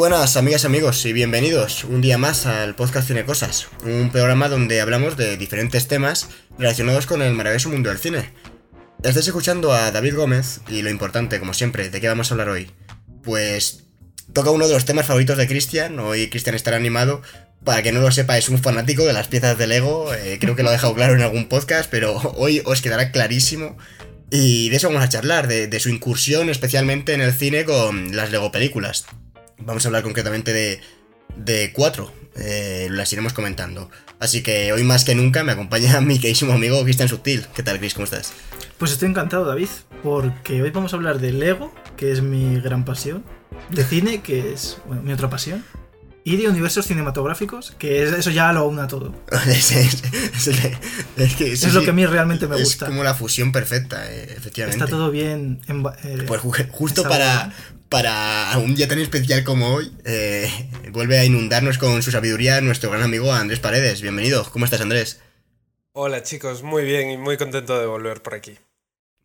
buenas amigas y amigos y bienvenidos un día más al podcast Cine Cosas, un programa donde hablamos de diferentes temas relacionados con el maravilloso mundo del cine. Estáis escuchando a David Gómez y lo importante, como siempre, ¿de qué vamos a hablar hoy? Pues toca uno de los temas favoritos de Cristian, hoy Cristian estará animado, para que no lo sepa es un fanático de las piezas de Lego, eh, creo que lo ha dejado claro en algún podcast, pero hoy os quedará clarísimo. Y de eso vamos a charlar, de, de su incursión especialmente en el cine con las Lego películas. Vamos a hablar concretamente de, de cuatro, eh, las iremos comentando. Así que hoy más que nunca me acompaña mi queridísimo amigo Cristian Subtil. ¿Qué tal, Chris? ¿Cómo estás? Pues estoy encantado, David, porque hoy vamos a hablar de Lego, que es mi gran pasión, de cine, que es bueno, mi otra pasión, y de universos cinematográficos, que es, eso ya lo aúna todo. es, es- es- es que es lo que a mí realmente me Es gusta. como la fusión perfecta, eh, efectivamente. Está todo bien. emba- eh, Pues ju- justo para. Para un día tan especial como hoy, eh, vuelve a inundarnos con su sabiduría nuestro gran amigo Andrés Paredes. Bienvenido. ¿Cómo estás, Andrés? Hola chicos, muy bien y muy contento de volver por aquí.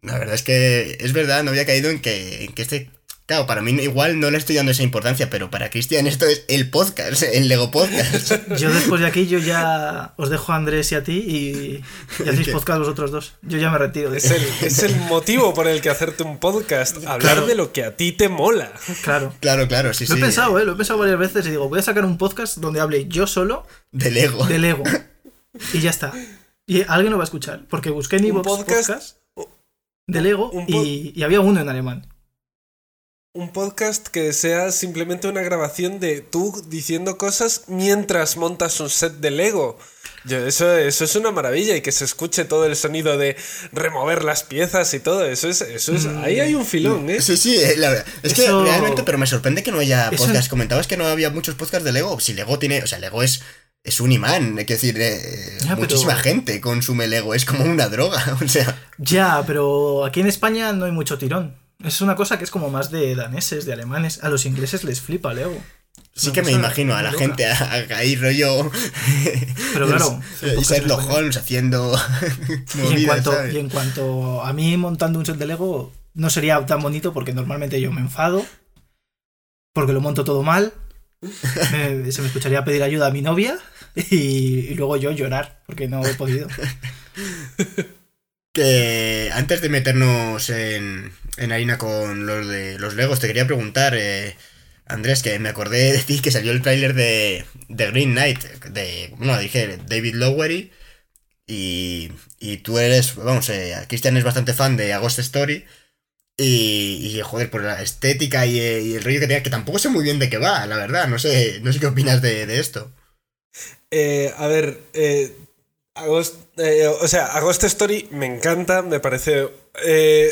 La verdad es que es verdad, no había caído en que, en que este... Claro, para mí igual no le estoy dando esa importancia, pero para Cristian esto es el podcast, el Lego Podcast. Yo después de aquí, yo ya os dejo a Andrés y a ti y, y hacéis ¿Qué? podcast vosotros dos. Yo ya me retiro. de Es el, es el motivo por el que hacerte un podcast, hablar Claro. de lo que a ti te mola. Claro. Claro, claro, sí, Lo sí. he pensado, ¿eh? Lo he pensado varias veces y digo, voy a sacar un podcast donde hable yo solo De Lego. de Lego. Y ya está. Y alguien lo va a escuchar. Porque busqué en iVoox podcast- podcast, de Lego y había uno en alemán. Un podcast que sea simplemente una grabación de tú diciendo cosas mientras montas un set de Lego. Yo, eso, eso es una maravilla y que se escuche todo el sonido de remover las piezas y todo. Eso es, eso es, Mm. ahí hay un filón, ¿eh? Sí, sí, eh, la verdad. Es que Eso- realmente, pero me sorprende que no haya Eso- podcast. Comentabas que no había muchos podcasts de Lego. Si Lego tiene, o sea, Lego es, es un imán, hay que decir, eh, Ya, pero- muchísima gente consume Lego, es como una droga, o sea. Ya, pero aquí en España no hay mucho tirón. Es una cosa que es como más de daneses, de alemanes. A los ingleses les flipa Lego. Sí que me imagino a la loca. gente ahí rollo. Pero claro, y Sherlock Holmes haciendo. Y en, cuanto, ¿sabes? y en cuanto a mí montando un set de Lego, no sería tan bonito porque normalmente yo me enfado, porque lo monto todo mal, me- se me escucharía pedir ayuda a mi novia y, y luego yo llorar porque no he podido. Que antes de meternos en, harina con los de los Legos, te quería preguntar, eh, Andrés, que me acordé de ti que salió el tráiler de, Green Knight, de, bueno, dije David Lowery, y, y tú eres, vamos, eh, Christian es bastante fan de Ghost Story, y, joder, por la estética y, eh, y el rollo que tenía, que tampoco sé muy bien de qué va, la verdad, no sé, no sé qué opinas de, de esto. Eh, a ver, eh, Agost- eh, o sea, Story me encanta, me parece... eh,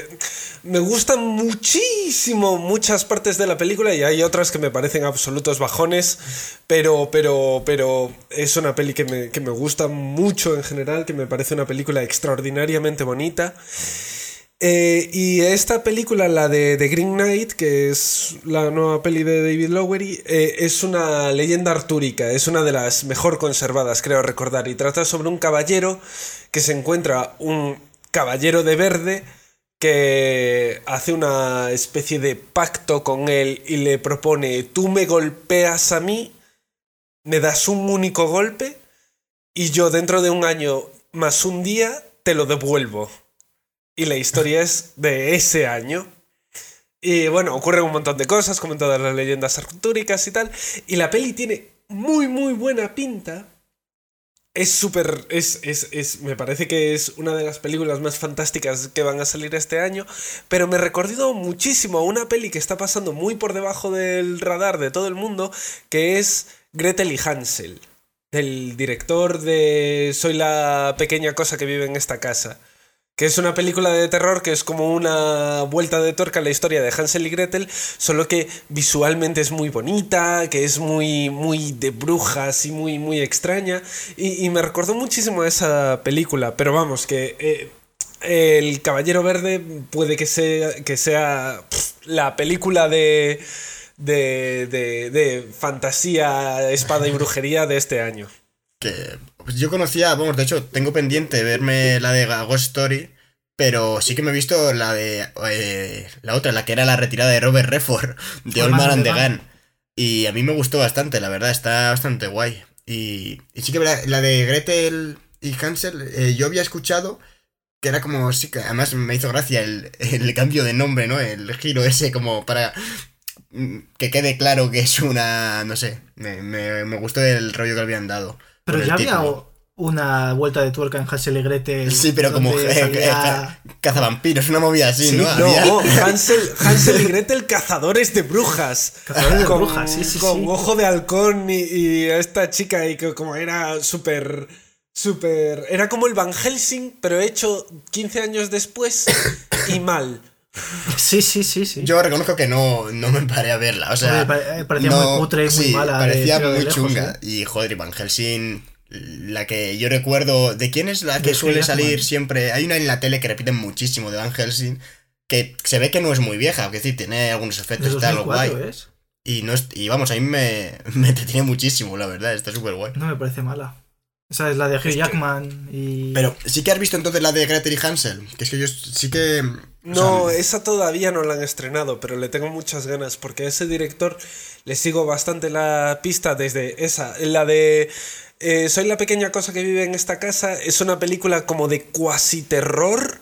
me gustan muchísimo muchas partes de la película y hay otras que me parecen absolutos bajones, pero, pero, pero es una peli que me, que me gusta mucho en general, que me parece una película extraordinariamente bonita. Eh, y esta película, la de The Green Knight, que es la nueva peli de David Lowery, eh, es una leyenda artúrica, es una de las mejor conservadas, creo recordar, y trata sobre un caballero que se encuentra un caballero de verde que hace una especie de pacto con él y le propone, tú me golpeas a mí, me das un único golpe y yo dentro de un año más un día te lo devuelvo. Y la historia es de ese año. Y bueno, ocurren un montón de cosas, como en todas las leyendas artúricas y tal. Y la peli tiene muy, muy buena pinta. Es súper. Es, es, es, me parece que es una de las películas más fantásticas que van a salir este año. Pero me recordó muchísimo a una peli que está pasando muy por debajo del radar de todo el mundo, que es Gretel y Hansel. Del director de Soy la pequeña cosa que vive en esta casa. Que es una película de terror que es como una vuelta de tuerca a la historia de Hansel y Gretel, solo que visualmente es muy bonita, que es muy, muy de brujas y muy, muy extraña. Y, me recordó muchísimo a esa película, pero vamos, que eh, El Caballero Verde puede que sea, que sea la película de, de, de, de fantasía, espada y brujería de este año. Que pues yo conocía, vamos, de hecho, tengo pendiente verme la de Ghost Story, pero sí que me he visto la de eh, la otra, la que era la retirada de Robert Redford, de Old Old Man and the Gun. Y a mí me gustó bastante, la verdad, está bastante guay. Y, y sí que la, de Gretel y Hansel, eh, yo había escuchado que era como, sí, que además me hizo gracia el, el cambio de nombre, ¿no? El giro ese como para mm, que quede claro que es una, no sé, me, me, me gustó el rollo que le habían dado. Pero ya había una vuelta de tuerca en Hansel y Gretel. Sí, pero como salía- cazavampiros, una movida así, Sí, ¿no? no, Había- No, Hansel, Hansel y Gretel, cazadores de brujas. Cazadores de con, brujas, sí, sí, Con sí. ojo de halcón y, y esta chica, y que como era súper. Súper. Era como el Van Helsing, pero hecho 15 años después y mal. Sí, sí, sí, sí. Yo reconozco que no, no me paré a verla, o sea... Eh, parecía muy cutre y muy sí, mala parecía de muy lejos, chunga. ¿eh? Y joder, Van Helsing, la que yo recuerdo... ¿De quién es la que De suele salir siempre? Hay una en la tele que repiten muchísimo de Van Helsing, que se ve que no es muy vieja, es decir, tiene algunos efectos y tal, 2004 guay. es. Y, no es- y vamos, a mí me, me entretiene muchísimo, la verdad, está súper guay. No me parece mala. Esa es la de Hugh Jackman y. Pero sí que has visto entonces la de Gretel y Hansel, que es que yo sí que... o No, sea, esa todavía no la han estrenado, pero le tengo muchas ganas porque a ese director le sigo bastante la pista desde esa, la de eh, Soy la pequeña cosa que vive en esta casa, es una película como de cuasi terror.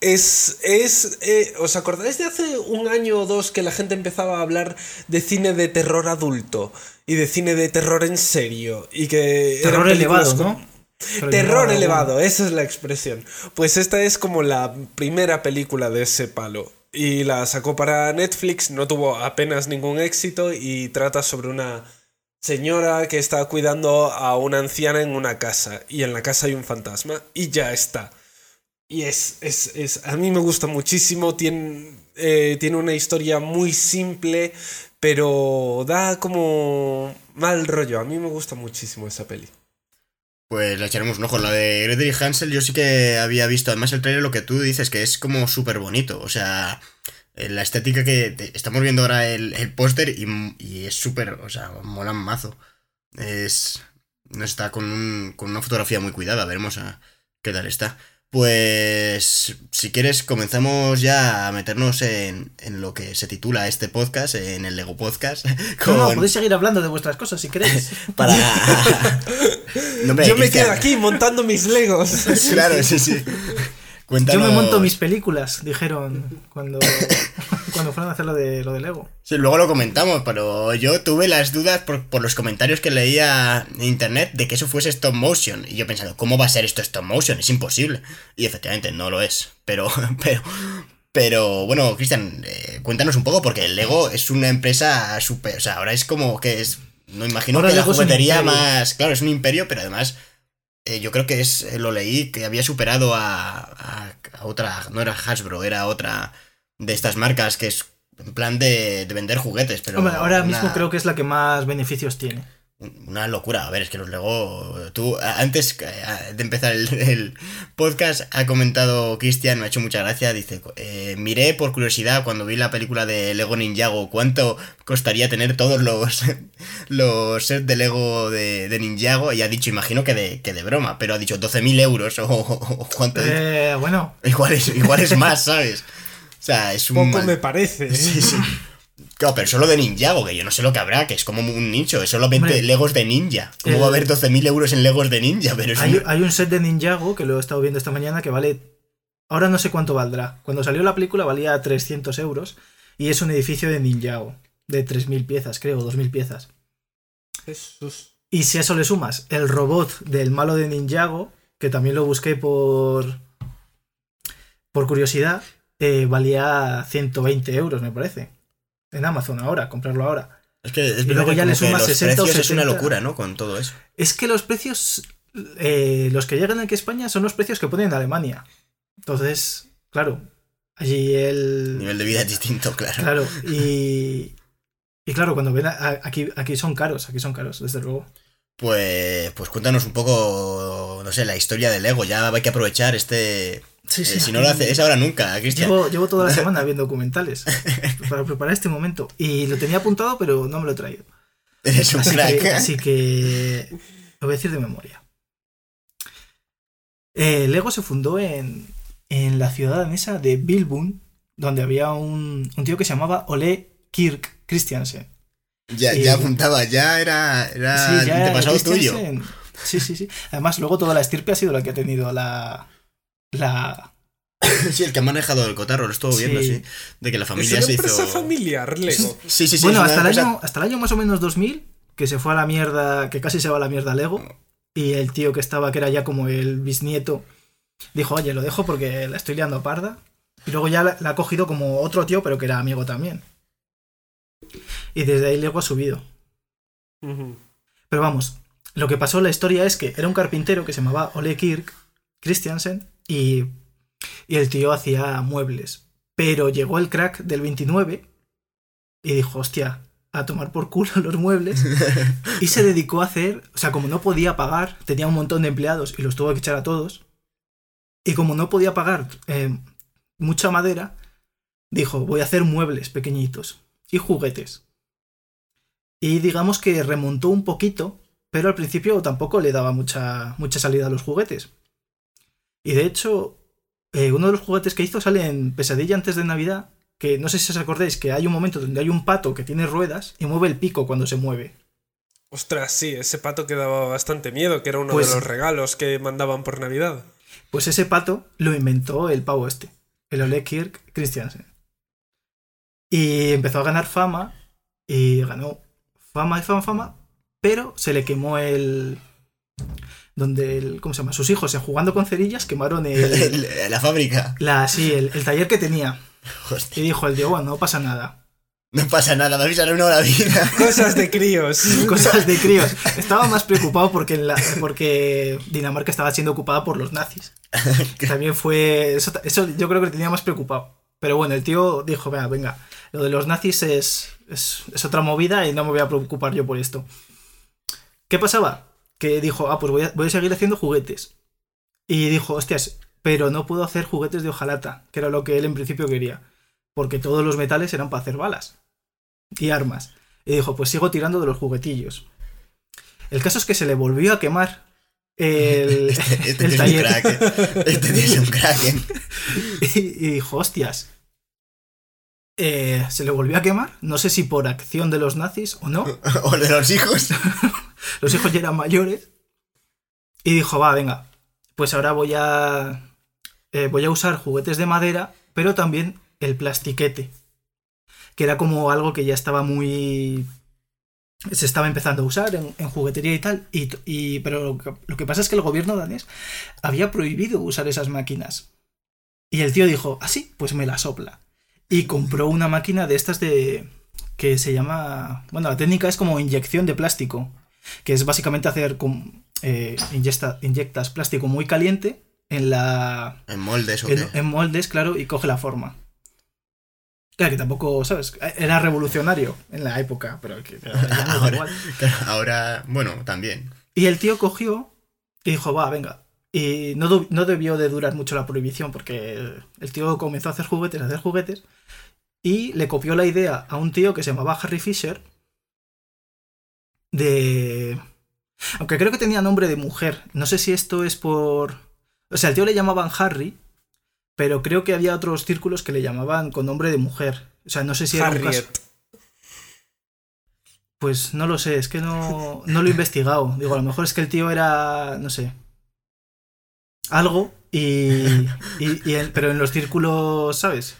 Es, es, eh, ¿os acordáis de hace un año o dos que la gente empezaba a hablar de cine de terror adulto y de cine de terror en serio y que Terror elevado, con- ¿no? Terror elevado, elevado, esa es la expresión. Pues esta es como la primera película de ese palo. Y la sacó para Netflix, no tuvo apenas ningún éxito y trata sobre una señora que está cuidando a una anciana en una casa y en la casa hay un fantasma y ya está. Y es, es, es a mí me gusta muchísimo, tiene, eh, tiene una historia muy simple, pero da como mal rollo. A mí me gusta muchísimo esa peli. Pues le echaremos un ojo. La de Gretel Hansel yo sí que había visto, además el trailer lo que tú dices, que es como súper bonito. O sea, eh, la estética que estamos viendo ahora el, el póster y, y es súper, o sea, mola mazo. Es... Está con, un, con una fotografía muy cuidada, veremos a qué tal está. Pues si quieres comenzamos ya a meternos en, en lo que se titula este podcast, en el Lego Podcast. No, podéis seguir hablando de vuestras cosas si queréis. para... No, hombre, Yo me Cristian. quedo aquí montando mis legos. Claro, sí, sí. Yo me monto mis películas, dijeron cuando, cuando fueron a hacer lo de, lo de Lego. Sí, luego lo comentamos, pero yo tuve las dudas por, por los comentarios que leía en internet de que eso fuese stop motion. Y yo pensando, ¿cómo va a ser esto stop motion? Es imposible. Y efectivamente no lo es. Pero, pero, pero bueno, Cristian, eh, cuéntanos un poco, porque el Lego es una empresa súper. O sea, ahora es como que es. No imagino Ahora que la juguetería más. Claro, es un imperio, pero además. Eh, yo creo que es. eh, Lo leí que había superado a, a, a otra. No era Hasbro, era otra de estas marcas que es en plan de, de vender juguetes, pero. Hombre, ahora una- mismo creo que es la que más beneficios tiene. Una locura. A ver, es que los Lego. Tú, antes eh, de empezar el, el podcast, ha comentado Cristian, me ha hecho mucha gracia. Dice: eh, Miré por curiosidad cuando vi la película de Lego Ninjago cuánto costaría tener todos los, los sets de Lego de, de Ninjago. Y ha dicho, imagino que de, que de broma, pero ha dicho 12.000 euros o, o cuánto. Eh, bueno, Igual, es, igual es más, ¿sabes? O sea, es un. Poco mal- me parece. Sí, sí. Claro, pero solo de Ninjago, que yo no sé lo que habrá, que es como un nicho, es solamente Hombre, Legos de ninja. ¿Cómo el- va a haber 12.000 euros en Legos de ninja? Pero es hay, un- hay un set de Ninjago que lo he estado viendo esta mañana que vale. Ahora no sé cuánto valdrá. Cuando salió la película valía 300 euros y es un edificio de Ninjago de 3.000 piezas, creo, 2.000 piezas. Jesús. Y si a eso le sumas el robot del malo de Ninjago, que también lo busqué por. por curiosidad, eh, valía 120 euros, me parece. En Amazon ahora, comprarlo ahora. Es que es verdad luego que ya le que sumas los 60 o precios es una 70. locura, ¿no? Con todo eso. Es que los precios. eh, los que llegan aquí a España son los precios que ponen en Alemania. Entonces, claro, allí El el. nivel de vida es distinto, claro. Claro, y. Y claro, cuando ven. a- aquí, aquí son caros, aquí son caros, desde luego. Pues, pues cuéntanos un poco, no sé, la historia de Lego. Ya hay que aprovechar este... Sí, eh, si no lo hace, es ahora nunca, Cristian. Llevo, llevo toda la semana viendo documentales para preparar este momento. Y lo tenía apuntado, pero no me lo he traído. Eres un Así crack. que, así que lo voy a decir de memoria. Eh, Lego se fundó en, en la ciudad danesa de Bilbon, donde había un, un tío que se llamaba Ole Kirk Christiansen. Ya, Y- ya apuntaba, ya era, era Sí, ya de era tuyo. Sí, sí, sí. Además, luego toda la estirpe ha sido la que ha tenido la. La. Sí, el que ha manejado el cotarro, lo estuvo viendo, Sí. sí. De que la Es familia una se empresa hizo. familiar, Lego. Sí, sí, sí. bueno, hasta el, empresa- año, hasta el año más o menos 2000, que se fue a la mierda, que casi se va a la mierda Lego, y el tío que estaba, que era ya como el bisnieto, dijo, oye, lo dejo porque la estoy liando parda. Y luego ya la, la ha cogido como otro tío, pero que era amigo también. Y desde ahí Lego ha subido. Pero vamos, lo que pasó en la historia es que era un carpintero que se llamaba Ole Kirk Christiansen y, y el tío hacía muebles. Pero llegó el crack del 29 y dijo, hostia, a tomar por culo los muebles. Y se dedicó a hacer, o sea, como no podía pagar, tenía un montón de empleados y los tuvo que echar a todos. Y como no podía pagar eh, mucha madera, dijo, voy a hacer muebles pequeñitos y juguetes. Y digamos que remontó un poquito, pero al principio tampoco le daba mucha, mucha salida a los juguetes. Y de hecho, eh, uno de los juguetes que hizo sale en Pesadilla antes de Navidad, que no sé si os acordáis que hay un momento donde hay un pato que tiene ruedas y mueve el pico cuando se mueve. Ostras, sí, ese pato que daba bastante miedo, que era uno Pues- de los regalos que mandaban por Navidad. Pues ese pato lo inventó el pavo este, el Ole Kirk Christiansen. Y empezó a ganar fama y ganó fama y fama, fama, pero se le quemó el... Donde el, ¿Cómo se llama? Sus hijos, eh, jugando con cerillas, quemaron el, El- la fábrica. la, sí, el, el taller que tenía. Hostia, Y dijo el tío, bueno, no pasa nada. no pasa nada, me habéis arruinado la vida. Cosas de críos. Cosas de críos. Estaba más preocupado porque, en la- porque Dinamarca estaba siendo ocupada por los nazis. También fue. Eso, eso yo creo que le tenía más preocupado. Pero bueno, el tío dijo: venga, venga, lo de los nazis es, es, es otra movida y no me voy a preocupar yo por esto. ¿Qué pasaba? Que dijo: ah, pues voy a, voy a seguir haciendo juguetes. Y dijo: hostias, pero no puedo hacer juguetes de hojalata, que era lo que él en principio quería. Porque todos los metales eran para hacer balas y armas. Y dijo: pues sigo tirando de los juguetillos. El caso es que se le volvió a quemar el, Este, este el taller. crack. eh. Este es un crack. eh. y, y dijo, hostias. Eh, se le volvió a quemar, no sé si por acción de los nazis o no. O de los hijos. Los hijos ya eran mayores. Y dijo, va, venga, pues ahora voy a. eh, voy a usar juguetes de madera, pero también el plastiquete. Que era como algo que ya estaba muy. Se estaba empezando a usar en, juguetería y tal. Y, pero lo que, pasa es que el gobierno danés había prohibido usar esas máquinas. Y el tío dijo, ah, sí, pues me la sopla. Y compró una máquina de estas de. que se llama. Bueno, la técnica es como inyección de plástico. Que es básicamente hacer. con- eh, inyecta- inyectas plástico muy caliente en la. En moldes o En, qué. en moldes, claro, y coge la forma. Claro, que tampoco, ¿sabes? Era revolucionario en la época, pero que Ahora, igual. claro, ahora, bueno, también. Y el tío cogió y dijo, va, venga. Y no, no debió de durar mucho la prohibición porque el tío comenzó a hacer juguetes, a hacer juguetes. Y le copió la idea a un tío que se llamaba Harry Fisher. De... Aunque creo que tenía nombre de mujer. No sé si esto es por... O sea, el tío le llamaban Harry, pero creo que había otros círculos que le llamaban con nombre de mujer. O sea, no sé si era un caso... Pues no lo sé, es que no, no lo he investigado. Digo, a lo mejor es que el tío era, no sé, algo y, y- pero en los círculos, ¿sabes?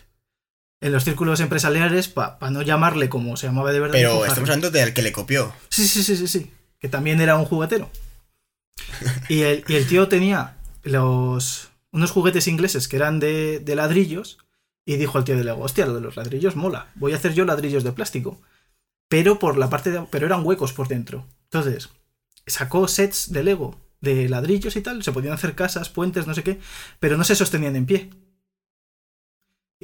En los círculos empresariales, para no llamarle como se llamaba de verdad. Pero dijo estamos Harry. hablando del que le copió. Sí, sí, sí, sí, sí. Que también era un juguetero. Y el, y el tío tenía los unos juguetes ingleses que eran de, de ladrillos. Y dijo al tío de Lego, hostia, lo de los ladrillos mola. Voy a hacer yo ladrillos de plástico. Pero por la parte de. Pero eran huecos por dentro. Entonces, sacó sets de Lego de ladrillos y tal. Se podían hacer casas, puentes, no sé qué. Pero no se sostenían en pie.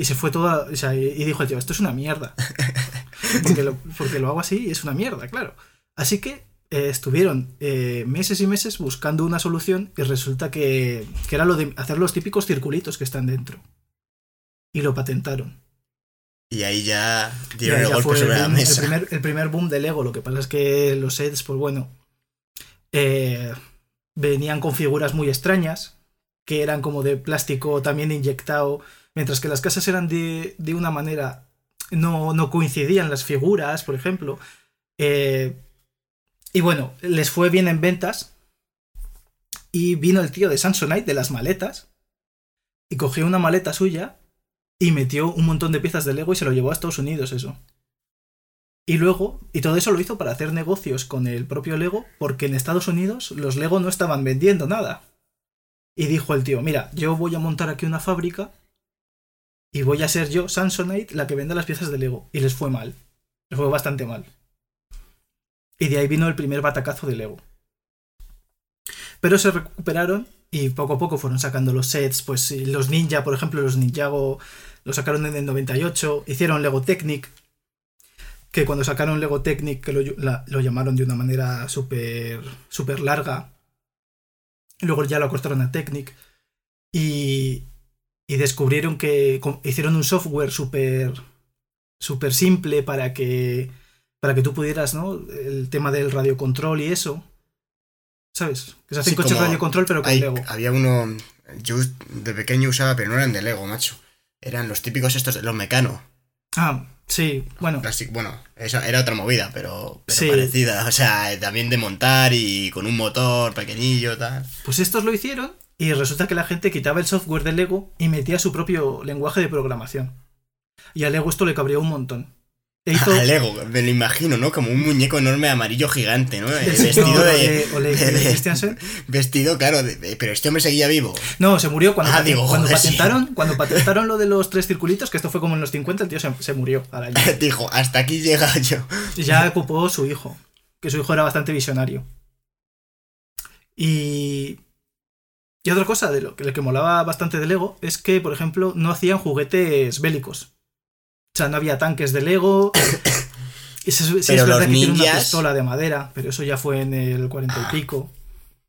Y se fue toda. O sea, y, dijo el tío, esto es una mierda. Porque lo, porque lo hago así y es una mierda, claro. Así que eh, estuvieron eh, meses y meses buscando una solución y resulta que, que era lo de hacer los típicos circulitos que están dentro. Y lo patentaron. Y ahí ya dieron el golpe sobre el, la el mesa. primer, el primer boom de Lego. Lo que pasa es que los sets, pues bueno, eh, venían con figuras muy extrañas, que eran como de plástico también inyectado, mientras que las casas eran de, de una manera, no, no coincidían las figuras, por ejemplo. Eh, y bueno, les fue bien en ventas. Y vino el tío de Samsonite de las maletas. Y cogió una maleta suya y metió un montón de piezas de Lego y se lo llevó a Estados Unidos eso. Y luego, y todo eso lo hizo para hacer negocios con el propio Lego, porque en Estados Unidos los Lego no estaban vendiendo nada. Y dijo el tío, mira, yo voy a montar aquí una fábrica y voy a ser yo, Samsonite, la que venda las piezas de Lego. Y les fue mal. Les fue bastante mal. Y de ahí vino el primer batacazo de Lego. Pero se recuperaron y poco a poco fueron sacando los sets. Pues los Ninja, por ejemplo, los Ninjago lo sacaron en el 98. Hicieron Lego Technic. Que cuando sacaron Lego Technic, que lo, llamaron de una manera súper super larga. Luego ya lo acortaron a Technic. Y, y descubrieron que hicieron un software súper súper simple para que para que tú pudieras, ¿no? El tema del radiocontrol y eso. ¿Sabes? Que se hacen coches radio radiocontrol pero con Lego. Había uno yo de pequeño usaba, pero no eran de Lego, macho. Eran los típicos estos, los Mecano. Ah, sí, bueno. bueno, esa era otra movida, pero, parecida. O sea, también de montar y con un motor pequeñillo, tal. Pues estos lo hicieron y resulta que la gente quitaba el software de Lego y metía su propio lenguaje de programación. Y a Lego esto le cabreó un montón. E a Lego, me lo imagino, ¿no? Como un muñeco enorme amarillo gigante, ¿no? vestido de, Vestido, claro, pero este hombre seguía vivo. No, se murió cuando, ah, cuando patentaron, cuando patentaron lo de los tres circulitos, que esto fue como en los 50, el tío se, murió al año. Dijo, hasta aquí llega yo. Ya ocupó su hijo, que su hijo era bastante visionario. Y y otra cosa de lo que, que molaba bastante de Lego es que, por ejemplo, no hacían juguetes bélicos. O sea, no había tanques de Lego. y se, sí, pero es verdad que ninjas... tiene una pistola de madera, pero eso ya fue en el cuarenta y ah. pico.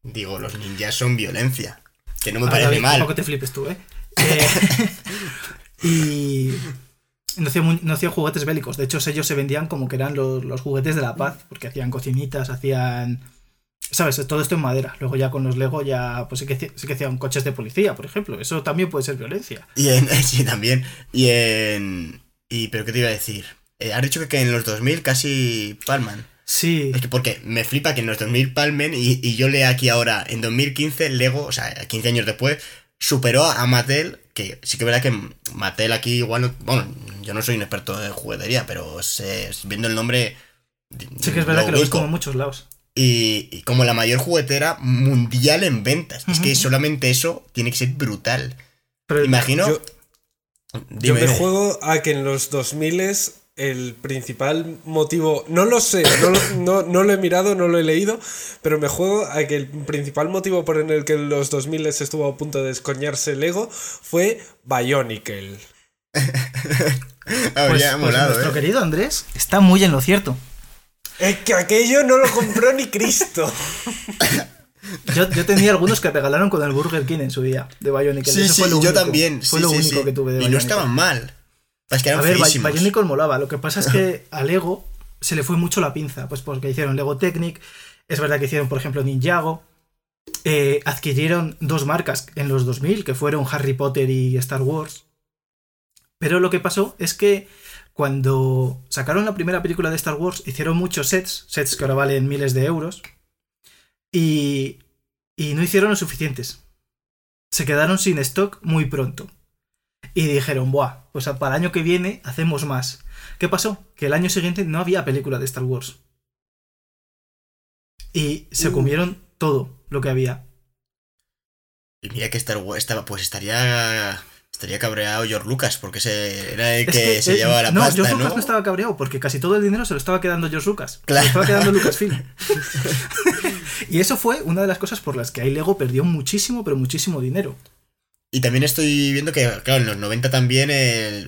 Digo, los ninjas son violencia. Que no me parece mal. Tampoco te flipes tú, ¿eh? eh y. No hacían, no hacían, juguetes bélicos. De hecho, ellos se vendían como que eran los, los juguetes de la paz, porque hacían cocinitas, hacían ¿Sabes? Todo esto en madera. Luego ya con los Lego ya, pues sí que, sí que hacían coches de policía, por ejemplo. Eso también puede ser violencia. Y en, sí, también. Y en... Y, ¿Pero qué te iba a decir? Eh, has dicho que, en los 2000 casi palman. Sí. Es que porque me flipa que en los 2000 palmen y, y yo leo aquí ahora, en 2015 Lego, o sea, 15 años después, superó a Mattel, que sí que es verdad que Mattel aquí igual no... Bueno, yo no soy un experto de juguetería, pero viendo el nombre... Sí que es verdad que lo ves como en muchos lados y, como la mayor juguetera mundial en ventas. Es que solamente eso tiene que ser brutal. Pero Imagino. Yo, me juego a que en los 2000 el principal motivo, no lo sé, no, no, lo he mirado, no lo he leído, pero me juego a que el principal motivo por el que en los 2000 estuvo a punto de descoñarse el ego fue Bionicle. Habría pues, pues nuestro ¿eh? querido Andrés está muy en lo cierto. Es que aquello no lo compró ni Cristo. Yo, tenía algunos que regalaron con el Burger King en su día, de Bionicle. Sí, sí, yo también. Fue lo único que tuve de Y no estaban mal. Es que eran a ver, Bionicle molaba. Lo que pasa es que a Lego se le fue mucho la pinza. Pues porque hicieron Lego Technic. Es verdad que hicieron, por ejemplo, Ninjago. Eh, adquirieron dos marcas en los 2000, que fueron Harry Potter y Star Wars. Pero lo que pasó es que cuando sacaron la primera película de Star Wars, hicieron muchos sets, sets que ahora valen miles de euros, y, y no hicieron lo suficientes. Se quedaron sin stock muy pronto. Y dijeron, buah, pues para el año que viene hacemos más. ¿Qué pasó? Que el año siguiente no había película de Star Wars. Y se uh. comieron todo lo que había. Y mira que Star Wars estaba, pues estaría Estaría cabreado George Lucas porque se, era el que, se llevaba la no, pasta, George Lucas ¿no? estaba cabreado porque casi todo el dinero se lo estaba quedando George Lucas. Claro. Se lo estaba quedando Lucasfilm. y eso fue una de las cosas por las que ahí Lego perdió muchísimo, pero muchísimo dinero. Y también estoy viendo que, claro, en los 90 también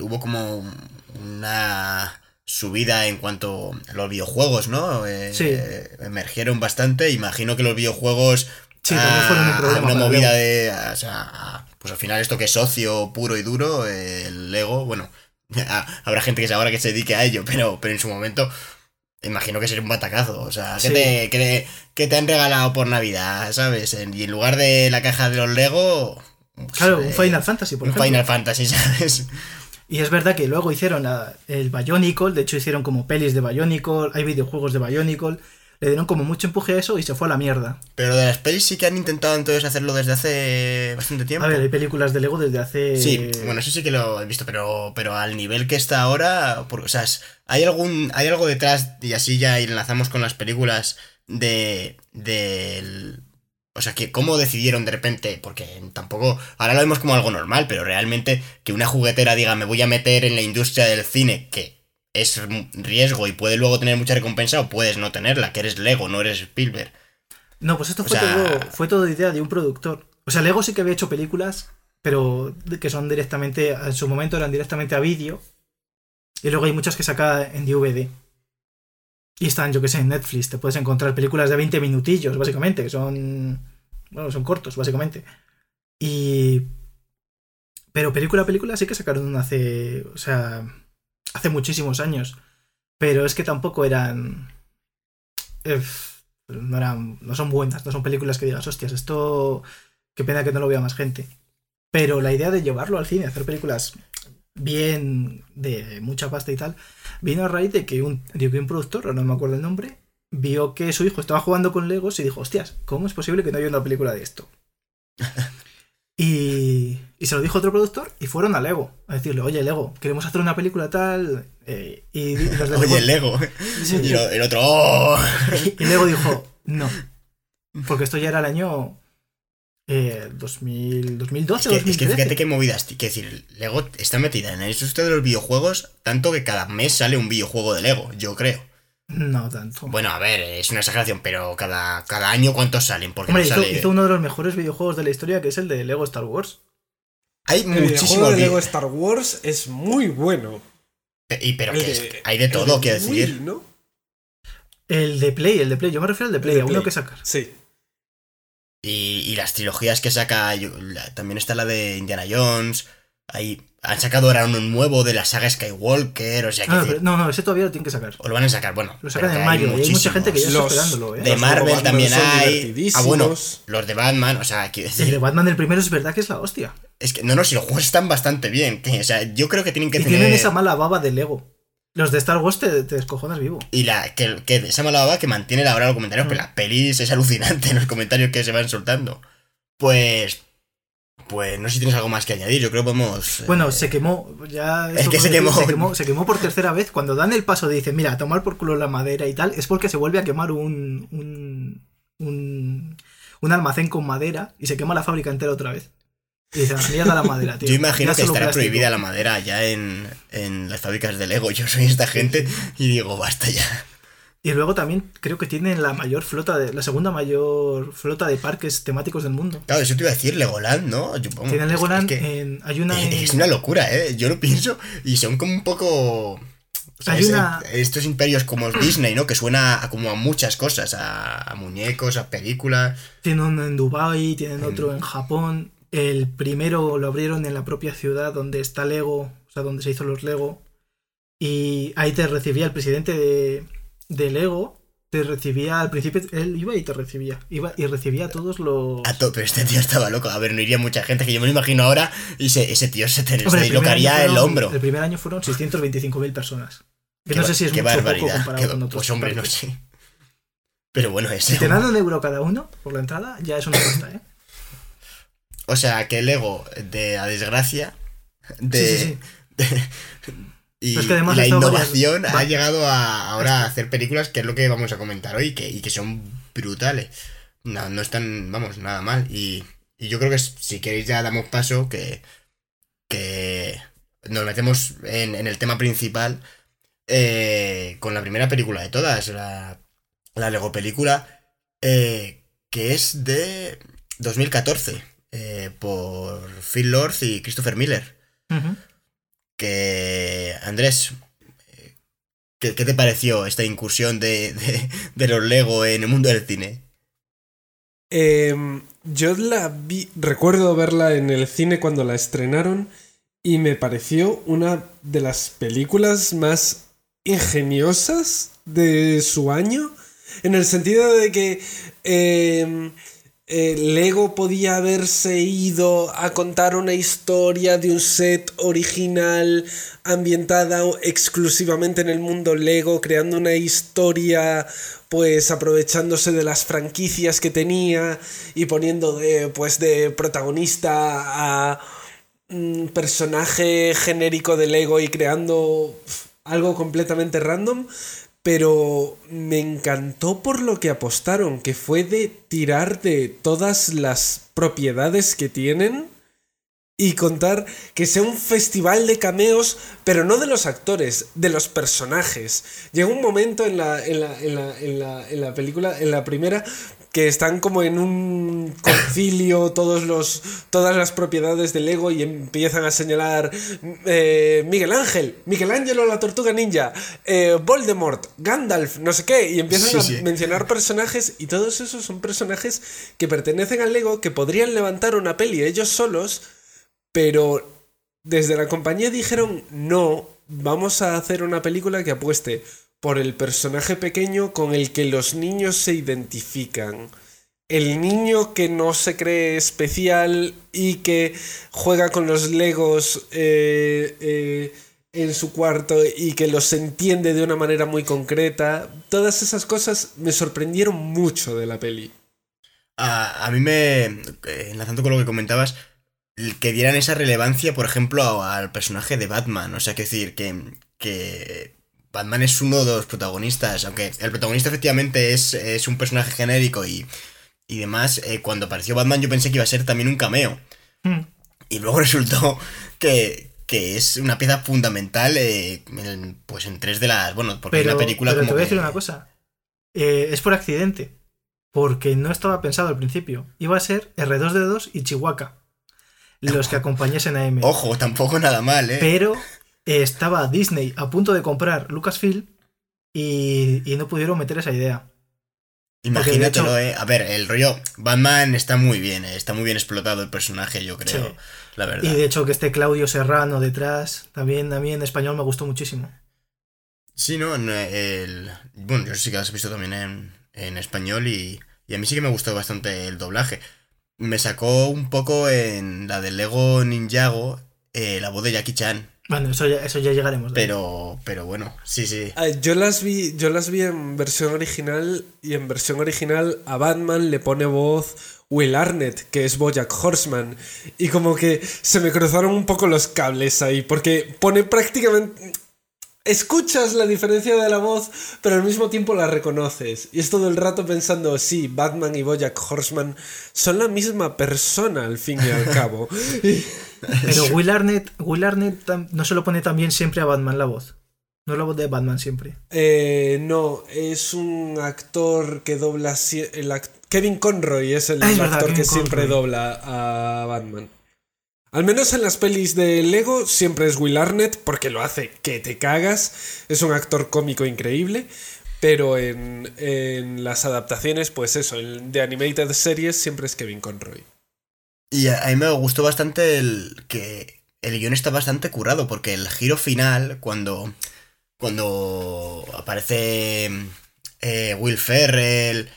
hubo como una subida en cuanto a los videojuegos, ¿no? Eh, sí. emergieron bastante. Imagino que los videojuegos Sí, también fueron un problema. Una movida de. O sea, pues al final esto que es socio puro y duro, el Lego, bueno, habrá gente que ahora que se dedique a ello, pero, pero en su momento imagino que sería un batacazo. O sea, ¿qué, te, que, te han regalado por Navidad, ¿sabes? Y en lugar de la caja de los Lego. Pues, claro, un eh, Final Fantasy, por un Final Fantasy, ¿sabes? Y es verdad que luego hicieron la- el Bionicle, de hecho hicieron como pelis de Bionicle, hay videojuegos de Bionicle, le dieron como mucho empuje a eso y se fue a la mierda. Pero de las pelis sí que han intentado entonces hacerlo desde hace bastante tiempo. A ver, hay películas de Lego desde hace... Sí, bueno, eso sí que lo he visto, pero, pero al nivel que está ahora, por- o sea, hay algún, hay algo detrás, y así ya enlazamos con las películas de, del, o sea, que cómo decidieron de repente, porque tampoco, ahora lo vemos como algo normal, pero realmente que una juguetera diga, me voy a meter en la industria del cine, que es riesgo y puede luego tener mucha recompensa o puedes no tenerla, que eres Lego, no eres Spielberg. No, pues esto O fue, sea- todo, fue todo idea de un productor. O sea, Lego sí que había hecho películas, pero que son directamente, en su momento eran directamente a vídeo. Y luego hay muchas que saca en DVD. Y están, yo que sé, en Netflix. Te puedes encontrar películas de 20 minutillos, básicamente, que son. Bueno, son cortos, básicamente. Y. Pero película a película sí que sacaron una hace. O sea. Hace muchísimos años. Pero es que tampoco eran. no eran. No son buenas, no son películas que digas, hostias, esto. Qué pena que no lo vea más gente. Pero la idea de llevarlo al cine, hacer películas bien de mucha pasta y tal, vino a raíz de que un, de que un productor, no me acuerdo el nombre, vio que su hijo estaba jugando con Legos y dijo, hostias, ¿cómo es posible que no haya una película de esto? Y, y se lo dijo otro productor y fueron a Lego a decirle, oye Lego, queremos hacer una película tal. eh, y, y los de Oye, Lego. Sí. Y el otro, ¡oh! y Lego dijo, no. Porque esto ya era el año eh, 2000, 2012 Es que, es que 2013. fíjate qué movidas. Quiero decir, Lego está metida en el industria de los videojuegos, tanto que cada mes sale un videojuego de Lego, yo creo. No tanto. Bueno, a ver, es una exageración, pero cada, cada año ¿cuántos salen? Porque Hombre, no hizo, sale... hizo uno de los mejores videojuegos de la historia, que es el de Lego Star Wars. Hay El muchísimos de Lego. Star Wars es muy bueno. Y pero El que es- de- hay de todo, quiero Wii, decir. ¿no? El de Play, el de Play. Yo me refiero al de Play, de a uno Play. que sacar. Sí. Y, y las trilogías que saca, yo- la- también está la de Indiana Jones. Hay, han sacado ahora uno nuevo de la saga Skywalker, o sea que... Ah, No, no, ese todavía lo tienen que sacar. o lo van a sacar, bueno. Lo sacan en hay mayo hay mucha gente que ya está Los- esperándolo, ¿eh? De Los Marvel Batman también hay. Ah, bueno, los de Batman, o sea, quiero El de decir. Batman el primero es verdad que es la hostia. Es que, no, no, si los juegos están bastante bien. o sea, yo creo que tienen que Y tener. tienen esa mala baba de Lego. Los de Star Wars te, te descojonas vivo. Y la, que, que esa mala baba que mantiene la hora de los comentarios, Mm. pero la pelis es alucinante en los comentarios que se van soltando. Pues. Pues no sé si tienes algo más que añadir, yo creo que podemos. eh, Bueno, se quemó. Ya Es que se quemó. Se quemó, se quemó por tercera vez. Cuando dan el paso de dicen, mira, a tomar por culo la madera y tal, es porque se vuelve a quemar un. un. un, un almacén con madera y se quema la fábrica entera otra vez. Y dicen, mierda la madera, tío. Yo imagino que estará plástico". prohibida la madera ya en, en las fábricas de Lego. Yo soy esta gente y digo, basta ya. Y luego también creo que tienen la mayor flota de. la segunda mayor flota de parques temáticos del mundo. Claro, eso te iba a decir, Legoland, ¿no? Yo, Tienen Legoland es que- en. Hay una. en- Es una locura, ¿eh? Yo lo pienso y son como un poco... o sea, Hay es- una- Estos imperios como Disney, ¿no? Que suena a como a muchas cosas, a, a muñecos, a películas. Tienen uno en Dubai, tienen En- otro en Japón. El primero lo abrieron en la propia ciudad donde está Lego, o sea, donde se hizo los Lego. Y ahí te recibía el presidente de, de Lego. Te recibía al principio, él iba y te recibía. Iba y recibía a todos los. A to- pero este tío estaba loco. A ver, no iría mucha gente, que yo me lo imagino ahora y se- ese tío se te el dislocaría el fueron- hombro. El primer año fueron 625.000 personas. Que Qué no sé si es qué mucho o poco barbaridad. comparado Qué- con otros. pues hombre, no sé. Pero bueno, ese... Si te dan un euro cada uno por la entrada, ya es una pasta, ¿eh? O sea, que el ego de la desgracia, de... Sí, sí, sí. de- y, Pero es que además y la innovación varias- ha llegado a ahora a hacer películas, que es lo que vamos a comentar hoy, que, y que son brutales. No, no están, vamos, nada mal. Y, y yo creo que si queréis ya damos paso, que, que nos metemos en, en el tema principal eh, con la primera película de todas, la, la Lego película, eh, que es de 2014, eh, por Phil Lord y Christopher Miller. Ujú. Que, Andrés, eh, ¿qué, qué te pareció esta incursión de, de, los Lego en el mundo del cine? Em, yo la vi, recuerdo verla en el cine cuando la estrenaron y me pareció una de las películas más ingeniosas de su año, en el sentido de que em, Lego podía haberse ido a contar una historia de un set original ambientada exclusivamente en el mundo Lego, creando una historia pues aprovechándose de las franquicias que tenía y poniendo pues de protagonista a un personaje genérico de Lego y creando algo completamente random, pero me encantó por lo que apostaron, que fue de tirar de todas las propiedades que tienen y contar que sea un festival de cameos, pero no de los actores, de los personajes. Llega un momento en la, en la, en la, en la, en la película, en la primera, que están como en un concilio todos los, todas las propiedades del Lego y empiezan a señalar eh, Miguel Ángel, Miguel Ángelo la tortuga ninja, eh, Voldemort, Gandalf, no sé qué, y empiezan a mencionar personajes y todos esos son personajes que pertenecen al Lego que podrían levantar una peli ellos solos, pero desde la compañía dijeron no, vamos a hacer una película que apueste por el personaje pequeño con el que los niños se identifican. El niño que no se cree especial y que juega con los legos eh, eh, en su cuarto y que los entiende de una manera muy concreta. Todas esas cosas me sorprendieron mucho de la peli. A, a mí me, eh, enlazando con lo que comentabas, que dieran esa relevancia, por ejemplo, al personaje de Batman. O sea, que decir, que, que Batman es uno de los protagonistas, aunque el protagonista efectivamente es, un personaje genérico y, y demás, eh, cuando apareció Batman yo pensé que iba a ser también un cameo. Hmm. Y luego resultó que, es una pieza fundamental eh, en, pues en tres de las... Bueno, porque pero, es una película pero te voy a decir una cosa. Eh, es por accidente. Porque no estaba pensado al principio. Iba a ser R2D2 y Chihuahua. Los que acompañasen a M. Ojo, tampoco nada mal, ¿eh? Pero estaba Disney a punto de comprar Lucasfilm y, y no pudieron meter esa idea. Imagínatelo, eh. A ver, el rollo Batman está muy bien, eh, está muy bien explotado el personaje, yo creo, la verdad. Y de hecho que esté Claudio Serrano detrás, también a mí en español me gustó muchísimo. Sí, no, el, bueno, yo sí que lo has visto también en, en español y, y, a mí sí que me gustó bastante el doblaje. Me sacó un poco en la de Lego Ninjago eh, la voz de Jackie Chan. Bueno, eso ya, eso ya llegaremos. Pero, pero bueno, sí, sí. Ah, yo las vi, yo las vi en versión original y en versión original a Batman le pone voz Will Arnett, que es Bojack Horseman. Y como que se me cruzaron un poco los cables ahí, porque pone prácticamente escuchas la diferencia de la voz, pero al mismo tiempo la reconoces. Y es todo el rato pensando, sí, Batman y Bojack Horseman son la misma persona al fin y al cabo. Pero Will Arnett, Will Arnett no se lo pone también siempre a Batman la voz. No es la voz de Batman siempre. Eh, no, es un actor que dobla... El Kevin Conroy es el, ah, actor que siempre dobla a Batman. Al menos en las pelis de Lego siempre es Will Arnett porque lo hace que te cagas. Es un actor cómico increíble. Pero en, las adaptaciones, pues eso, de animated series siempre es Kevin Conroy. Y a, mí me gustó bastante el que el guion está bastante curado porque el giro final, cuando, cuando aparece eh, Will Ferrell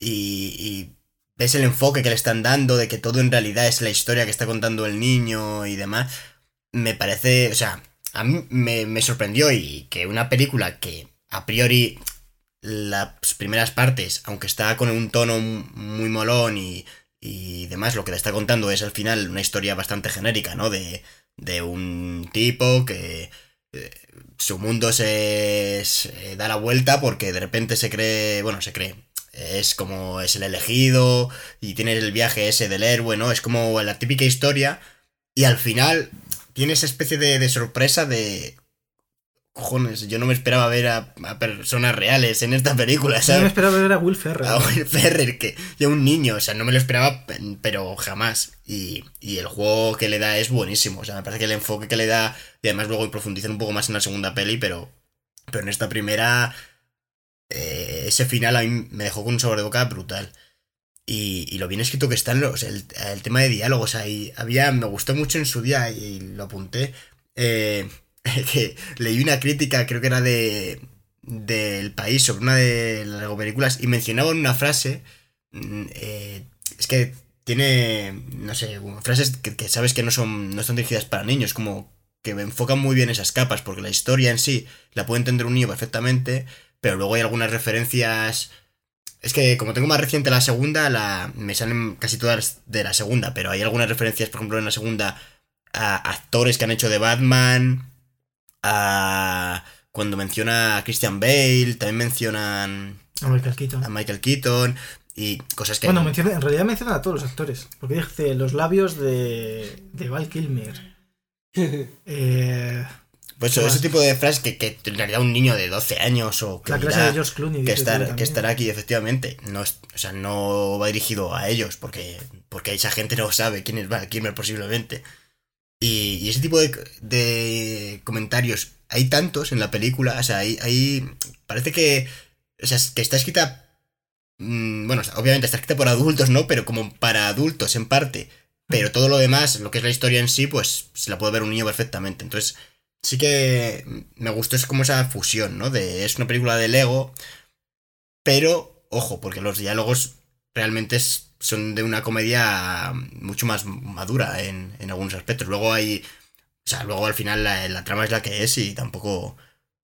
y ves el enfoque que le están dando de que todo en realidad es la historia que está contando el niño y demás, me parece, o sea, a mí me, sorprendió y que una película que a priori las primeras partes, aunque está con un tono muy molón y, y demás, lo que le está contando es al final una historia bastante genérica, ¿no? De, de un tipo que eh, su mundo se, se, da la vuelta porque de repente se cree, bueno, se cree, es como es el elegido y tiene el viaje ese del héroe, ¿no? Es como la típica historia y al final tiene esa especie de, sorpresa de... Cojones, yo no me esperaba ver a, personas reales en esta película, ¿sabes? Yo me esperaba ver a Will Ferrer. A Will Ferrer, que ya un niño, o sea, no me lo esperaba, pero jamás. Y, y, el juego que le da es buenísimo, o sea, me parece que el enfoque que le da, y además luego profundizar un poco más en la segunda peli, pero, pero en esta primera eh, ese final a mí me dejó con un sabor de boca brutal. Y, lo bien escrito que están los, el, tema de diálogos ahí. Había, me gustó mucho en su día y lo apunté. Eh, que leí una crítica, creo que era de del país, sobre una de las películas, y mencionaban una frase mm, eh, es que tiene, no sé, frases que, que sabes que no son, no están dirigidas para niños, como que enfocan muy bien esas capas, porque la historia en sí la puede entender un niño perfectamente, pero luego hay algunas referencias... Es que como tengo más reciente la segunda, la, me salen casi todas de la segunda, pero hay algunas referencias, por ejemplo, en la segunda a actores que han hecho de Batman, a cuando menciona a Christian Bale, también mencionan A Michael Keaton. a Michael Keaton y cosas que... Bueno, menciona- en realidad menciona a todos los actores. Porque dice los labios de, de Val Kilmer. Eh, pues ¿qué ese tipo de frases que, que en realidad un niño de 12 años o que la clase de George Clooney. que, estar, que estará aquí, efectivamente. No, es- o sea, no va dirigido a ellos, porque, porque esa gente no sabe quién es Val Kilmer posiblemente. Y, ese tipo de, comentarios, hay tantos en la película, o sea, hay- parece que, o sea, que está escrita, mm, bueno, obviamente está escrita por adultos, ¿no? Pero como para adultos en parte. Pero todo lo demás, lo que es la historia en sí, pues se la puede ver un niño perfectamente. Entonces, sí que me gustó es como esa fusión, ¿no? De es una película de Lego, pero ojo, porque los diálogos realmente es- son de una comedia mucho más madura en, en algunos aspectos. Luego hay, o sea, luego al final la, la trama es la que es y tampoco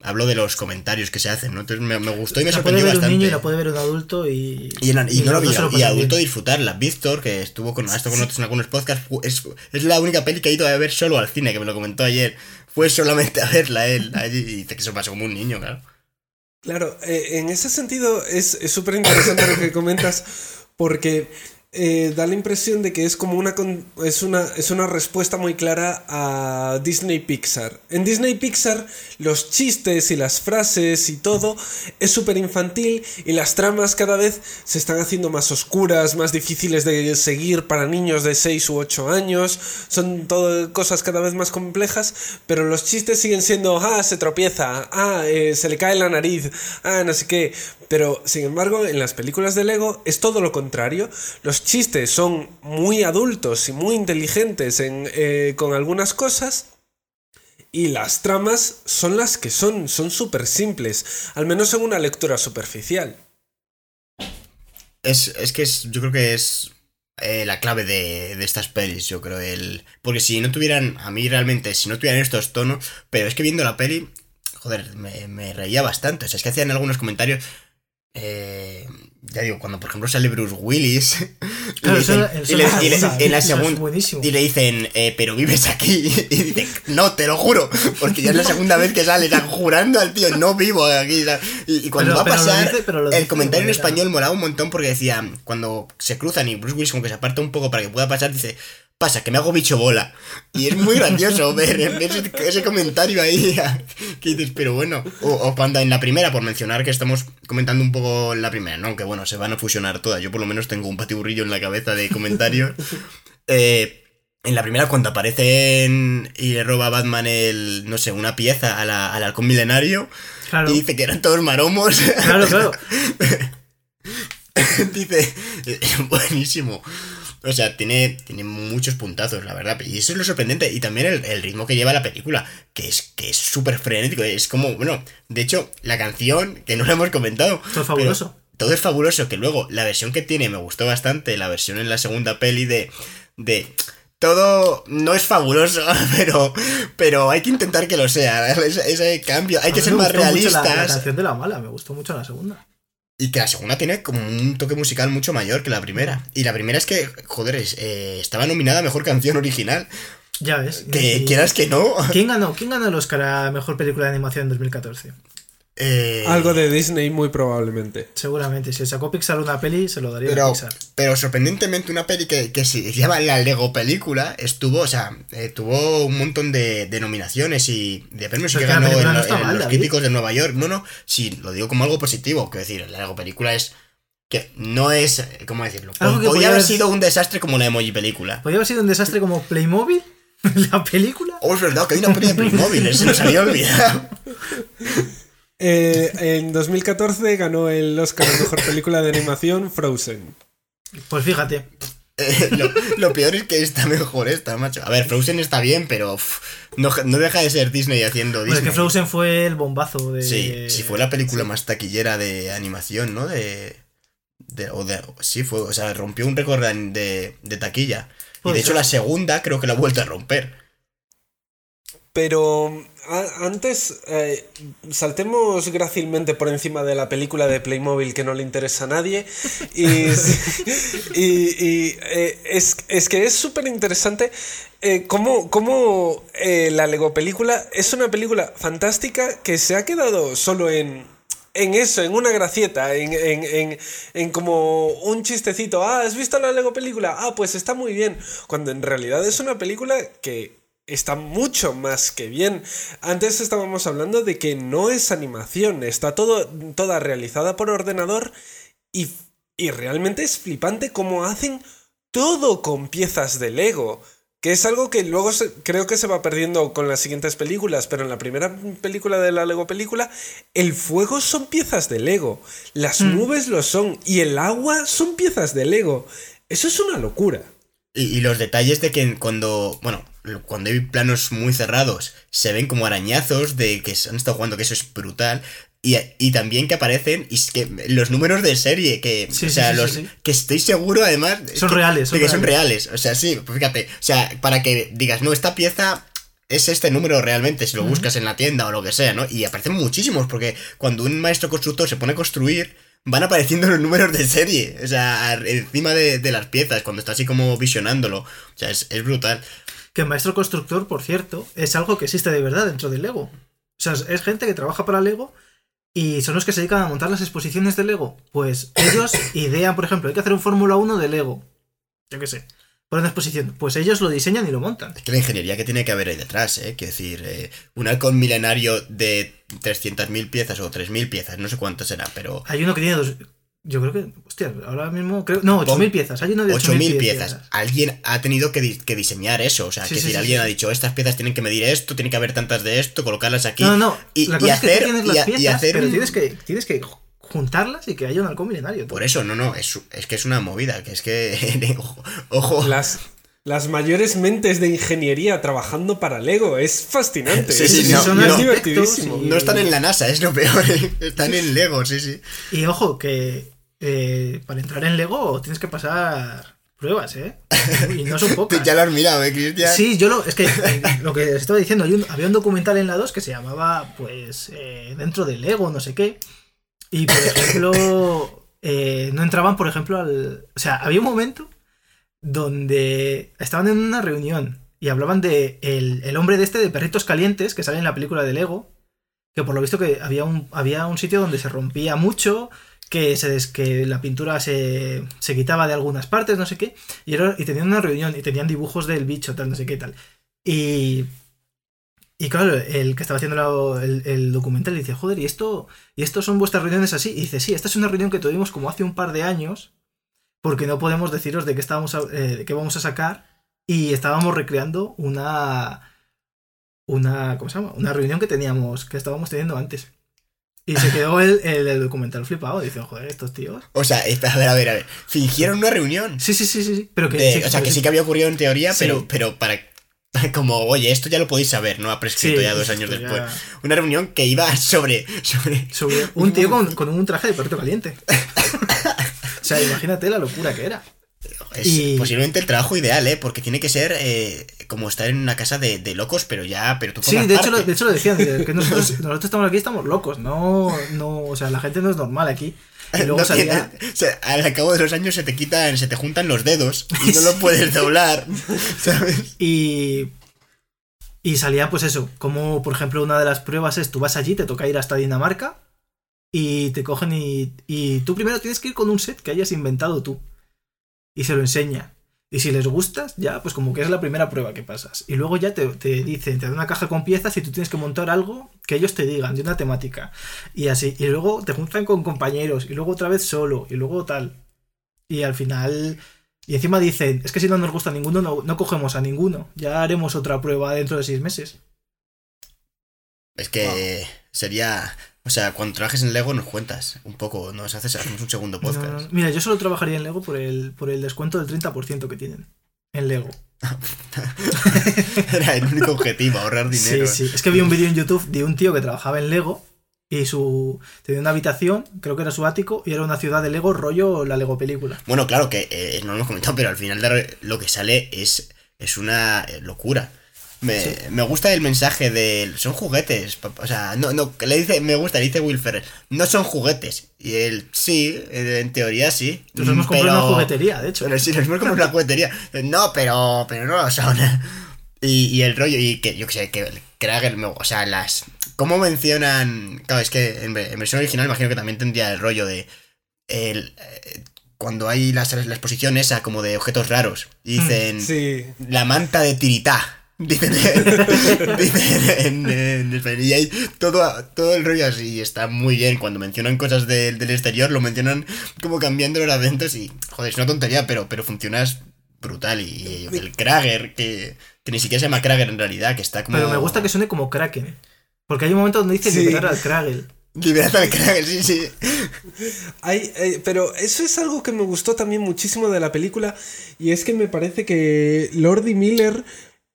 hablo de los comentarios que se hacen, ¿no? Entonces me, me gustó y me la puede sorprendió ver un bastante. niño y la puede ver un adulto y. Y, en- y y no lo vi- lo y adulto bien. disfrutarla. Víctor, que estuvo con, ha estado con nosotros en algunos podcasts, es, es la única peli que ha ido a ver solo al cine, que me lo comentó ayer. Fue solamente a verla él allí y dice que se pasó como un niño, claro. Claro, eh, en ese sentido es es súper interesante lo que comentas porque eh, da la impresión de que es como una, es, una, es una respuesta muy clara a Disney Pixar. En Disney Pixar los chistes y las frases y todo es súper infantil y las tramas cada vez se están haciendo más oscuras, más difíciles de seguir para niños de 6 u 8 años, son todo cosas cada vez más complejas, pero los chistes siguen siendo, ah, se tropieza, ah, eh, se le cae la nariz, ah, no sé qué. Pero, sin embargo, en las películas de Lego es todo lo contrario. Los chistes son muy adultos y muy inteligentes en, eh, con algunas cosas. Y las tramas son las que son, son súper simples, al menos en una lectura superficial. Es, es que es, yo creo que es eh, la clave de, de estas pelis, yo creo. El, porque si no tuvieran, a mí realmente, si no tuvieran estos tonos, pero es que viendo la peli, joder, me, me reía bastante. O sea, es que hacían algunos comentarios. eh, ya digo, cuando por ejemplo sale Bruce Willis y le dicen- y le- eh, pero vives aquí. Y dice, no, te lo juro. Porque ya es la segunda vez que sale, están jurando al tío, no vivo aquí. Y, y cuando Pero- va a pasar, dice- el comentario en español molaba un montón porque decía, cuando se cruzan y Bruce Willis como que se aparta un poco para que pueda pasar, dice, pasa, que me hago bicho bola. Y es muy gracioso ver, ese, ese comentario ahí. Que dices, pero bueno. O, o cuando en la primera, por mencionar que estamos comentando un poco la primera, ¿no? Que bueno, se van a fusionar todas. Yo por lo menos tengo un patiburrillo en la cabeza de comentarios. Eh, en la primera, cuando aparecen y le roba a Batman el, no sé, una pieza a la- al halcón milenario Claro, y dice que eran todos maromos. claro, claro. dice, buenísimo. O sea, tiene, tiene muchos puntazos, la verdad. Y eso es lo sorprendente. Y también el, el ritmo que lleva la película, que es que es súper frenético. Es como, bueno, de hecho, la canción, que no la hemos comentado. Todo es fabuloso. todo es fabuloso. Que luego, la versión que tiene me gustó bastante. La versión en la segunda peli de. de todo no es fabuloso, pero, pero hay que intentar que lo sea. Ese, ese cambio, hay que ser más realistas. La, la canción de la mala, me gustó mucho la segunda. Y que la segunda tiene como un toque musical mucho mayor que la primera. Y la primera es que, joder, eh, estaba nominada a Mejor Canción Original. Ya ves. Que y- quieras que no. ¿Quién ganó? ¿Quién ganó el Oscar a Mejor Película de Animación en 2014? Eh, Algo de Disney muy probablemente. Seguramente, si sacó Pixar una peli, se lo daría a Pixar. pero sorprendentemente una peli que, que se llama la Lego película estuvo, o sea, eh, tuvo un montón de, de nominaciones y de premios Pero que ganó en, no mal, los críticos de Nueva York. No, no, sí, lo digo como algo positivo. Quiero decir, la Lego película es que no es, eh, ¿cómo decirlo? Algo que Podría podía haber haber- sido un desastre como la Emoji película. ¿Podría haber sido un desastre como Playmobil? ¿La película? Oh, es verdad que hay una peli de Playmobil, se nos había olvidado. Eh, en 2014 ganó el Oscar a Mejor Película de Animación Frozen. Pues fíjate. Eh, lo, lo peor es que está mejor esta, macho. A ver, Frozen está bien, pero uf, no, no deja de ser Disney haciendo Pues es Disney. que Frozen fue el bombazo de. Sí, si fue la película más taquillera de animación, ¿no? De, de- o de- sí, fue, o sea, rompió un récord de, de taquilla. Y de hecho ser. la segunda creo que la ha vuelto a romper. Pero antes, eh, saltemos grácilmente por encima de la película de Playmobil que no le interesa a nadie. Y, eh, es, es que es súper interesante eh, cómo, cómo, eh, la Lego película es una película fantástica que se ha quedado solo en, en eso, en una gracieta, en, en, en, en como un chistecito. Ah, ¿has visto la Lego película? Ah, pues está muy bien. Cuando en realidad es una película que está mucho más que bien. Antes estábamos hablando de que no es animación, está todo, toda realizada por ordenador y, y realmente es flipante cómo hacen todo con piezas de Lego. Que es algo que luego se- creo que se va perdiendo con las siguientes películas, pero en la primera película de la Lego película, el fuego son piezas de Lego, las nubes lo son y el agua son piezas de Lego. Eso es una locura. Y, y los detalles de que cuando, bueno, cuando hay planos muy cerrados, se ven como arañazos de que se han estado jugando, que eso es brutal. Y, y también que aparecen y es que los números de serie, que, Sí, o sea, sí, los, sí. que estoy seguro además... Son que- reales, son de que son reales. O sea, sí, fíjate, o sea, para que digas, no, esta pieza es este número realmente, si lo buscas en la tienda o lo que sea, ¿no? Y aparecen muchísimos, porque cuando un maestro constructor se pone a construir, van apareciendo los números de serie, o sea, encima de, de las piezas, cuando está así como visionándolo. O sea, es, es brutal. Que maestro constructor, por cierto, es algo que existe de verdad dentro de Lego. O sea, es gente que trabaja para Lego y son los que se dedican a montar las exposiciones de Lego. Pues ellos idean, por ejemplo, hay que hacer un Fórmula 1 de Lego. Yo qué sé. Por una exposición. Pues ellos lo diseñan y lo montan. Es que la ingeniería que tiene que haber ahí detrás, ¿eh? Quiero decir, eh, un halcón milenario de 300.000 piezas o 3.000 piezas, no sé cuánto será, pero Hay uno que tiene dos. Yo creo que. Hostia, ahora mismo creo. No, 8.000 piezas. Hay uno de 8.000 8.000 piezas. Alguien ha tenido que, di- que diseñar eso, o sea, Sí, que sí, decir, sí, alguien ha dicho, estas piezas tienen que medir esto, tiene que haber tantas de esto, colocarlas aquí. No, no. Y, la que hacer, tienes las a- y piezas, hacer pero un- tienes que, tienes que juntarlas y que haya un halcón milenario. Por eso, no, no, es, es que es una movida, que es que... ojo, ojo. Las, las mayores mentes de ingeniería trabajando para Lego. Es fascinante. Sí, sí, es- no, es no. divertidísimo. No están en la NASA, es lo peor, están en Lego, sí, sí. Y ojo, que eh, para entrar en Lego tienes que pasar pruebas, ¿eh? Y no son pocas. Ya lo has mirado, ¿eh, Cristian? Sí, yo lo. Es que eh, lo que estaba diciendo, hay un- había un documental en la 2 que se llamaba, pues, eh, dentro del Lego, no sé qué. Y, por ejemplo, eh, no entraban, por ejemplo, al. O sea, había un momento donde estaban en una reunión y hablaban de el, el hombre de este de perritos calientes que sale en la película de Lego. Que por lo visto que había un, había un sitio donde se rompía mucho, que, se que la pintura se, se quitaba de algunas partes, no sé qué. Y, era- y tenían una reunión y tenían dibujos del bicho, tal, no sé qué, tal. Y, y claro, el que estaba haciendo la- el, el documental dice, joder, ¿y esto, ¿y esto son vuestras reuniones así? Y dice, sí, esta es una reunión que tuvimos como hace un par de años, porque no podemos deciros de qué, estábamos a- eh, de qué vamos a sacar, y estábamos recreando una... Una, ¿cómo se llama? Una reunión que teníamos, que estábamos teniendo antes. Y se quedó el, el, el documental flipado. Dice, joder, estos tíos. O sea, espera, a ver, a ver, a ver. Fingieron una reunión. Sí, sí, sí, sí. sí, Pero que, de- sí, o sea, que sí que había ocurrido en teoría, Sí. pero, pero para. Como, oye, esto ya lo podéis saber, ¿no? Ha prescrito Sí, ya dos años ya- después. Una reunión que iba sobre. sobre sobre un tío con, con un traje de perrito caliente. o sea, imagínate la locura que era. es Y- posiblemente el trabajo ideal, ¿eh? Porque tiene que ser eh, como estar en una casa de, de locos, pero ya. Pero tú Sí, de hecho, lo, de hecho lo decían, de que nosotros, nosotros estamos aquí, estamos locos, no, no, o sea, la gente no es normal aquí. Y luego No salía, tiene- o sea, al cabo de los años se te quitan, se te juntan los dedos y no lo puedes doblar, ¿sabes? y, y salía pues eso, como por ejemplo una de las pruebas es, tú vas allí, te toca ir hasta Dinamarca y te cogen y, y tú primero tienes que ir con un set que hayas inventado tú y se lo enseña. Y si les gustas, ya, pues como que es la primera prueba que pasas. Y luego ya te, te dicen, te dan una caja con piezas y tú tienes que montar algo que ellos te digan, de una temática. Y así. Y luego te juntan con compañeros, y luego otra vez solo, y luego tal. Y al final. Y encima dicen, es que si no nos gusta ninguno, no, no cogemos a ninguno. Ya haremos otra prueba dentro de seis meses. Es que sería. O sea, cuando trabajes en Lego nos cuentas un poco, nos haces hacemos un segundo podcast. no, no. Mira, yo solo trabajaría en Lego por el, por el descuento del 30% que tienen. En Lego. Era el único objetivo, ahorrar dinero. Sí, sí. Es que vi un vídeo en YouTube de un tío que trabajaba en Lego Y su. Tenía una habitación, creo que era su ático, y era una ciudad de Lego, rollo la Lego película. Bueno, claro que eh, no lo hemos comentado, pero al final de lo que sale es, es una eh, locura. Me, me gusta el mensaje de. Son juguetes. O sea, no, no, le dice, me gusta, le dice Will Ferrell. No son juguetes. Y él, sí, en teoría sí. Nos hemos comprado una juguetería, de hecho. Pero sí, nos hemos comprado una juguetería. No, pero, pero no lo son. Y, y el rollo, y que yo que sé, que Krager, o sea, las. ¿Cómo mencionan? Claro, es que en, en versión original imagino que también tendría el rollo de. El, eh, cuando hay las, la exposición esa como de objetos raros. Y dicen. Sí. La manta de Tiritá. Dicen, dicen en, en español. Y hay todo, todo el rollo así. Está muy bien. Cuando mencionan cosas del- del exterior, lo mencionan como cambiando los acentos. Y, joder, es una tontería, pero, pero funciona brutal. Y el Krager, que, que ni siquiera se llama Krager en realidad, que está como. Pero me gusta que suene como Kraken. Porque hay un momento donde dice Sí. liberar al Kragel. Liberad al Krager, sí, sí. Hay, eh, pero eso es algo que me gustó también muchísimo de la película y es que me parece que Lord y Miller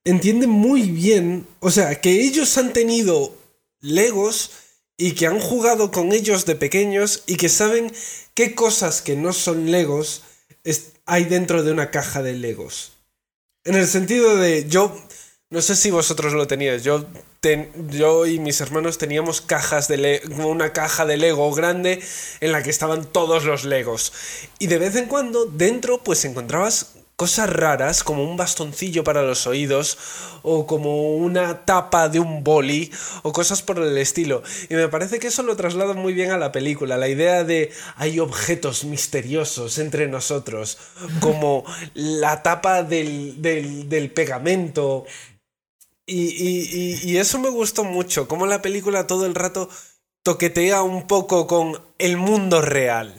entienden muy bien, o sea, que ellos han tenido Legos y que han jugado con ellos de pequeños y que saben qué cosas que no son Legos hay dentro de una caja de Legos. En el sentido de yo no sé si vosotros lo teníais. Yo, yo y mis hermanos teníamos cajas de Le- una caja de Lego grande en la que estaban todos los Legos. Y de vez en cuando dentro pues encontrabas cosas raras como un bastoncillo para los oídos o como una tapa de un boli o cosas por el estilo. Y me parece que eso lo traslada muy bien a la película, la idea de hay objetos misteriosos entre nosotros, como la tapa del, del, del pegamento. Y, y- y- y eso me gustó mucho, como la película todo el rato toquetea un poco con el mundo real.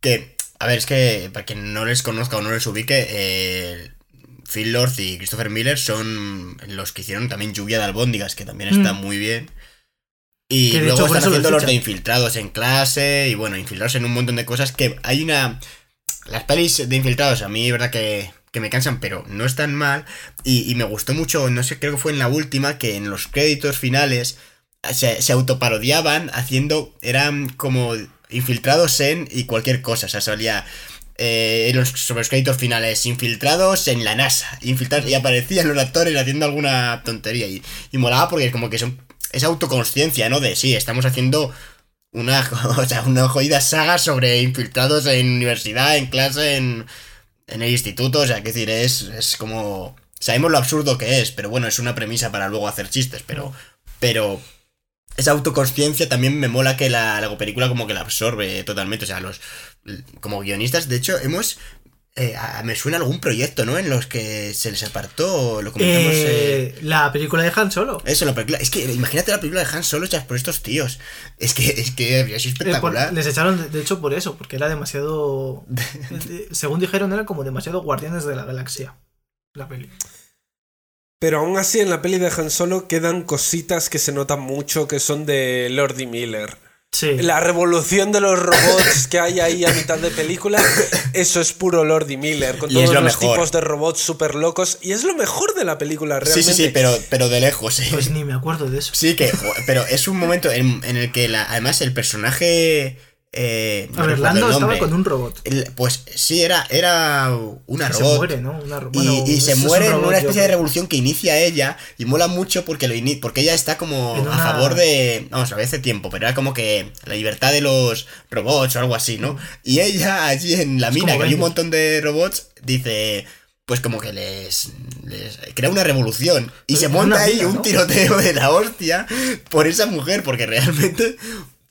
Que, a ver, es que para quien no les conozca o no les ubique, eh, Phil Lord y Christopher Miller son los que hicieron también Lluvia de Albóndigas, que también está Mm. muy bien. Y Que luego hecho están los haciendo los de infiltrados en clase y bueno, infiltrados en un montón de cosas que hay una... Las pelis de infiltrados a mí es verdad que, que me cansan, pero no están mal. Y, y me gustó mucho, no sé, creo que fue en la última, que en los créditos finales se, se autoparodiaban haciendo, eran como infiltrados en y cualquier cosa, o sea, salía eh, los, sobre los créditos finales, infiltrados en la NASA, infiltrados, y aparecían los actores haciendo alguna tontería, y, y molaba porque como que son, es autoconsciencia, ¿no? De sí, estamos haciendo una, o sea, una jodida saga sobre infiltrados en universidad, en clase, en, en el instituto, o sea, que decir, es, es como... Sabemos lo absurdo que es, pero bueno, es una premisa para luego hacer chistes, pero... Pero esa autoconsciencia también me mola que la, la película como que la absorbe totalmente. O sea, los como guionistas, de hecho, hemos. eh, a- me suena algún proyecto, ¿no? En los que se les apartó. Lo comentamos. eh, Eh, la película de Han Solo. eso, la película. Es que imagínate la película de Han Solo hechas por estos tíos. Es que es que es Eh, por- espectacular. les echaron, de- hecho, por eso, porque era demasiado. eh, según dijeron, eran como demasiado guardianes de la galaxia. La peli. Pero aún así en la peli de Han Solo quedan cositas que se notan mucho que son de Lord y Miller. Sí. La revolución de los robots que hay ahí a mitad de película, eso es puro Lord y Miller, con Y todos es lo los mejor. tipos de robots súper locos. Y es lo mejor de la película, sí, realmente. sí, sí, pero, pero de lejos, eh. Pues ni me acuerdo de eso. Sí, que. Pero es un momento en, en el que la, además el personaje. Eh, no A ver, recuerdo Lando el estaba con un robot. Pues sí, era, era una Que se robot. muere, ¿no? Una ro- Y, bueno, y se muere en robot, una especie de revolución que inicia ella y mola mucho porque lo porque ella está como a favor de vamos a ver hace tiempo pero era como que la libertad de los robots o algo así no y ella allí en la Es mina que hay un montón de robots dice pues como que les, les crea una revolución y Pero se monta ahí un ¿no? tiroteo de la hostia por esa mujer porque realmente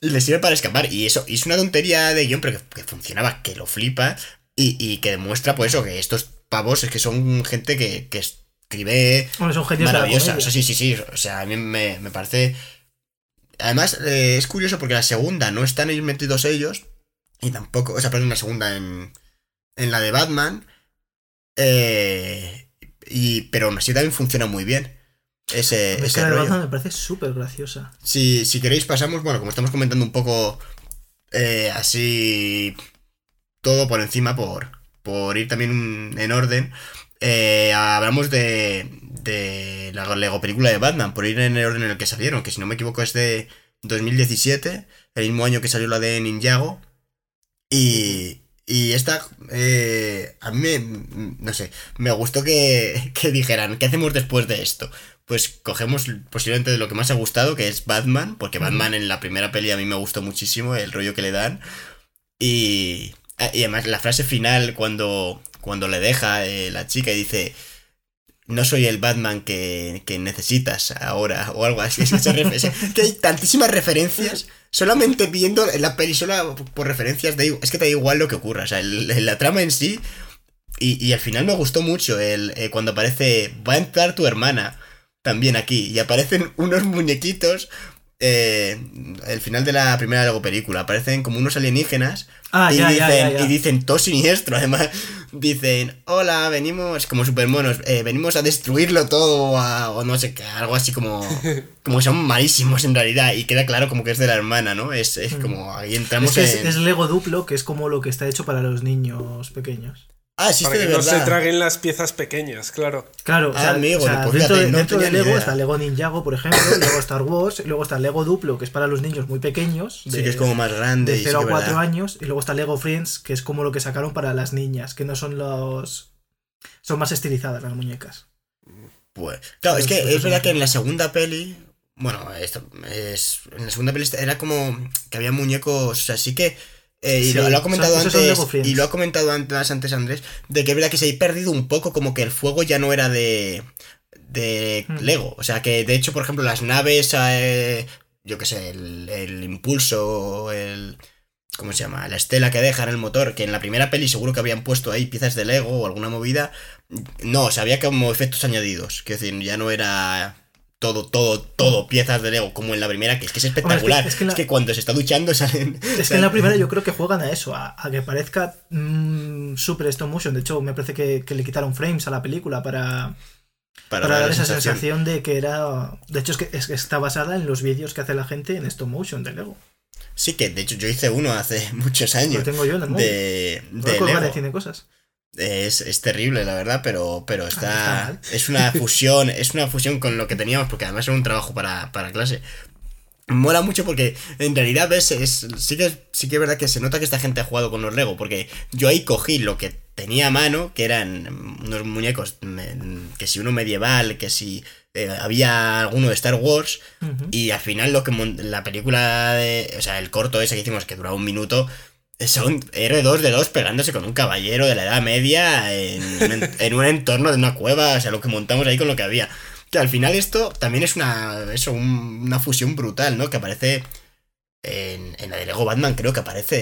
le sirve para escapar y eso y es una tontería de guion pero que, que funcionaba que lo flipa y, y que demuestra pues eso que estos pavos es que son gente que, que escribe Bueno, son maravillosa. O sea, sí, sí, sí. O sea, a mí me, me parece. Además, eh, es curioso porque la segunda no están ahí metidos ellos. Y tampoco. O sea, perdón, la segunda en. En la de Batman. Eh, y, pero aún así también funciona muy bien. Ese, Es ese rollo. Me parece súper graciosa. Si, si queréis, pasamos. Bueno, como estamos comentando un poco. eh, así. Todo por encima, por, por ir también en orden. eh, hablamos de, de la Lego película de Batman, por ir en el orden en el que salieron, que si no me equivoco es de 2017, el mismo año que salió la de Ninjago. Y, y esta, eh, a mí me, no sé, me gustó que, que dijeran, ¿qué hacemos después de esto? Pues cogemos posiblemente de lo que más ha gustado, que es Batman, porque Batman en la primera peli a mí me gustó muchísimo el rollo que le dan. Y, y además la frase final cuando, cuando le deja eh, la chica y dice, no soy el Batman que, que necesitas ahora o algo así. Es que, hay tantísimas referencias. Solamente viendo la peli, solo por referencias, de, es que te da igual lo que ocurra. O sea, el- la trama en sí. Y, y al final me gustó mucho el, eh, cuando aparece. Va a entrar tu hermana también aquí. Y aparecen unos muñequitos. eh, el final de la primera Lego película. Aparecen como unos alienígenas. Ah, y, ya, dicen, ya, y dicen todo siniestro. Además, dicen: Hola, venimos como supermonos. eh, venimos a destruirlo todo. o a- o no sé qué. Algo así como. Como son malísimos en realidad. Y queda claro como que es de la hermana, ¿no? Es, es como. Ahí entramos Mm. Es, que es Lego duplo, que es como lo que está hecho para los niños pequeños. Ah, sí, Para de que no se verdad. traguen las piezas pequeñas, claro. Claro, o Ah, sea, amigo, o sea, pues dentro, fíjate, de, no dentro de tenía ni Lego idea. está Lego Ninjago, por ejemplo, luego Star Wars, y luego está Lego Duplo, que es para los niños muy pequeños, Sí, que es como más grande. de y sí 0 a que 4 verdad. años, y luego está Lego Friends, que es como lo que sacaron para las niñas, que no son los... Son más estilizadas las muñecas. Pues, claro, es que es verdad que en la segunda peli. Bueno, esto es. En la segunda peli era como que había muñecos. O sea, sí que. Eh, y Sí, lo, lo ha comentado antes. Y lo ha comentado antes, antes Andrés. De que es verdad que se ha perdido un poco. Como que el fuego ya no era de. De Hmm. Lego. O sea, que de hecho, por ejemplo, las naves. eh, yo qué sé, el, el impulso. El. ¿Cómo se llama? La estela que deja en el motor, que en la primera peli seguro que habían puesto ahí piezas de Lego o alguna movida. No, o sea, había como efectos añadidos. Quiero decir, ya no era todo, todo, todo piezas de Lego como en la primera, que es que es espectacular. es es, que- es que que la- cuando se está duchando salen. Es que en la primera yo creo que juegan a eso, a, a que parezca mm, super stop motion. De hecho, me parece que, que le quitaron frames a la película para, para, dar esa sensación de que era... De hecho, es que, es que está basada en los vídeos que hace la gente en stop motion de Lego. Sí, que de hecho yo hice uno hace muchos Lo años. tengo yo en el móvil. De, de Lego. en Cine Cosas. Es, es terrible, la verdad, pero, pero está es una fusión, es una fusión con lo que teníamos, porque además era un trabajo para, para clase. Mola mucho porque en realidad ves, es, sí, que, sí que es verdad que se nota que esta gente ha jugado con los Lego, porque yo ahí cogí lo que tenía a mano, que eran unos muñecos, que si uno medieval, que si eh, había alguno de Star Wars, y al final lo que la película de, o sea, el corto ese que hicimos que duraba un minuto, son R2 de 2 pegándose con un caballero de la Edad Media en, un en- en un entorno de una cueva, o sea, lo que montamos ahí con lo que había. Que al final esto también es una, eso, un- una fusión brutal, ¿no? Que aparece en, en la de Lego Batman, creo que aparece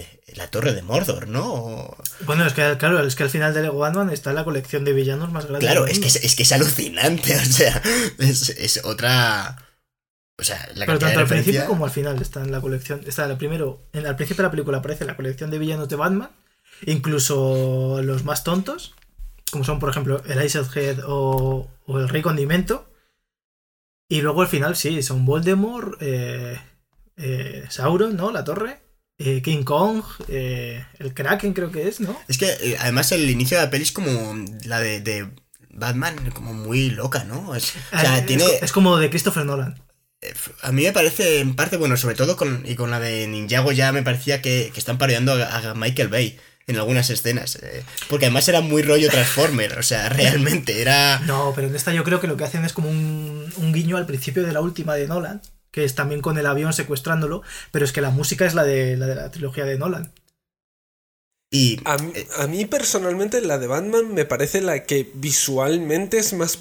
eh, la Torre de Mordor, ¿no? O- Bueno, es que, claro, es que al final de Lego Batman está la colección de villanos más grande Claro, es que es, es que es alucinante, o sea, es, es otra... O sea, la Pero tanto al principio como al final está en la colección. Está la primero, en el principio de la película aparece la colección de villanos de Batman, incluso los más tontos, como son por ejemplo el Head o, o el Rey Condimento. Y luego al final sí, son Voldemort, eh, eh, Sauron, ¿no? La torre, eh, King Kong, eh, el Kraken creo que es, ¿no? Es que además el inicio de la peli es como la de, de Batman, como muy loca, ¿no? Es- o sea, es, tiene... co- es como de Christopher Nolan. A mí me parece, en parte, bueno, sobre todo con, y con la de Ninjago ya me parecía que, que están parodiando a, a Michael Bay en algunas escenas. eh, porque además era muy rollo Transformer, o sea, realmente era... No, pero en esta yo creo que lo que hacen es como un, un guiño al principio de la última de Nolan, que es también con el avión secuestrándolo, pero es que la música es la de la, de la trilogía de Nolan. Y... A, mí- eh, a mí personalmente la de Batman me parece la que visualmente es más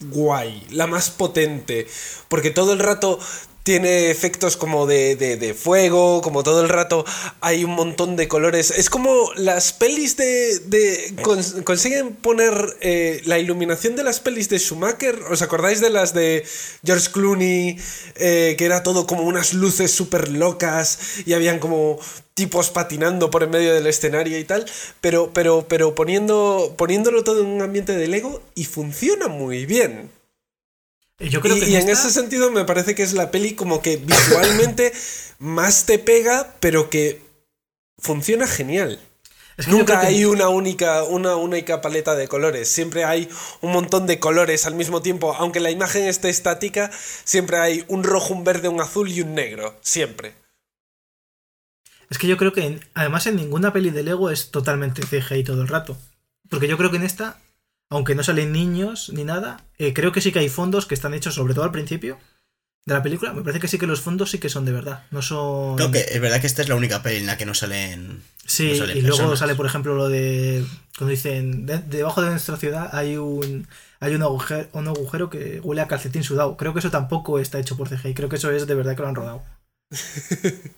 guay, la más potente, porque todo el rato tiene efectos como de, de- de fuego, como todo el rato hay un montón de colores. Es como las pelis de... de- cons- consiguen poner eh, la iluminación de las pelis de Schumacher. ¿Os acordáis de las de George Clooney? Eh, que era todo como unas luces súper locas y habían como tipos patinando por en medio del escenario y tal, pero, pero, pero poniendo, poniéndolo todo en un ambiente de Lego y funciona muy bien. Y Yo creo y que y en esta- ese sentido me parece que es la peli como que visualmente más te pega, pero que funciona genial. Es que yo Nunca que- hay una única, una única paleta de colores. Siempre hay un montón de colores al mismo tiempo. Aunque la imagen esté estática, siempre hay un rojo, un verde, un azul y un negro. Siempre. Es que yo creo que además en ninguna peli de Lego es totalmente CGI todo el rato. Porque yo creo que en esta, aunque no salen niños ni nada, eh, creo que sí que hay fondos que están hechos, sobre todo al principio de la película. Me parece que sí que los fondos sí que son de verdad. No son. Creo que es verdad que esta es la única peli en la que no salen. Sí, no salen y luego personas. sale, por ejemplo, lo de. Cuando dicen, "De- debajo de nuestra ciudad hay un hay un agujero, un agujero que huele a calcetín sudado. Creo que eso tampoco está hecho por CGI. Creo que eso es de verdad que lo han rodado.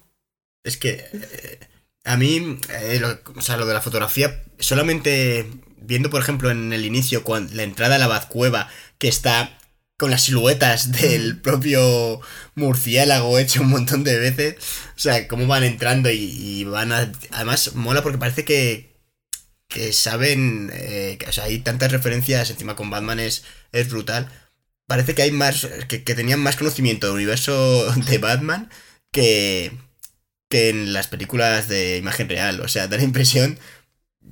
Es que eh, a mí, eh, lo, o sea, lo de la fotografía, solamente viendo, por ejemplo, en el inicio, cuando, la entrada a la Bazcueva, que está con las siluetas del propio murciélago hecho un montón de veces, o sea, cómo van entrando y, y van a... Además, mola porque parece que, que saben, eh, que, o sea, hay tantas referencias, encima con Batman es, es brutal. Parece que hay más, que, que tenían más conocimiento del universo de Batman que, que en las películas de imagen real. O sea, da la impresión,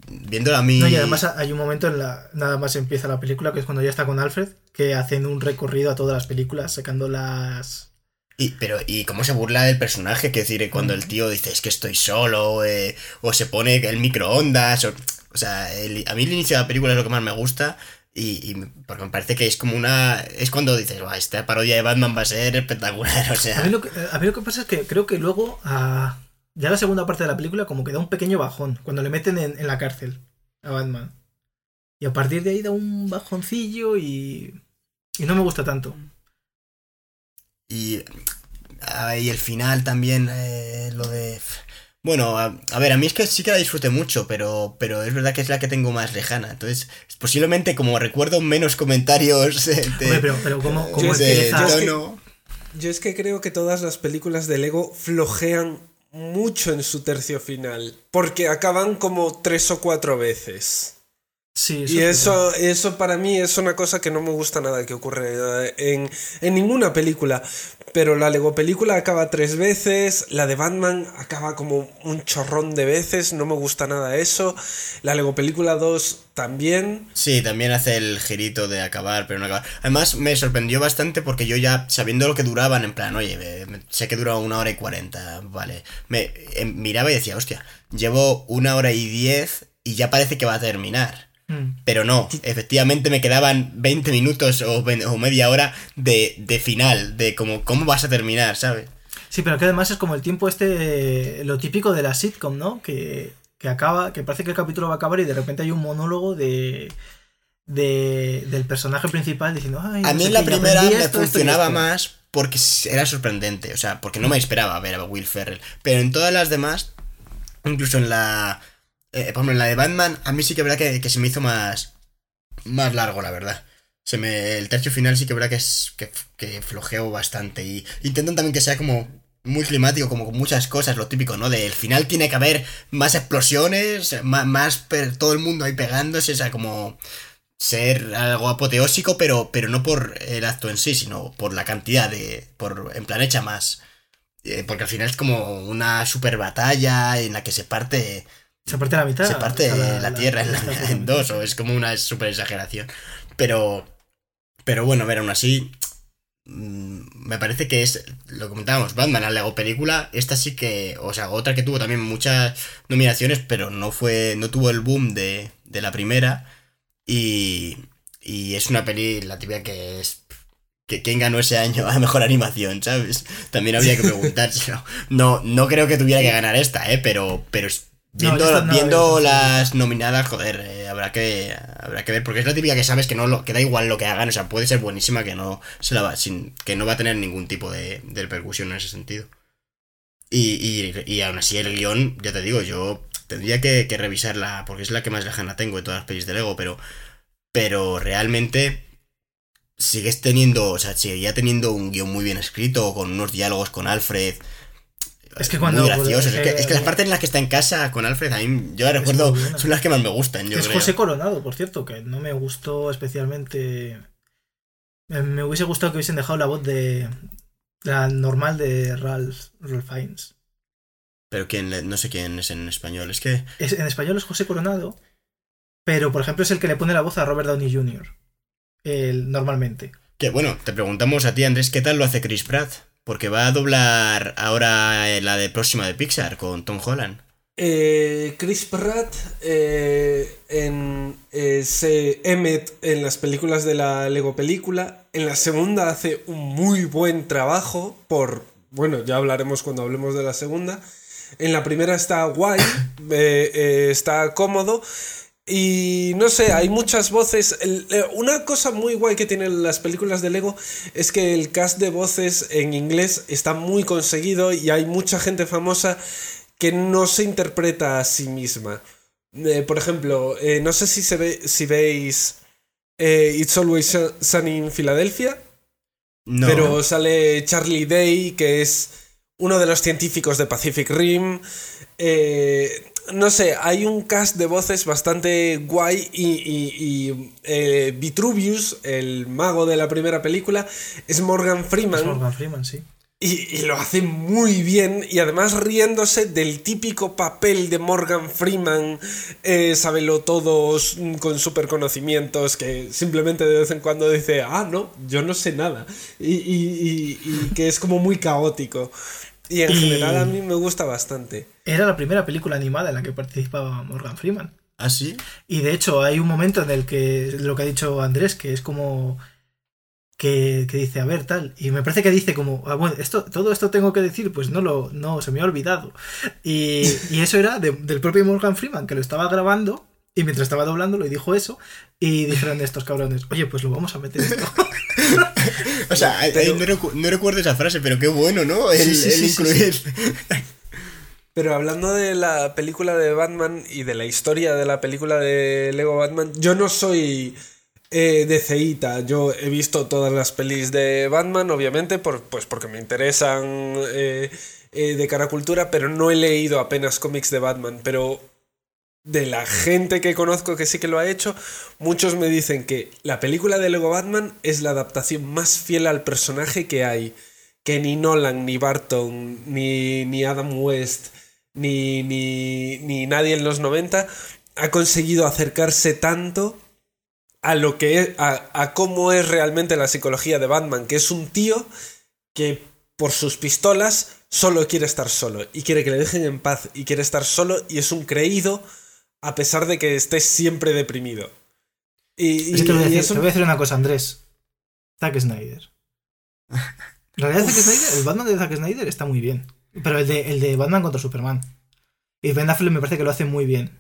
viéndolo a mí... No, y además hay un momento en la. Nada más empieza la película, que es cuando ya está con Alfred, que hacen un recorrido a todas las películas, sacando las. Y, pero, ¿y cómo se burla del personaje? Que decir, cuando el tío dice, es que estoy solo, eh, o se pone el microondas, o, o sea, el- a mí el inicio de la película es lo que más me gusta, y, y porque me parece que es como una... Es cuando dices, "Buah, esta parodia de Batman va a ser espectacular, o A sea... mí, lo que, a mí lo que pasa es que creo que luego, a, ya la segunda parte de la película, como que da un pequeño bajón, cuando le meten en, en la cárcel a Batman. Y a partir de ahí da un bajoncillo y. Y no me gusta tanto. Y, ah, y el final también, eh, lo de... Bueno, a, a ver, a mí es que sí que la disfruté mucho, pero, pero es verdad que es la que tengo más lejana. Entonces, posiblemente como recuerdo menos comentarios eh, de, Hombre, pero, pero ¿cómo, cómo Yo de es que- empieza? yo es que- tono. Yo es que creo que todas las películas de Lego flojean mucho en su tercio final. Porque acaban como tres o cuatro veces. Sí, Y es eso, eso para mí es una cosa que no me gusta nada que ocurre eh, en, en ninguna película. Pero la Lego película acaba tres veces, la de Batman acaba como un chorrón de veces, no me gusta nada eso. La Lego película 2 también. Sí, también hace el girito de acabar, pero no acabar. Además, me sorprendió bastante porque yo ya, sabiendo lo que duraban, en plan, oye, sé que dura una hora y cuarenta, vale. Me eh, miraba y decía, hostia, llevo una hora y diez y ya parece que va a terminar. Mm. Pero no, efectivamente me quedaban 20 minutos o, media hora de, de final, de como, ¿cómo vas a terminar, sabes? Sí, pero que además es como el tiempo este, lo típico de la sitcom, ¿no? Que, que acaba, que parece que el capítulo va a acabar y de repente hay un monólogo de, de del personaje principal diciendo, ay, A mí en la qué, primera me esto, esto y funcionaba esto". más porque era sorprendente, o sea, porque no me esperaba ver a Will Ferrell. Pero en todas las demás, incluso en la. Eh, por ejemplo, la de Batman, a mí sí que verdad que, se me hizo más. más largo, la verdad. Se me, el tercio final sí que verdad que, es, que, que flojeo bastante. Y intentan también que sea como muy climático, como con muchas cosas, lo típico, ¿no? Del final tiene que haber más explosiones, más, más per- todo el mundo ahí pegándose, o sea, como ser algo apoteósico, pero, pero no por el acto en sí, sino por la cantidad de. por en plan hecha más. Eh, porque al final es como una super batalla en la que se parte. Se parte la mitad. Se parte o sea, la, tierra en, la- en dos, o es como una super exageración. Pero. Pero bueno, a ver, aún así. mm, Me parece que es. Lo comentábamos, Batman, la Lego película. Esta sí que. O sea, otra que tuvo también muchas nominaciones, pero no fue. No tuvo el boom de, de la primera. Y. Y es una peli, la tibia que es. Que, ¿Quién ganó ese año a mejor animación, sabes? También habría que preguntárselo. No, no creo que tuviera que ganar esta, ¿eh? Pero, pero viendo, no, viendo las nominadas, joder, eh, habrá que habrá que ver. Porque es la típica que sabes que no lo, que da igual lo que hagan. O sea, puede ser buenísima que no se la va, sin, que no va a tener ningún tipo de, de repercusión en ese sentido. Y, y, y aún así el guion, ya te digo, yo tendría que, que revisarla, porque es la que más lejana tengo de todas las pelis de Lego, pero, pero realmente sigues teniendo, o sea, seguiría teniendo un guion muy bien escrito, con unos diálogos con Alfred. Es que cuando- Muy graciosos. Es que, eh, es que las partes en las que está en casa con Alfred, a mí, yo recuerdo, son las que más me gustan, yo es creo. José Coronado, por cierto, que no me gustó especialmente. Me, me hubiese gustado que hubiesen dejado la voz de. La normal de Ralph, Ralph Fiennes. Pero quién, no sé quién es en español. Es que. Es- en español es José Coronado, pero por ejemplo es el que le pone la voz a Robert Downey Jr. el- normalmente. Que bueno, te preguntamos a ti, Andrés, ¿qué tal lo hace Chris Pratt? Porque va a doblar ahora eh, la de próxima de Pixar con Tom Holland. Eh, Chris Pratt eh, en, eh, se Emmet en las películas de la Lego película. En la segunda hace un muy buen trabajo por... Bueno, ya hablaremos cuando hablemos de la segunda. En la primera está guay, eh, eh, está cómodo. Y no sé, hay muchas voces. El- eh, una cosa muy guay que tienen las películas de Lego es que el cast de voces en inglés está muy conseguido y hay mucha gente famosa que no se interpreta a sí misma. Eh, por ejemplo, eh, no sé si, se ve, si veis eh, It's Always Sun- Sunny in Philadelphia, No. pero sale Charlie Day, que es uno de los científicos de Pacific Rim. Eh, no sé, hay un cast de voces bastante guay y, y- y, eh, Vitruvius, el mago de la primera película, es Morgan Freeman. Es Morgan Freeman, sí. Y, y lo hace muy bien y además riéndose del típico papel de Morgan Freeman, eh, sábelo todos mm, con super conocimientos que simplemente de vez en cuando dice, ah, no, yo no sé nada. Y, y- y- y que es como muy caótico. Y en Y- general a mí me gusta bastante. Era la primera película animada en la que participaba Morgan Freeman. ¿Ah, sí? Y de hecho hay un momento en el que lo que ha dicho Andrés, que es como que, que dice, a ver, tal. Y me parece que dice como, ah, bueno, esto, todo esto tengo que decir, pues no lo, no, se me ha olvidado. Y, y eso era de- del propio Morgan Freeman, que lo estaba grabando, y mientras estaba doblando y dijo eso, y dijeron estos cabrones, oye, pues lo vamos a meter esto. O sea, Pero- no, recu- no recuerdo esa frase, pero qué bueno, ¿no? El, Sí, sí, el sí, sí, incluir. Pero hablando de la película de Batman y de la historia de la película de Lego Batman, yo no soy eh, de ceíta. Yo he visto todas las pelis de Batman, obviamente, por, pues porque me interesan eh, eh, de cara a cultura, pero no he leído apenas cómics de Batman. Pero de la gente que conozco que sí que lo ha hecho, muchos me dicen que la película de Lego Batman es la adaptación más fiel al personaje que hay. Que ni Nolan, ni Barton, ni, ni Adam West, ni, ni, ni nadie en los 90 ha conseguido acercarse tanto a lo que es, a, a cómo es realmente la psicología de Batman, que es un tío que por sus pistolas solo quiere estar solo y quiere que le dejen en paz y quiere estar solo y es un creído a pesar de que esté siempre deprimido. Y, Es que te, voy a y decir, eso- te voy a decir una cosa, Andrés. Zack Snyder. En realidad, Zack Snyder, el Batman de Zack Snyder está muy bien. Pero el de, el de Batman contra Superman. Y Ben Affleck me parece que lo hace muy bien.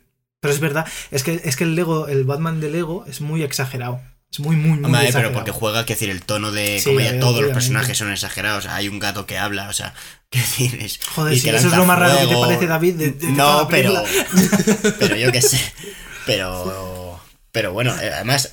Pero es verdad, es que, es que el Lego, el Batman de Lego es muy exagerado. Es muy, muy, muy Hombre, pero exagerado. porque juega, que decir, el tono de Sí, comedia, todos los personajes son exagerados. Hay un gato que habla, o sea, qué decir. Joder, y sí, que eso es lo más raro que te parece, David, de- de no, pero. pero yo qué sé. Pero. Pero bueno, eh, además.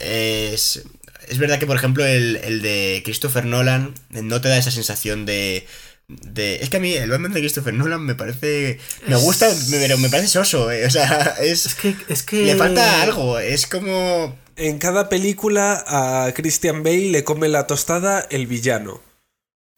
Es. Es verdad que, por ejemplo, el, el de Christopher Nolan no te da esa sensación de. De, es que a mí el Batman de Christopher Nolan me parece. Me Es- gusta, pero me parece soso. eh, O sea, Es es. que, es que. Le falta algo. Es como. En cada película a Christian Bale le come la tostada el villano.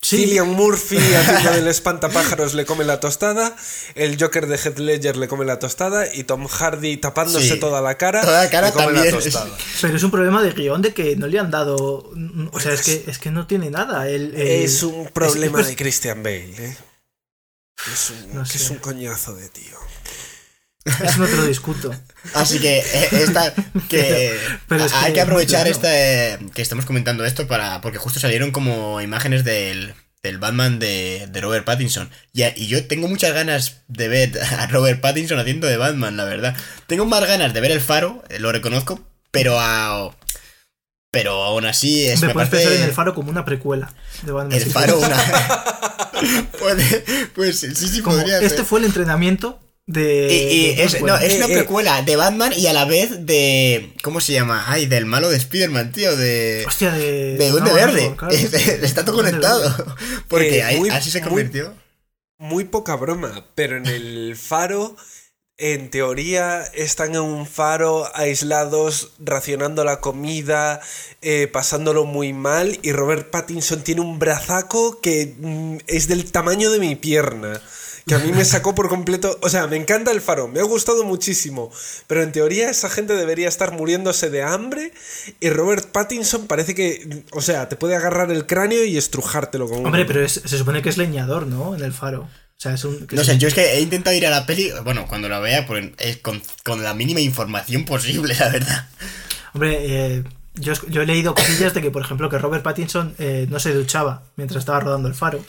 Sí, Cillian Murphy haciendo del espantapájaros le come la tostada, el Joker de Heath Ledger le come la tostada y Tom Hardy tapándose Sí. toda la cara, Toda la cara le come la también. tostada. pero es un problema de guion de que no le han dado. O sea, es que, es que no tiene nada. El, el- Es un problema es- de Christian Bale, ¿eh? Es un, No que es sé. un coñazo de tío. Eso no te lo discuto. Así que eh, esta, que Pero hay que que aprovechar claro. este que estamos comentando esto para porque justo salieron como imágenes del, del Batman de, de Robert Pattinson y, y yo tengo muchas ganas de ver a Robert Pattinson haciendo de Batman, la verdad. Tengo más ganas de ver el Faro, eh, lo reconozco, pero a, pero aún así es Me me puedes parece pensar en el faro como una precuela de Batman. el. Faro una pues sí sí Como, podría ser. este fue el entrenamiento de. Y, y de es, no, una Eh, eh. precuela de Batman y a la vez de. ¿Cómo se llama? Ay, del malo de Spider-Man, tío. De. Hostia, de. De Duende no, Verde. no, claro. Está todo conectado. Porque Eh, muy- así se muy- convirtió. Muy poca broma, pero en el faro, en teoría, están en un faro aislados, racionando la comida, eh, pasándolo muy mal, y Robert Pattinson tiene un brazaco que mm, es del tamaño de mi pierna. Que a mí me sacó por completo. O sea, me encanta el faro, me ha gustado muchísimo. Pero en teoría esa gente debería estar muriéndose de hambre. Y Robert Pattinson parece que. O sea, te puede agarrar el cráneo y estrujártelo con Hombre, pero es- se supone que es leñador, ¿no? En el faro. O sea, es un. No sé, un- yo es que he intentado ir a la peli, bueno, cuando la vea, pues, es con, con la mínima información posible, la verdad. Hombre, eh, yo he leído cosillas de que, por ejemplo, que Robert Pattinson eh, no se duchaba mientras estaba rodando el faro.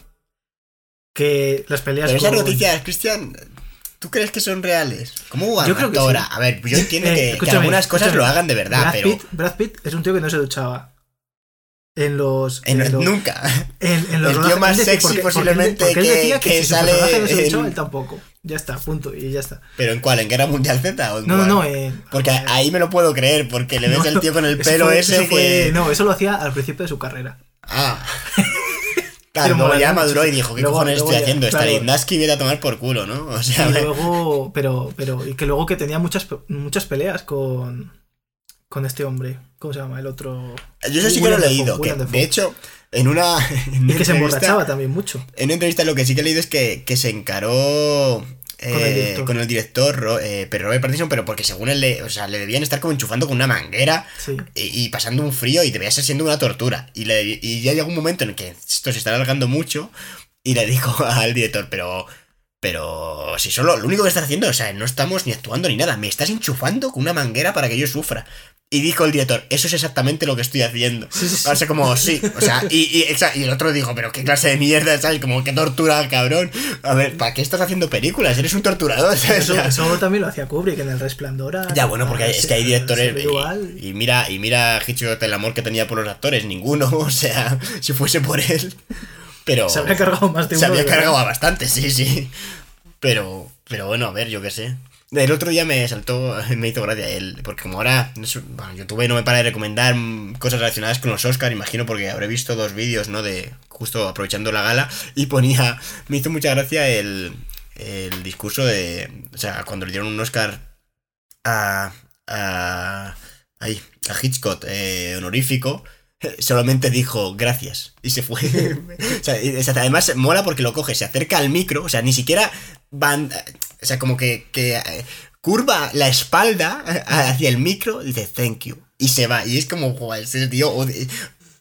Que las peleas Pero esas con- noticias, Cristian, ¿tú crees que son reales? ¿Cómo una Yo creo que actora? sí. A ver, yo entiendo Eh, que- que, algunas cosas lo hagan de verdad, Brad pero Pitt, Brad Pitt es un tío que no se duchaba. En los. en- en los- nunca. en- en los el tío rodajes- más él decía- sexy porque- porque él- posiblemente porque él que- decía que si sale no se duchaba, en- él tampoco. Ya está, punto. Y ya está. ¿Pero en cuál? ¿En Guerra Mundial Z? o en No, no, cuál? no. eh, Porque eh, ahí me lo puedo creer, porque le ves no, el tío con el pelo fue- ese fue- que... No, eso lo hacía al principio de su carrera. Ah. Claro, luego ya maduró y dijo, ¿qué Luego- cojones luego estoy ya, haciendo? claro. Stanislavski viene a tomar por culo, ¿no? O sea, Y luego, pero, pero, y que luego que tenía muchas, muchas peleas con, con este hombre. ¿Cómo se llama? El otro. yo eso sí que lo he leído. que, de hecho, en una... en una Y que se emborrachaba también mucho. En una entrevista lo que sí que he leído es que, que se encaró eh, Con el director. con el director, Ro- eh, pero Robert Pattinson, pero porque según él, le, o sea, le debían estar como enchufando con una manguera Sí. y, y pasando un frío y debía ser siendo una tortura. Y, le, y ya llegó un momento en que esto se está alargando mucho y le dijo al director, pero... Pero si solo lo único que estás haciendo, o sea, no estamos ni actuando ni nada, me estás enchufando con una manguera para que yo sufra. Y dijo el director, eso es exactamente lo que estoy haciendo. Sí, sí, sí. O sea, como, sí, o sea, y, y, exa- y el otro dijo, pero qué clase de mierda, ¿sabes? Como, qué tortura, cabrón. A ver, ¿para qué estás haciendo películas? Eres un torturador, ¿sabes? Eso, eso también lo hacía Kubrick en El Resplandor. ya, bueno, porque es que hay directores. y-. Y, mira, y mira Hitchcock el amor que tenía por los actores, ninguno, o sea, si fuese por él. Pero. Se había cargado más de Se uno. había de verdad. cargado a bastante, sí, sí. Pero, pero bueno, a ver, yo qué sé. El otro día me saltó, me hizo gracia él, porque como ahora, bueno, YouTube no me para de recomendar cosas relacionadas con los Oscar, imagino, porque habré visto dos vídeos, ¿no? De justo aprovechando la gala, y ponía, me hizo mucha gracia el, el discurso de, o sea, cuando le dieron un Oscar a, a, ahí, a Hitchcock eh, honorífico, solamente dijo gracias y se fue. o sea, y- además mola porque lo coge, se acerca al micro, o sea, ni siquiera van, o sea, como que, que eh, curva la espalda hacia el micro, dice thank you y se va y es como, joder, ese tío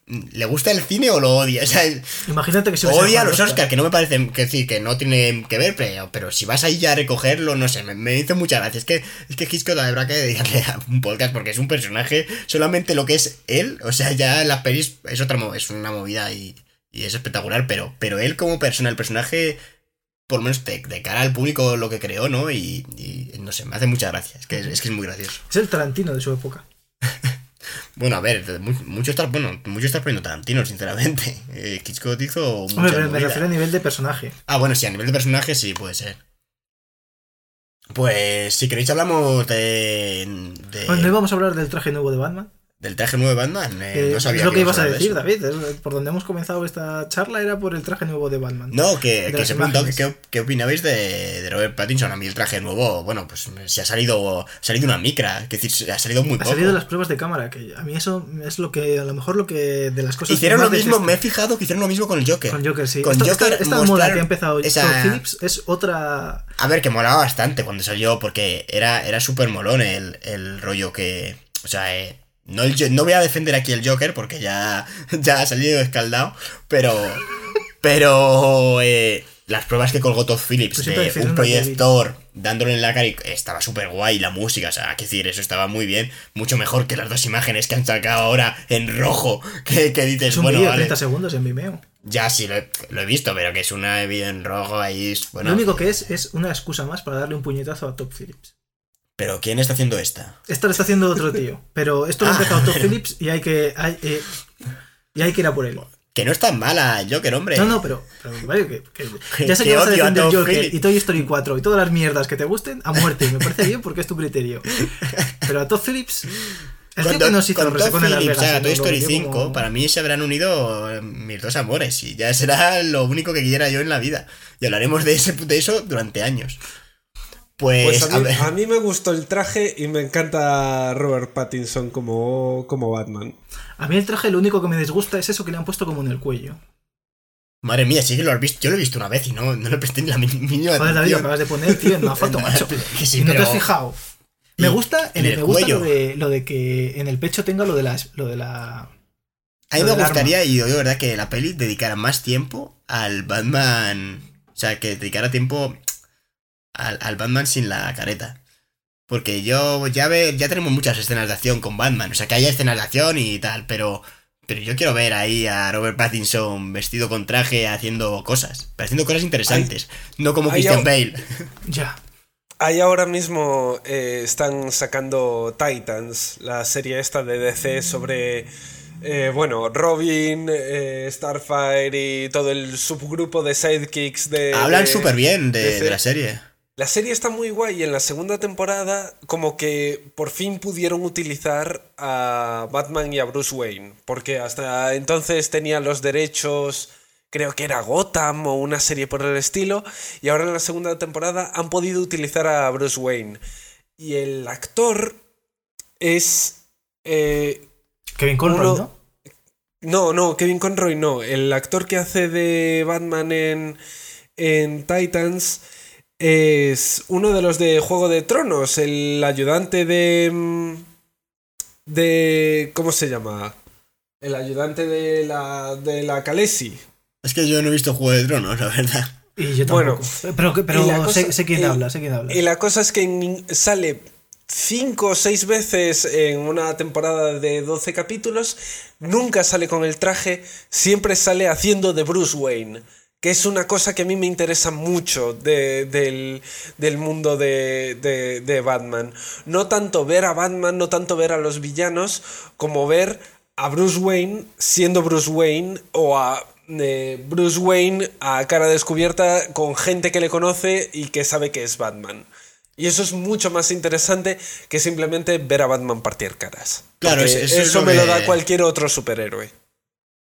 ¿Le gusta el cine o lo odia? O sea, Imagínate que se hubiese odia a los el Oscar, que no me parece que sí, que no tiene que ver, pero, pero si vas ahí ya a recogerlo, no sé, me, me hizo mucha gracia. Es que, es que Hitchcock habrá que dedicarle a un podcast porque es un personaje, solamente lo que es él, o sea, ya en las pelis es otra es una movida y, y es espectacular, pero, pero él como persona, el personaje, por lo menos de, de cara al público, lo que creó, ¿no? Y, y no sé, me hace mucha gracia, es que es, que es muy gracioso. Es el Tarantino de su época. Bueno, a ver, mu- mucho está, bueno, mucho está poniendo Tarantino, sinceramente. Eh, Hitchcock hizo mucha Hombre, me, refiero a nivel de personaje. Ah, bueno, sí, a nivel de personaje sí puede ser. Pues si queréis hablamos de, de- Bueno, ¿No íbamos a hablar del traje nuevo de Batman? Del traje nuevo de Batman. Eh, Eh, no sabía es lo que ibas a de decir, eso. David. por donde hemos comenzado esta charla era por el traje nuevo de Batman. No, que, De que se preguntó qué, qué opinabais de, de Robert Pattinson. A mí el traje nuevo, bueno, pues se ha salido, ha salido una micra, que decir, ha salido muy Ha poco. salido de las pruebas de cámara, que a mí eso es lo que, a lo mejor lo que de las cosas Hicieron lo mismo, me he fijado que hicieron lo mismo con el Joker. Con Joker, sí. Con Esto- Joker esta, esta moda que ha empezado esa- Phillips es otra. A ver, que molaba bastante cuando salió, porque era, era súper molón el, el rollo que. O sea, eh, no, el no voy a defender aquí el Joker porque ya, ya ha salido escaldado, pero. Pero. eh, las pruebas que colgó Todd Phillips Pues de un proyector dándole en la cara y estaba súper guay la música, o sea, que decir, eso estaba muy bien, mucho mejor que las dos imágenes que han sacado ahora en rojo, que, que dices, Es un bueno, vale, 30 segundos en Vimeo. ya sí lo he, lo he visto, pero que es una vídeo en rojo ahí, bueno, Lo único que es es una excusa más para darle un puñetazo a Top Phillips. Pero ¿quién está haciendo esta? Esto lo está haciendo otro tío. Pero esto lo ha Ah. empezado Top Phillips y hay que. hay, eh, y hay que ir a por él. Que no es tan mala el Joker, hombre. No, no, pero, pero vale, que, que- Que- ya sé que vas a defender Todd Joker Phillips. y Toy Story 4 y todas las mierdas que te gusten a muerte. y Me parece bien porque es tu criterio. Pero a Todd Phillips. El tío que nos hizo con Todd. Toy Story vendió 5, como- para mí se habrán unido eh, mis dos amores y ya será lo único que quiera yo en la vida. Y hablaremos de, ese, de eso durante años. Pues, Pues a a mí, ver, a mí me gustó el traje y me encanta Robert Pattinson como, como Batman. A mí el traje lo único que me disgusta es eso que le han puesto como en el cuello. Madre mía, sí que lo has visto. Yo lo he visto una vez y no, no le presté ni la mínima Joder, David, acabas de poner, tío, en una foto, macho. Que sí, y no te has fijado. Me gusta, en el me gusta cuello. lo, de, lo de que en el pecho tenga lo de las, lo de la. A mí me arma. gustaría, y yo de verdad, que la peli dedicara más tiempo al Batman. O sea, que dedicara tiempo al, al Batman sin la careta. Porque yo ya ve, ya tenemos muchas escenas de acción con Batman. O sea, que haya escenas de acción y tal, pero. Pero yo quiero ver ahí a Robert Pattinson vestido con traje haciendo cosas. Pero haciendo cosas interesantes. no como Christian al- Bale. Ya. Ahí ahora mismo eh, están sacando Titans, la serie esta de DC sobre, eh, bueno, Robin, eh, Starfire y todo el subgrupo de sidekicks de... Hablan súper bien de la serie. La serie está muy guay y en la segunda temporada como que por fin pudieron utilizar a Batman y a Bruce Wayne, porque hasta entonces tenían los derechos, creo que era Gotham o una serie por el estilo, y ahora en la segunda temporada han podido utilizar a Bruce Wayne. Y el actor es... eh, Kevin Conroy, Uno- ¿no? no, no, Kevin Conroy no. El actor que hace de Batman en, en Titans es uno de los de Juego de Tronos, el ayudante de... mm, de... ¿Cómo se llama? El ayudante de la, de la Khaleesi. Es que yo no he visto Juego de Tronos, la verdad. Y yo Bueno, tampoco. pero pero la sé, quién y- habla, sé quién habla. Y la cosa es que sale cinco o seis veces en una temporada de 12 capítulos, nunca sale con el traje, siempre sale haciendo de Bruce Wayne. Que es una cosa que a mí me interesa mucho de- del, del mundo de, de- de Batman. No tanto ver a Batman, no tanto ver a los villanos, como ver a Bruce Wayne siendo Bruce Wayne o a eh, Bruce Wayne a cara descubierta con gente que le conoce y que sabe que es Batman. Y eso es mucho más interesante que simplemente ver a Batman partir caras. Claro, es- eso me lo da cualquier otro superhéroe.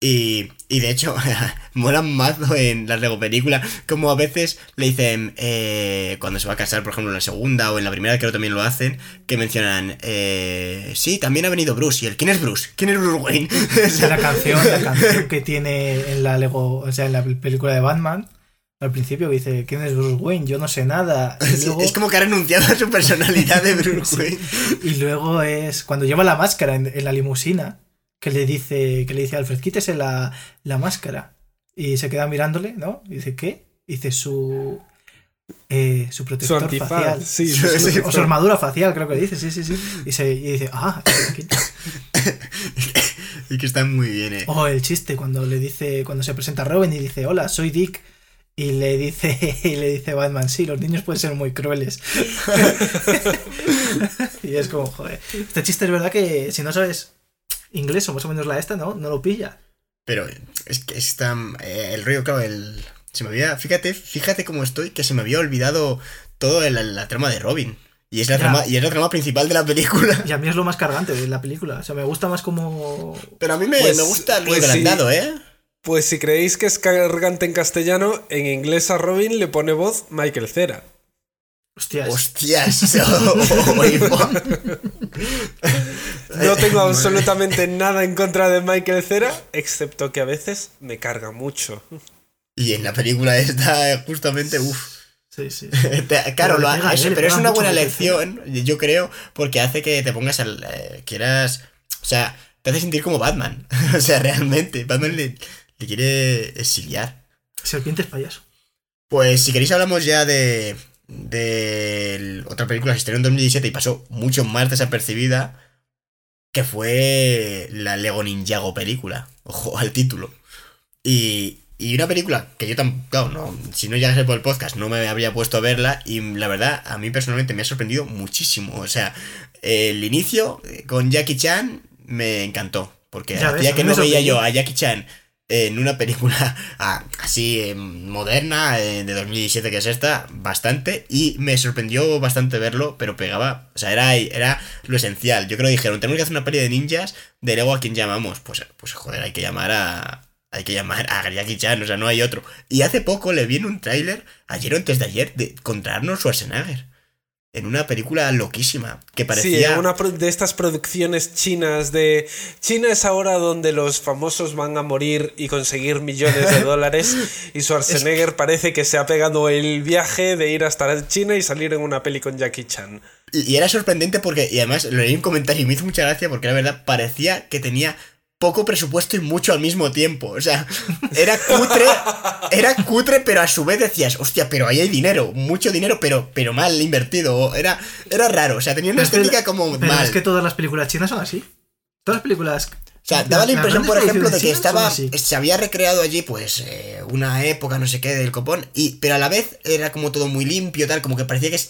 Y, y de hecho, molan más en las Lego películas, como a veces le dicen, eh, cuando se va a casar, por ejemplo, en la segunda o en la primera, creo que también lo hacen, que mencionan, eh, sí, también ha venido Bruce. ¿Y el quién es Bruce? ¿Quién es Bruce Wayne? La canción, la canción que tiene en la Lego, o sea, en la película de Batman, al principio que dice, ¿quién es Bruce Wayne? Yo no sé nada. Y es, luego, es como que ha renunciado a su personalidad de Bruce Sí. Wayne. y luego es cuando lleva la máscara en, en la limusina, que le dice, que le dice a Alfred, quítese la, la máscara. Y se queda mirándole, ¿no? Y dice, ¿qué? Y dice su. eh, su Su protector antifaz. facial. Sí, Sí, su- sí. O su armadura facial, creo que dice, sí, sí, sí. Y, se, y dice, ah, y que está muy bien, eh. O el chiste cuando le dice, cuando se presenta Robin y dice, hola, soy Dick. Y le dice, y le dice Batman, sí, los niños pueden ser muy crueles. y es como, joder. Este chiste es verdad que si no sabes inglés o más o menos la esta, ¿no? No lo pilla. Pero es que está. eh, el rollo, claro, el. Se me había. Fíjate, fíjate cómo estoy, que se me había olvidado todo la, la trama de Robin. Y es la, Ya. trama, y es la trama principal de la película. Y a mí es lo más cargante de la película. O sea, me gusta más como... Pero a mí me, Pues- me gusta lo pues sí. ¿eh? Pues si creéis que es cargante en castellano, en inglés a Robin le pone voz Michael Cera. Hostias. Hostias. No tengo Madre. absolutamente nada en contra de Michael Cera, excepto que a veces me carga mucho. Y en la película esta, justamente, uff. Sí, sí. Claro, Pero lo le pega, ha- eh, eso- le pero es una buena lección, yo creo, porque hace que te pongas al. eh, quieras. O sea, te hace sentir como Batman. o sea, realmente. Batman le, le quiere exiliar. Serpientes payaso. Pues si queréis hablamos ya de, de otra película que se estrenó en 2017 y pasó mucho más desapercibida, que fue la Lego Ninjago película. Ojo al título. Y, y una película que yo tampoco, no, si no llegase por el podcast no me habría puesto a verla y la verdad a mí personalmente me ha sorprendido muchísimo. O sea, el inicio eh, con Jackie Chan me encantó, porque Ya hacía que no veía yo a Jackie Chan en una película ah, así eh, moderna eh, de 2017 que es esta, bastante, y me sorprendió bastante verlo, pero pegaba, o sea, era, era lo esencial. Yo creo que dijeron, tenemos que hacer una peli de ninjas, de Lego a quién llamamos. Pues, pues joder, hay que llamar a... Hay que llamar a Jackie Chan, o sea, no hay otro. Y hace poco le vi en un tráiler, ayer o antes de ayer, de, contra Arnold Schwarzenegger. En una película loquísima que Sí, parecía una pro- de estas producciones chinas de... China es ahora donde los famosos van a morir y conseguir millones de dólares y Schwarzenegger parece que se ha pegado el viaje de ir hasta China y salir en una peli con Jackie Chan. y, y era sorprendente porque y además lo leí en un comentario y me hizo mucha gracia porque la verdad parecía que tenía poco presupuesto y mucho al mismo tiempo. O sea, era cutre, era cutre, pero a su vez decías, hostia, pero ahí hay dinero, mucho dinero, pero, pero mal invertido. Era, era raro, o sea, tenía una Pero estética como Pero mal. es que todas las películas chinas son así. Todas las películas. O sea, daba la impresión, por ejemplo, de que estaba. Se había recreado allí, pues, eh, una época, no sé qué, del copón. Y, pero a la vez era como todo muy limpio, tal, como que parecía que,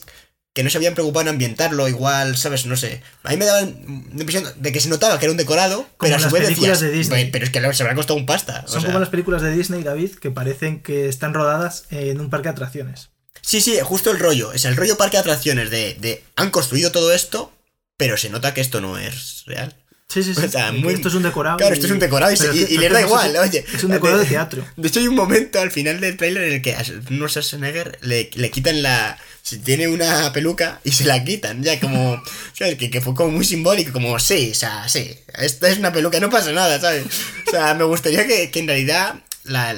que no se habían preocupado en ambientarlo, igual, ¿sabes? No sé. A mí me daba la impresión de que se notaba que era un decorado, pero a su vez decías. de Disney. "Pues, Pero es que se habrá costado un pasta. o Son sea. como las películas de Disney, David, que parecen que están rodadas en un parque de atracciones. Sí, sí, justo el rollo. Es el rollo parque de atracciones de, de. Han construido todo esto, pero se nota que esto no es real. Sí, sí, sí. O sea, Y que muy- Esto es un decorado. Claro, esto es un decorado y y- y les da igual, es- oye. Es un decorado de teatro. De hecho, hay un momento al final del tráiler en el que a no Schwarzenegger le, le quitan la. Si tiene una peluca y se la quitan, ya como. ¿Sabes? Que, que fue como muy simbólico, como, sí, o sea, sí, esta es una peluca, no pasa nada, ¿sabes? O sea, me gustaría que, que en realidad la,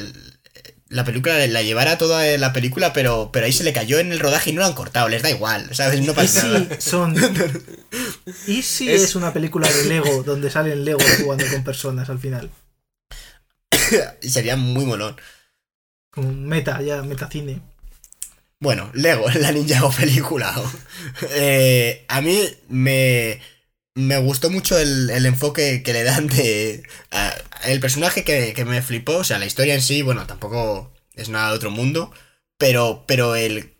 la película la llevara toda la película, pero, pero ahí se le cayó en el rodaje y no lo han cortado, les da igual, ¿sabes? No Y pasa si nada. son. ¿Y si Es- es... una película de Lego donde salen Lego jugando con personas al final? Y sería muy molón. Como meta, ya, metacine. Bueno, Lego, la Ninjago película. Eh, a mí me, me gustó mucho el, el enfoque que le dan de... a- el personaje que, que me flipó, o sea, la historia en sí, bueno, tampoco es nada de otro mundo, pero, pero el...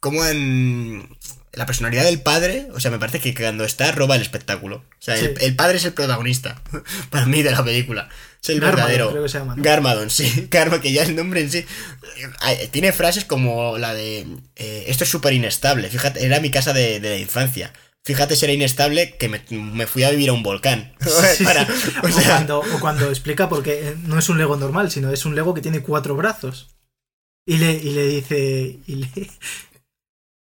Como en... La personalidad del padre, o sea, me parece que cuando está roba el espectáculo. O sea, el, Sí. el padre es el protagonista, para mí, de la película. Es el Garmadon, verdadero. creo que se llama, ¿no? Garmadon, sí. Garma, que ya el nombre en sí. eh, Tiene frases como la de. eh, esto es súper inestable. Fíjate, era mi casa de, de la infancia. Fíjate si era inestable que me, me fui a vivir a un volcán. Sí, Para- sí. o cuando, o cuando explica porque eh, no es un Lego normal, sino es un Lego que tiene cuatro brazos. Y le, y le dice. Y, le-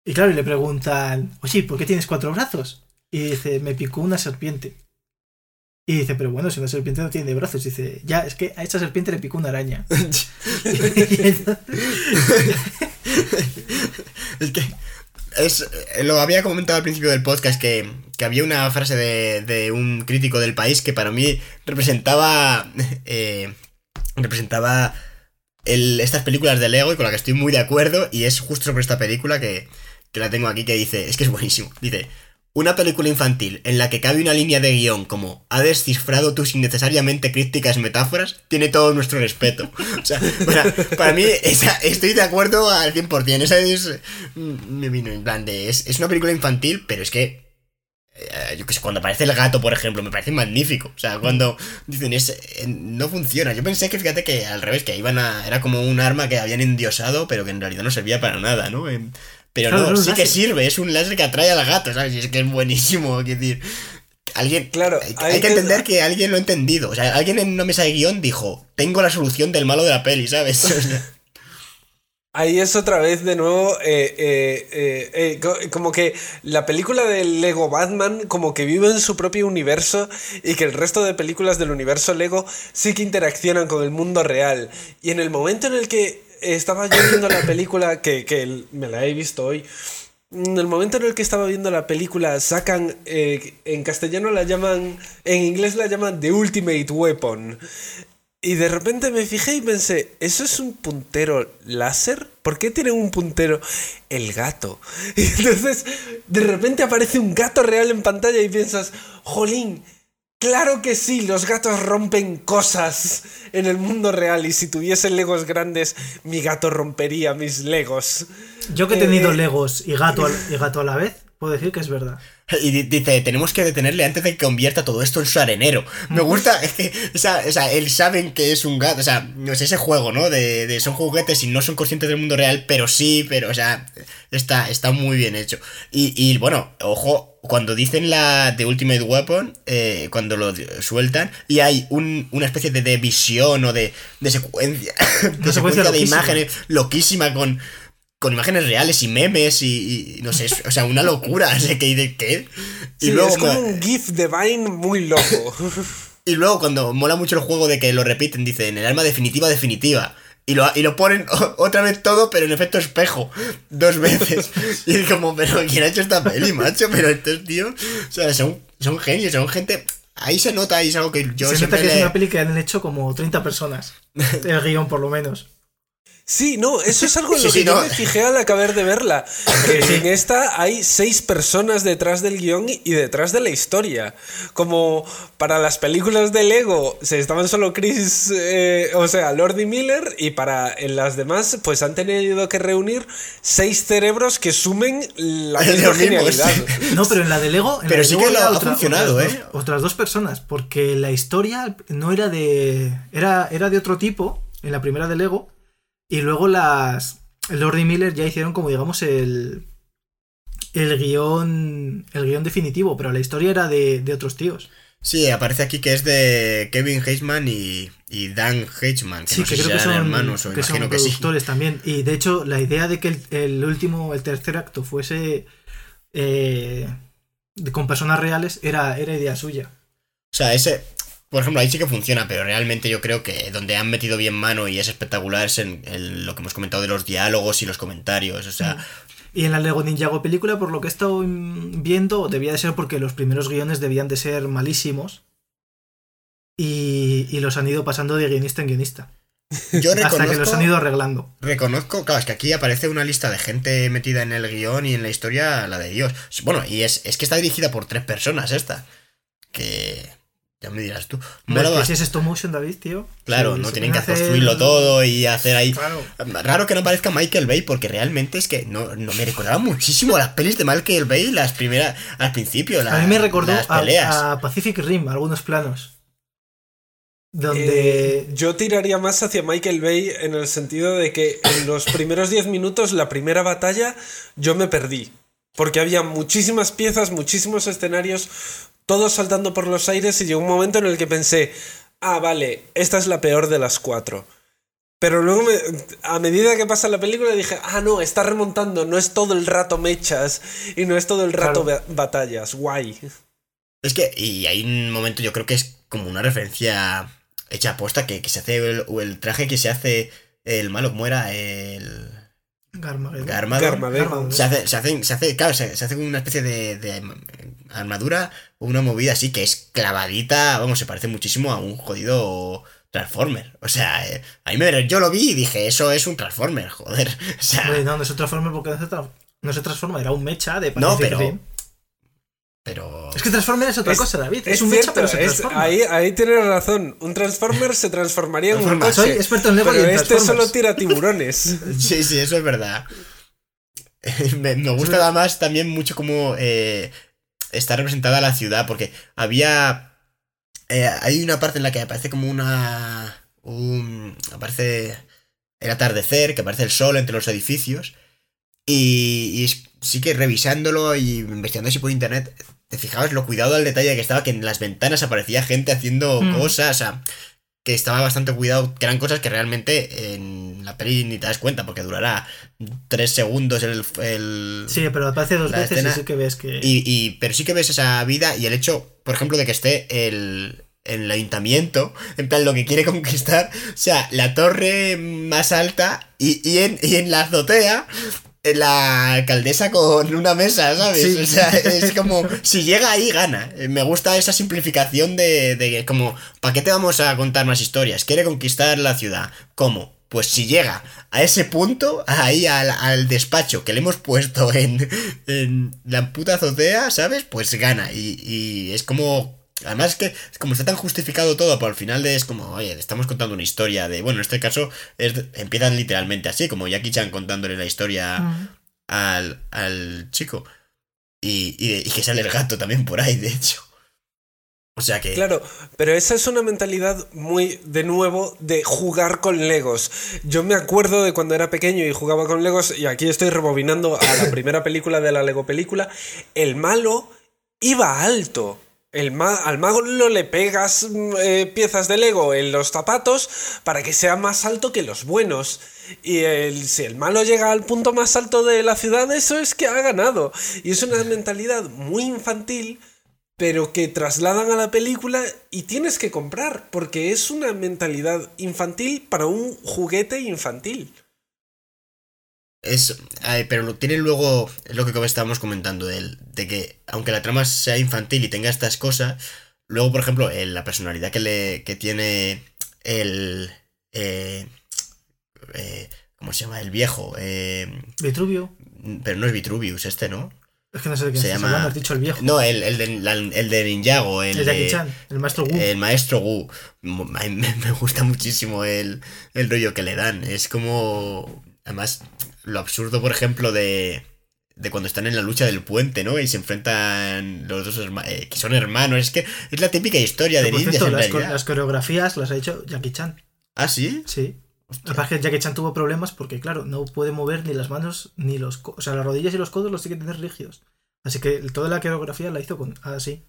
y claro, y le preguntan, oye, ¿por qué tienes cuatro brazos? Y dice, me picó una serpiente. Y dice, pero bueno, si una serpiente no tiene brazos. dice, ya, es que a esta serpiente le picó una araña. Y entonces- es que. Es, lo había comentado al principio del podcast que, que había una frase de, de un crítico del país que para mí representaba. eh, representaba el- estas películas de Lego y con la que estoy muy de acuerdo. Y es justo sobre esta película que, que la tengo aquí que dice: Es que es buenísimo. Dice. Una película infantil en la que cabe una línea de guion como ha descifrado tus innecesariamente crípticas metáforas tiene todo nuestro respeto. O sea, para, mí esa- estoy de acuerdo al 100%. Esa es mm, me vino en plan de es, es una película infantil, pero es que eh, yo que sé, cuando aparece el gato, por ejemplo, me parece magnífico. O sea, cuando dicen es eh, no funciona. Yo pensé que fíjate que al revés, que iban a era como un arma que habían endiosado, pero que en realidad no servía para nada, ¿no? Pero Claro, no, sí que sirve, es un láser que atrae al gato, ¿sabes? Y es que es buenísimo, quiero decir. Alguien, Claro, hay, hay hay que que- entender que alguien lo ha entendido. O sea, alguien en una mesa de guion dijo, tengo la solución del malo de la peli, ¿sabes? O sea, Ahí es otra vez de nuevo eh, eh, eh, eh, co- como que la película del Lego Batman como que vive en su propio universo y que el resto de películas del universo Lego sí que interaccionan con el mundo real. Y en el momento en el que estaba yo viendo la película, que, que me la he visto hoy, en el momento en el que estaba viendo la película sacan, eh, en castellano la llaman, en inglés la llaman The Ultimate Weapon. Y de repente me fijé y pensé, ¿eso es un puntero láser? ¿Por qué tiene un puntero el gato? Y entonces de repente aparece un gato real en pantalla y piensas, jolín, claro que sí, los gatos rompen cosas en el mundo real y si tuviese legos grandes, mi gato rompería mis legos. Yo que he tenido Eh, Legos y gato, al- y gato a la vez, puedo decir que es verdad. y di- dice, tenemos que detenerle antes de que convierta todo esto en su arenero. Me gusta, es que, o sea, o sea, él saben que es un gato, o sea, no es ese juego, ¿no? De, de son juguetes y no son conscientes del mundo real, pero sí, pero, o sea, está, está muy bien hecho. Y, y bueno, ojo, cuando dicen la de Ultimate Weapon, eh, cuando lo sueltan, y hay un- una especie de, de visión o de, de secuencia, de secuencia de imágenes loquísima con con imágenes reales y memes y, y no sé, es- o sea, una locura. O sea, que de qué. Y Sí, luego, es como un GIF de Vine muy loco. y luego cuando mola mucho el juego de que lo repiten, dicen el arma definitiva, definitiva. Y lo, y lo ponen otra vez todo, pero en efecto espejo. Dos veces. Y es como, pero ¿quién ha hecho esta peli, macho? Pero estos tíos, o sea, son, son genios, son gente. Ahí se nota, ahí es algo que yo Se nota que es una peli que han hecho como 30 personas. El guion, por lo menos. Sí, no, eso es algo en lo sí, que yo no. me fijé al acabar de verla. Que en esta hay seis personas detrás del guion y detrás de la historia. Como para las películas de Lego se estaban solo Chris, eh, o sea, Lord y Miller, y para en las demás, pues han tenido que reunir seis cerebros que sumen la misma genialidad. sí. No, pero en la de Lego. en la Pero sí Lego que lo ha funcionado, otras ¿eh? Dos, otras dos personas, porque la historia no era de. Era, era de otro tipo, en la primera de Lego, y luego las. Lord y Miller ya hicieron como, digamos, el. El guion. El guion definitivo, pero la historia era de, de otros tíos. Sí, aparece aquí que es de Kevin Heisman y, y Dan Heisman, que Sí, no que sé creo si que son, hermanos o que son imagino que sí. productores también. Y de hecho, la idea de que el, el último, el tercer acto fuese eh, con personas reales era, era idea suya. O sea, ese, por ejemplo, ahí sí que funciona, pero realmente yo creo que donde han metido bien mano y es espectacular es en, en lo que hemos comentado de los diálogos y los comentarios. O sea, Y en la Lego Ninjago película, por lo que he estado viendo, debía de ser porque los primeros guiones debían de ser malísimos. Y, y los han ido pasando de guionista en guionista. yo Hasta que los han ido arreglando. reconozco, claro, es que aquí aparece una lista de gente metida en el guion y en la historia, la de Dios. Bueno, y es, es que está dirigida por tres personas esta. Que... Ya me dirás tú. Mola ¿Ves que bast- si es stop motion, David, tío? Claro, Sí, no tienen que hacer- construirlo todo y hacer ahí. Claro. Raro que no aparezca Michael Bay, porque realmente es que no, no me recordaba muchísimo a las pelis de Michael Bay, las primeras, al principio. A mí me recordó las peleas. a, a Pacific Rim, algunos planos. Donde. Eh, yo tiraría más hacia Michael Bay en el sentido de que en los primeros 10 minutos, la primera batalla, yo me perdí. Porque había muchísimas piezas, muchísimos escenarios, todos saltando por los aires y llegó un momento en el que pensé, ah, vale, esta es la peor de las cuatro. Pero luego, me- a medida que pasa la película, dije, ah, no, está remontando, no es todo el rato mechas y no es todo el rato Claro. batallas, guay. Es que, y hay un momento, yo creo que es como una referencia hecha aposta, que, que se hace el, o el traje que se hace el malo, ¿cómo era? El. Garmadon. Se hace, se hace, se hace, claro, se, se hace una especie de, de armadura o una movida así que es clavadita, vamos, se parece muchísimo a un jodido Transformer. O sea, eh, a mí me, yo lo vi y dije, eso es un Transformer, joder. O sea, no, no se transforma porque no se, tra- no se transforma, era un mecha de No, pero-. Pero... Es que Transformer es otra Es- cosa, David. Es, Es un cierto, mecha, pero se es- transforma. ahí, ahí tienes razón. Un Transformer se transformaría en un coche. Soy experto en Lego pero y en este Transformers. solo tira tiburones. Sí, sí, eso es verdad. me, me gusta además también mucho cómo eh, está representada la ciudad, porque había... eh, hay una parte en la que aparece como una... Un, aparece el atardecer, que aparece el sol entre los edificios. Y, y sí que revisándolo y investigando así por internet, te fijabas lo cuidado al detalle que estaba, que en las ventanas aparecía gente haciendo Mm. cosas, o sea, que estaba bastante cuidado, que eran cosas que realmente en la peli ni te das cuenta, porque durará tres segundos el... el- Sí, pero aparece dos veces escena- y sí que ves que. y, y- pero sí que ves esa vida y el hecho, por ejemplo, de que esté el, el ayuntamiento, en plan lo que quiere conquistar, o sea, la torre más alta y, y, en, y en la azotea la alcaldesa con una mesa, ¿sabes? Sí. O sea, es como, si llega ahí, gana. Me gusta esa simplificación de, de como, ¿para qué te vamos a contar más historias? Quiere conquistar la ciudad. ¿Cómo? Pues si llega a ese punto, ahí al, al despacho que le hemos puesto en, en la puta azotea, ¿sabes? Pues gana. Y, y es como. Además es que como está tan justificado todo, por al final de es como, oye, estamos contando una historia de. Bueno, en este caso es, empiezan literalmente así, como Jackie Chan contándole la historia Mm. al, al chico. Y, y, y que sale el gato también por ahí, de hecho. O sea que. Claro, pero esa es una mentalidad muy, de nuevo, de jugar con Legos. Yo me acuerdo de cuando era pequeño y jugaba con Legos, y aquí estoy rebobinando a la primera película de la Lego película, el malo iba alto. El ma- al mago le pegas mm, eh, piezas de Lego en los zapatos para que sea más alto que los buenos. Y si el malo llega al punto más alto de la ciudad, eso es que ha ganado. Y es una mentalidad muy infantil, pero que trasladan a la película y tienes que comprar, porque es una mentalidad infantil para un juguete infantil. Es, pero lo tiene luego, es lo que estábamos comentando, de, que aunque la trama sea infantil y tenga estas cosas, luego, por ejemplo, el- la personalidad que, le, que tiene el... eh, eh, ¿Cómo se llama? El viejo. eh, Vitruvio. pero no es Vitruvius este, ¿no? Es que no sé de quién Se llama- hablando, has dicho el viejo. No, el, el, de, la- el de Ninjago, el, el de- Chan, el maestro Wu. El maestro Wu. Me, me gusta muchísimo el, el rollo que le dan. Es como. Además, lo absurdo, por ejemplo, de. De cuando están en la lucha del puente, ¿no? Y se enfrentan los dos hermanos. que son hermanos. Es que es la típica historia de ninjas cierto, en las, co- realidad. las coreografías las ha hecho Jackie Chan. Ah, sí. Sí. Que pasa es que Jackie Chan tuvo problemas porque, claro, no puede mover ni las manos ni los... O sea, las rodillas y los codos los tiene que tener rígidos. Así que toda la coreografía la hizo con así.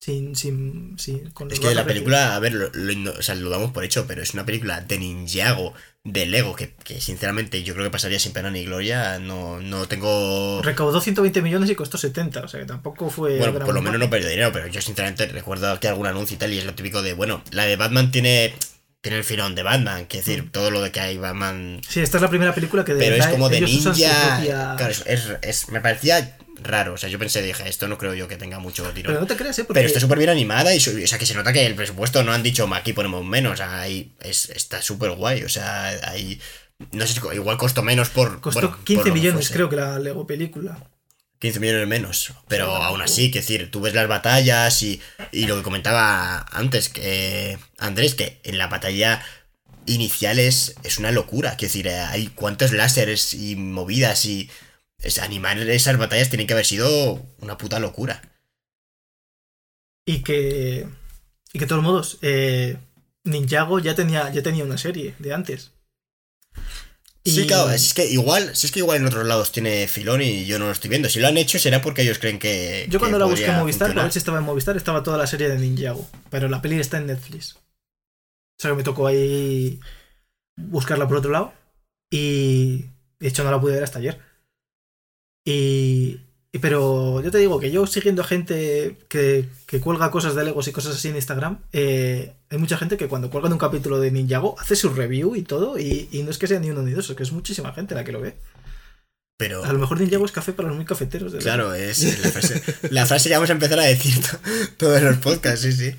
Sin, sin, sin, con Es que la película, a ver, lo, lo igno- o sea, lo damos por hecho, pero es una película de Ninjago, de Lego, que, que sinceramente yo creo que pasaría sin pena ni gloria. No, no tengo. Recaudó 120 millones y costó 70. O sea, que tampoco fue... Bueno, por lo menos no perdió dinero, pero yo sinceramente recuerdo que algún anuncio y tal, y es lo típico de, bueno, la de Batman tiene, tiene el filón de Batman, que decir, todo lo de que hay Batman, Sí, esta es la primera película que de pero es como de ninja. propia- Claro, es, es- es- me parecía raro, o sea, yo pensé, dije, esto no creo yo que tenga mucho tiro. Pero no te creas, ¿eh? Porque Pero está súper bien animada y, o sea, que se nota que el presupuesto no han dicho, aquí ponemos menos, o sea, ahí es, está súper guay, o sea, ahí, no sé, igual costó menos por... costó bueno, por 15 lo que millones, creo que la Lego película. 15 millones menos. Pero Sí, aún tampoco. así, que decir, tú ves las batallas y, y lo que comentaba antes, que Andrés, que en la batalla inicial es, es una locura. Que decir, eh, hay cuántos láseres y movidas y es, animar esas batallas tiene que haber sido una puta locura. Y que. Y que de todos modos, eh, Ninjago ya tenía, ya tenía una serie de antes. Sí, claro, es que igual, si es que igual en otros lados tiene filón y yo no lo estoy viendo. Si lo han hecho será porque ellos creen que. Yo cuando que la busqué en Movistar, para ver si estaba en Movistar, estaba toda la serie de Ninjago. Pero la peli está en Netflix. O sea que me tocó ahí buscarla por otro lado. Y de hecho no la pude ver hasta ayer. Y. Pero yo te digo que yo siguiendo gente que, que cuelga cosas de Legos y cosas así en Instagram, eh, hay mucha gente que cuando cuelgan un capítulo de Ninjago hace su review y todo, y, y no es que sea ni uno ni dos, es que es muchísima gente la que lo ve. Pero. A lo mejor Ninjago es café para los muy cafeteros. de. Claro, es la frase, la frase que vamos a empezar a decir to- todos los podcasts, sí, sí.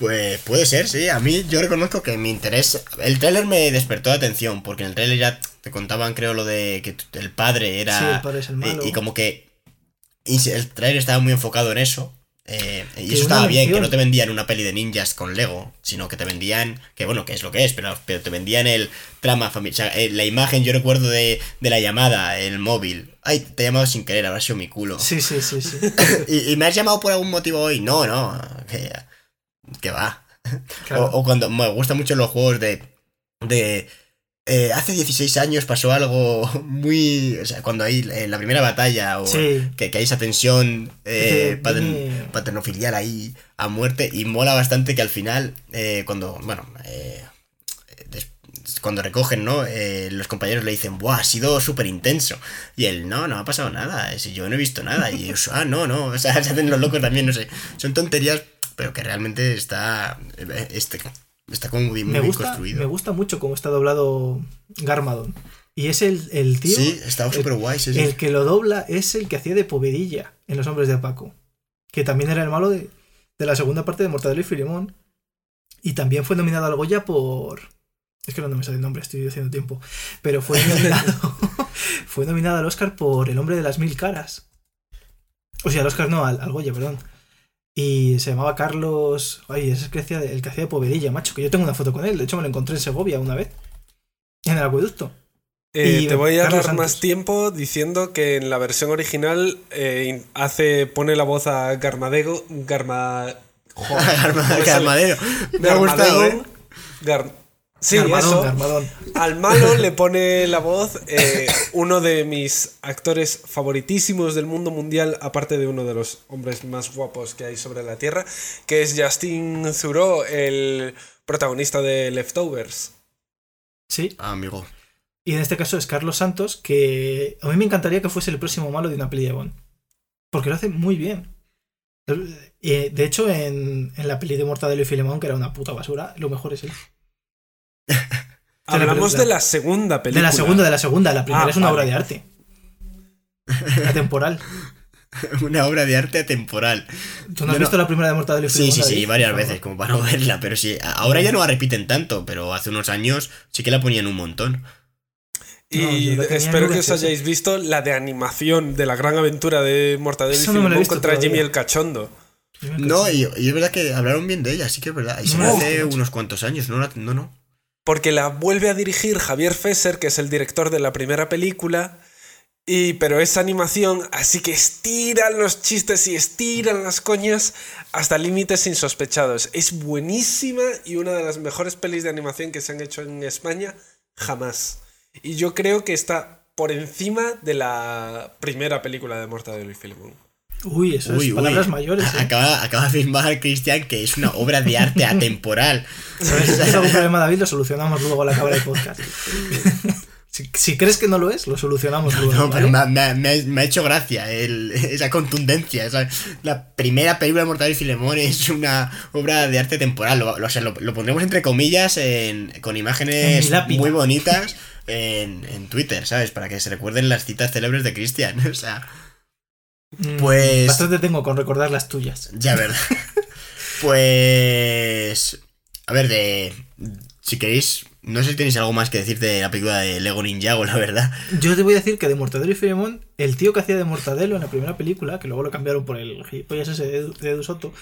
Pues puede ser, sí. A mí yo reconozco que mi interés... El tráiler me despertó la atención, porque en el tráiler ya te contaban, creo, lo de que el padre era... Sí, el padre es el malo. Y, y como que... y el tráiler estaba muy enfocado en eso. eh, y eso estaba bien, que no te vendían una peli de ninjas con Lego, sino que te vendían, que bueno, que es lo que es, pero, pero te vendían el trama familiar. O sea, eh, la imagen, yo recuerdo de, de la llamada, el móvil. Ay, te he llamado sin querer, habrá sido mi culo. Sí, sí, sí, sí. ¿Y, y me has llamado por algún motivo hoy? No, no. Que, que va. Claro. O, o cuando me gustan mucho los juegos de. de. eh, hace 16 años pasó algo muy. O sea, cuando hay eh, la primera batalla o Sí. que, que hay esa tensión eh, patern- paternofilial ahí a muerte y mola bastante que al final, eh, cuando. bueno. eh, cuando recogen, ¿no? Eh, los compañeros le dicen, ¡buah! Ha sido súper intenso. Y él, no, no ha pasado nada. Yo no he visto nada. Y ellos, ah, no, no. O sea, se hacen los locos también, no sé. Son tonterías, pero que realmente está. Este, está como muy, muy me, gusta, construido. me gusta mucho cómo está doblado Garmadon. Y es el, el tío. Sí, está súper guay. Sí, sí. El que lo dobla es el que hacía de Povedilla en Los Hombres de Paco. Que también era el malo de, de la segunda parte de Mortadelo y Filemón. Y también fue nominado al Goya por. Es que no me sale el nombre, estoy haciendo tiempo. Pero fue nominado. fue nominado al Oscar por El hombre de las mil caras. O sea, al Oscar no, al, al Goya, perdón. Y se llamaba Carlos. Ay, ese es el que hacía de, el que hacía de Povedilla, macho. Que yo tengo una foto con él. De hecho, me lo encontré en Segovia una vez. En el acueducto. Eh, Y te voy a Carlos dar más tiempo diciendo que en la versión original eh, hace pone la voz a Garmadego. Garma. Joder. Garmadero. Me ha gustado. Gar- Sí, Armadón, eso. Armadón. Al malo le pone la voz eh, uno de mis actores favoritísimos del mundo mundial, aparte de uno de los hombres más guapos que hay sobre la Tierra, que es Justin Theroux, el protagonista de Leftovers. Sí. Ah, amigo. Y en este caso es Carlos Santos, que a mí me encantaría que fuese el próximo malo de una peli de Bond. Porque lo hace muy bien. Y, de hecho, en, en la peli de Mortadelo y Filemón, que era una puta basura, lo mejor es él. Hablamos de la segunda película. De la segunda, de la segunda. La primera Ah, es una vale. obra de arte. Atemporal. Una obra de arte atemporal. ¿Tú no has visto la primera de Mortadelo y Sí, Filemón? sí, sí, varias veces, como para no verla, pero sí. Ahora ya no la repiten tanto, pero hace unos años sí que la ponían un montón. Y No, espero que os hayáis visto la de animación de la gran aventura de Mortadelo y Filemón contra todavía. Jimmy el Cachondo. No, y, y es verdad que hablaron bien de ella, sí que es verdad. Y se No, hace unos cuantos años, no, no. Porque la vuelve a dirigir Javier Fesser, que es el director de la primera película. Y, pero es animación, así que estiran los chistes y estiran las coñas hasta límites insospechados. Es buenísima y una de las mejores pelis de animación que se han hecho en España jamás. Y yo creo que está por encima de la primera película de Mortadelo y Filemón. Uy, eso es palabras mayores. ¿eh? Acaba, acaba de afirmar Cristian que es una obra de arte atemporal. Si es algún problema, David, lo solucionamos luego al acabar el podcast. Si, si crees que no lo es, lo solucionamos luego. No, pero ¿vale? me, ha- me ha- me ha hecho gracia el- esa contundencia. esa- la primera película de Mortadelo y Filemón es una obra de arte temporal. Lo, lo- o sea, lo- lo pondremos entre comillas en- con En imágenes lápida. muy bonitas en, en Twitter, ¿sabes? Para que se recuerden las citas célebres de Cristian. O sea, pues- Bastante tengo con recordar las tuyas. ya verdad. Pues. A ver, de. Si queréis. No sé si tenéis algo más que decir de la película de Lego Ninjago, la verdad. Yo te voy a decir que de Mortadelo y Filemón, el tío que hacía de Mortadelo en la primera película, que luego lo cambiaron por el gilipollas ese de Edu, de Edu Soto,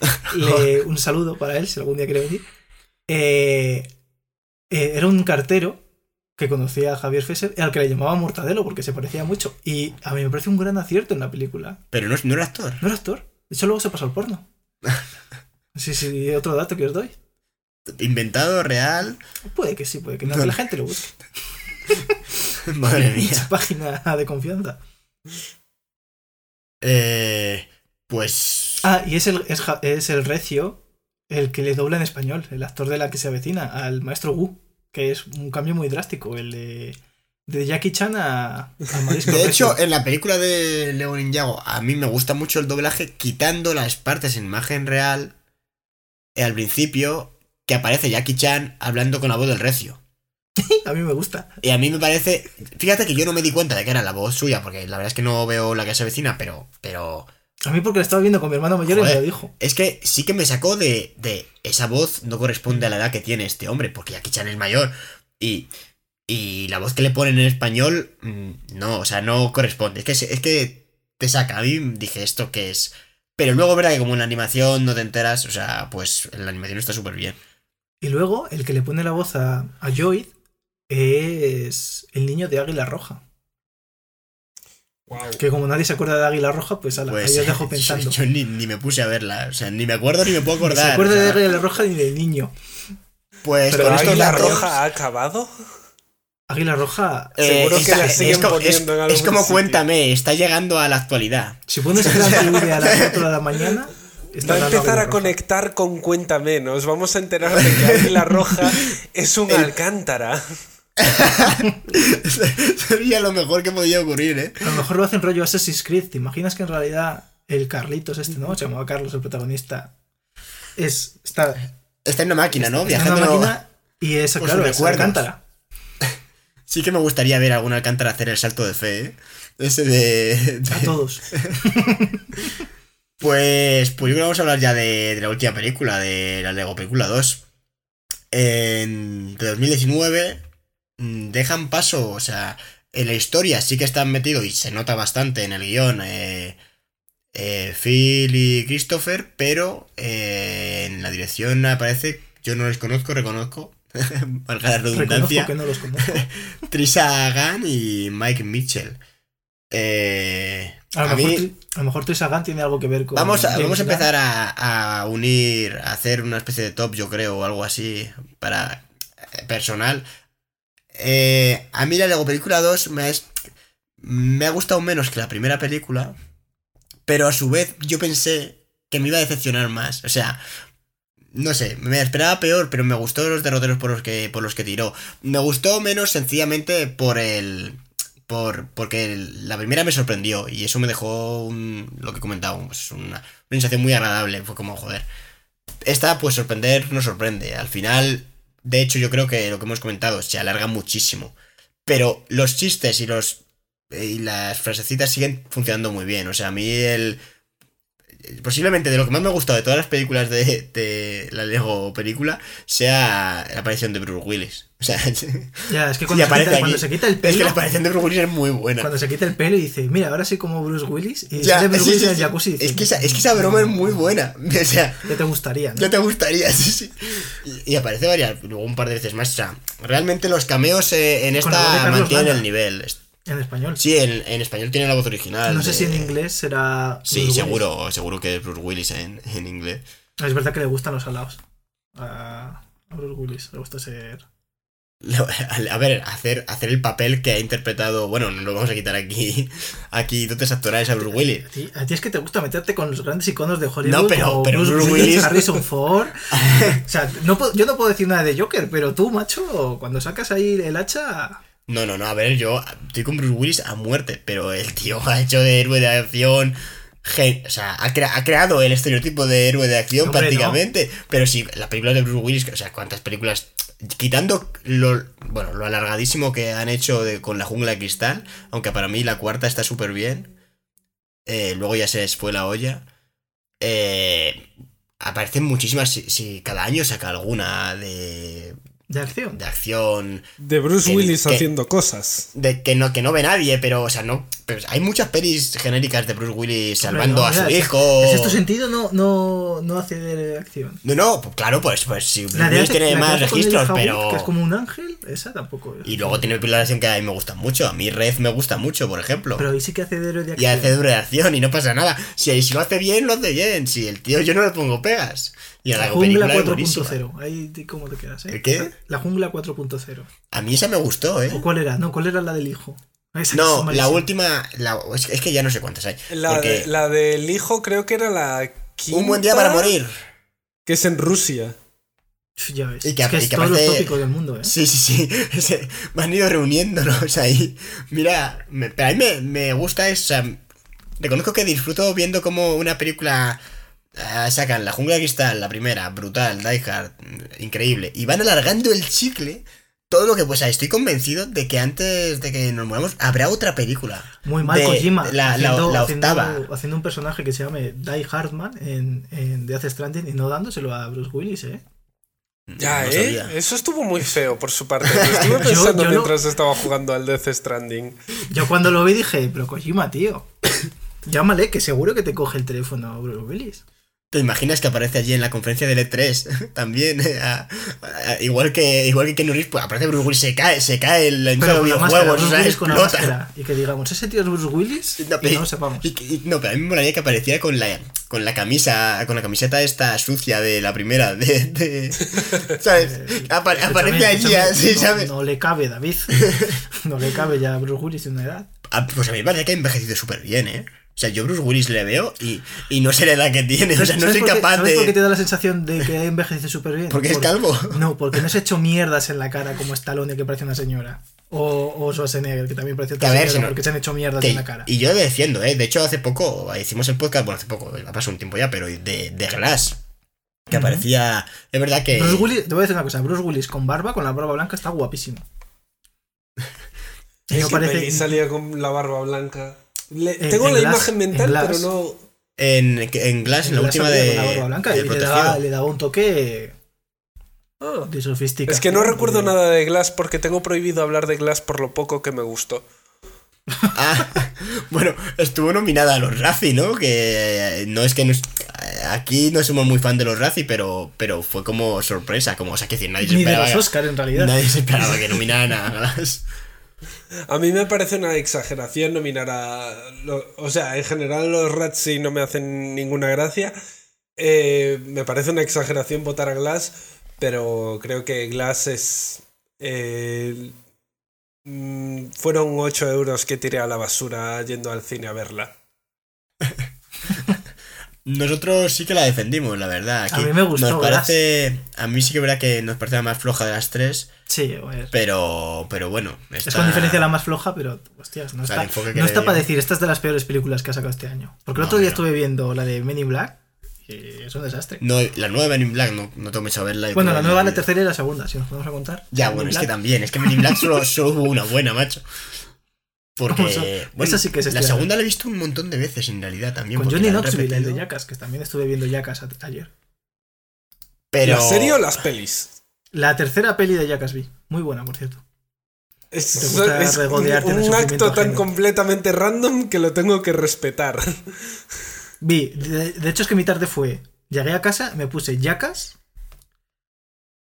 le- un saludo para él, si algún día quiere venir, eh, eh, era un cartero que conocía a Javier Fesser, al que le llamaba Mortadelo porque se parecía mucho. Y a mí me parece un gran acierto en la película. Pero no, es- no era actor. No era actor. De hecho, luego se pasó al porno. Sí, sí, otro dato que os doy. Inventado, real. Puede que sí, puede que no, No. que la gente lo busque. Madre mía. Página de confianza. Eh, pues. Ah, y es el, es, es el recio el que le dobla en español, el actor de la que se avecina, al maestro Wu, que es un cambio muy drástico, el de, de Jackie Chan a, al marisco De recio. hecho, en la película de Lego Ninjago, a mí me gusta mucho el doblaje quitando las partes en imagen real eh, al principio que aparece Jackie Chan hablando con la voz del recio. a mí me gusta. Y a mí me parece. Fíjate que yo no me di cuenta de que era la voz suya, porque la verdad es que no veo la que se avecina, pero. Pero. A mí porque la estaba viendo con mi hermano mayor y me lo dijo. Es que sí que me sacó de, de esa voz no corresponde a la edad que tiene este hombre, porque Jackie Chan es mayor. Y, y la voz que le ponen en español, mm, no, o sea, no corresponde. Es que, es que te saca. A mí dije, ¿esto qué es? Pero luego, verdad que como en la animación no te enteras, o sea, pues en la animación está súper bien. Y luego, el que le pone la voz a, a Joy es el niño de Águila Roja. Wow. Que como nadie se acuerda de Águila Roja, pues, ala, Pues ahí os dejo yo- pensando. Yo, ni, ni me puse a verla, o sea, ni me acuerdo ni me puedo Ni acordar. se acuerda o sea, de Águila Roja ni del niño. Pues ¿Pero con Águila datos- Roja ha acabado? Águila Roja, Eh, Seguro que está- la siguen es, como, es- poniendo en algún es como sitio. cuéntame, está llegando a la actualidad. si pones el TV a las 4 de la mañana, está Va a empezar a Roja. conectar con Cuéntame. Nos vamos a enterar de que Águila Roja es un Alcántara. Sería lo mejor que podía ocurrir, ¿eh? A lo mejor lo hacen rollo Assassin's Creed. ¿Te imaginas que en realidad el Carlitos este, ¿no? Se llamaba Carlos, el protagonista. Es, está, Está en una máquina, ¿no? está en Viajando. una máquina y es, claro, es. Alcántara. Sí que me gustaría ver a algún Alcántara hacer el salto de fe, ¿eh? Ese de. de- A todos. Pues, pues yo creo que vamos a hablar ya de, de la última película, de la Lego Película 2. En, de 2019 mm, dejan paso, o sea, en la historia sí que están metidos y se nota bastante en el guion eh, eh, Phil y Christopher, pero eh, en la dirección aparece, yo no les conozco, reconozco, valga la redundancia, que no los conozco. Trisa Hagan y Mike Mitchell. Eh, A lo, a mejor, mí- Tri- a lo mejor Tris Hagan tiene algo que ver con. Vamos a, vamos a Gunn. empezar a, a unir, a hacer una especie de top, yo creo, o algo así, para personal. Eh, a mí la Lego Película 2 me, me ha gustado menos que la primera película, pero a su vez yo pensé que me iba a decepcionar más. O sea, no sé, me esperaba peor, pero me gustó los derroteros por los que, por los que tiró. Me gustó menos sencillamente por el... Por, porque la primera me sorprendió y eso me dejó un- lo que pues una, una sensación muy agradable. Fue como, joder. Esta, pues sorprender, no sorprende. Al final, de hecho, yo creo que lo que hemos comentado se alarga muchísimo. Pero los chistes y los y las frasecitas siguen funcionando muy bien. O sea, a mí el. Posiblemente de lo que más me ha gustado de todas las películas de, de la Lego película sea la aparición de Bruce Willis. O sea, es Ya, es que cuando, se, quita, cuando aquí. se quita el que la pelo. aparición de Bruce Willis es muy buena. Cuando se quita el pelo y dice, mira, ahora soy como Bruce Willis. Y Ya, Bruce sí, Willis sí, en el jacuzzi. Es que, esa, es que esa broma es muy buena. O sea, Ya te gustaría, ¿no? Ya te gustaría, sí, sí. Y, y aparece varias, luego un par de veces más. O sea, realmente los cameos eh, en esta mantienen Landa. el nivel. En español. Sí, en, en español tiene la voz original. no sé de- si en inglés será. Sí, Bruce seguro, seguro que es Bruce Willis en, en inglés. Es verdad que le gustan los salados. A, Bruce Willis le gusta ser. A ver, hacer, hacer el papel que ha interpretado. Bueno, no lo vamos a quitar aquí. Aquí dotes actorales a Bruce Willis. A ti, a ti es que te gusta meterte con los grandes iconos de Hollywood. No, pero- pero Bruce, Bruce Willis, Harrison Ford. o sea, no, yo no puedo decir nada de Joker, pero tú, macho, cuando sacas ahí el hacha. No, no, no, a ver, yo estoy con Bruce Willis a muerte, pero el tío ha hecho de héroe de acción. gen- o sea, ha, crea- ha creado el estereotipo de héroe de acción Hombre, prácticamente. Pero sí, las películas de Bruce Willis, o sea, cuántas películas. Quitando lo, bueno, lo alargadísimo que han hecho de- con la jungla de cristal, aunque para mí la cuarta está súper bien. eh, luego ya se les fue la olla. eh, aparecen muchísimas. Si, si cada año saca alguna de, De acción. de acción. De Bruce Que- Willis que- haciendo cosas. de que no, que no ve nadie, pero, o sea, no. Pero hay muchas pelis genéricas de Bruce Willis salvando no, a su hijo. En sexto sentido no, no, no hace de acción. No, no, pues claro, pues, pues sí, Bruce La Willis tiene la más registros, pero. Que es como un ángel, esa tampoco. es. Y luego tiene películas de acción que a mí me gustan mucho. A mí Red me gusta mucho, por ejemplo. Pero ahí sí que hace de de y acción. hace de acción y no pasa nada. Si, si lo hace bien, lo hace bien. Si el tío yo no le pongo pegas. Y a la, La jungla película es buenísima. 4.0. Ahí cómo te quedas, ¿eh? ¿El qué? La jungla 4.0. A mí esa me gustó, ¿eh? ¿O cuál era? No, ¿cuál era la del hijo? Esa No, la última. la- es, es que ya no sé cuántas hay. La, porque de- la del hijo creo que era la quinta. un buen día para morir. Que es en Rusia. Ya ves. Y que- es que y es que aparte- tópicos del mundo, ¿eh? Sí, sí, sí. Me han ido reuniéndonos ahí. Mira, me, pero a mí me, me gusta eso. o sea, reconozco que disfruto viendo como una película. ah, sacan La Jungla de Cristal, la primera, brutal, Die Hard, increíble. Y van alargando el chicle. Todo lo que, pues, estoy convencido de que antes de que nos muramos habrá otra película. Muy mal de- Kojima. de La, haciendo, la octava. Haciendo, un personaje que se llame Die Hardman en, en Death Stranding y no dándoselo a Bruce Willis, ¿eh? Ya, No ¿eh? sabía. Eso estuvo muy feo por su parte. Lo estuve pensando yo mientras estaba jugando al Death Stranding. Yo cuando lo vi dije, pero Kojima, tío. Llámale, que seguro que te coge el teléfono Bruce Willis. ¿Te imaginas que aparece allí en la conferencia del E3? También, eh, a- a- igual que igual que Keanu Reeves, pues aparece Bruce Willis, se cae, se cae en la industria de videojuegos, o sea, con. Y que digamos, ese tío es Bruce Willis No, y pero- no lo sepamos. y que- y- no, pero a mí me molaría que apareciera con la con la camisa, con la camiseta esta sucia de la primera, de, de- ¿sabes? Apare- aparece allí, así, no, ¿sabes? No le cabe, David. no le cabe ya a Bruce Willis en una edad. Ah, Pues a mí me parece que ha envejecido súper bien, ¿eh? O sea, yo Bruce Willis le veo y, y no sé la edad que tiene, o sea, no ¿Sabes soy qué- capaz ¿sabes por qué te de... da la sensación de que envejece súper bien? Porque es calvo. No, porque no se ha hecho mierdas en la cara como Stallone que parece una señora. O, o Schwarzenegger que también parece otra Que a ver, señora si no- porque se han hecho mierdas Que- en la cara. y yo defiendo, ¿eh? De hecho, hace poco hicimos el podcast, bueno, hace poco, ha pasado un tiempo ya, pero de, de Glass. Que aparecía. Es verdad que. Bruce Willis, te voy a decir una cosa, Bruce Willis con barba, con la barba blanca, está guapísimo. Y Es no parece- salía con la barba blanca. Le- En- tengo en la Glass- imagen mental, Glass- pero no. En, en Glass, en la última de. con la barba blanca del y le Protegido. daba, le daba un toque de sofisticación. Es que no recuerdo de- nada de Glass porque tengo prohibido hablar de Glass por lo poco que me gustó. Ah, bueno, estuvo nominada a los Razzie, ¿no? Que eh, no es que nos- aquí no somos muy fan de los Razzie, pero, pero fue como sorpresa, como, o sea, que decir, nadie se Ni de esperaba. los Oscar en realidad. Nadie se esperaba que nominaran a Glass. A mí me parece una exageración nominar a. lo- o sea, en general los Razzie no me hacen ninguna gracia. Eh, me parece una exageración votar a Glass, pero creo que Glass es. eh, mm, fueron 8 euros que tiré a la basura yendo al cine a verla. Nosotros sí que la defendimos, la verdad. Aquí A mí me gustó, Nos parece, a mí sí que verdad que nos parece la más floja de las tres, Sí, pues, pero, pero bueno. es está- con diferencia la más floja, pero hostias, no O sea, el está, no está para decir, esta es de las peores películas que ha sacado este año. Porque el No, otro día estuve viendo la de Men in Black y es un desastre. No, la nueva Men in Black no, no tengo mucho a verla. bueno, la nueva, la tercera y la segunda, si nos podemos a contar. Ya, Men bueno, es que también. Es que Men in Black solo, solo hubo una buena, macho. Porque. Bueno, esa sí que es la este segunda la he visto un montón de veces en realidad también. Con Johnny Knoxville, el de Jackass, que también estuve viendo Jackass ayer. Pero. ¿La serie o las pelis? La tercera peli de Jackass vi. Muy buena, por cierto. Es, ¿Te gusta es un, un acto tan ajeno? completamente random que lo tengo que respetar. Vi, de, de hecho es que mi tarde fue, llegué a casa, me puse Jackass,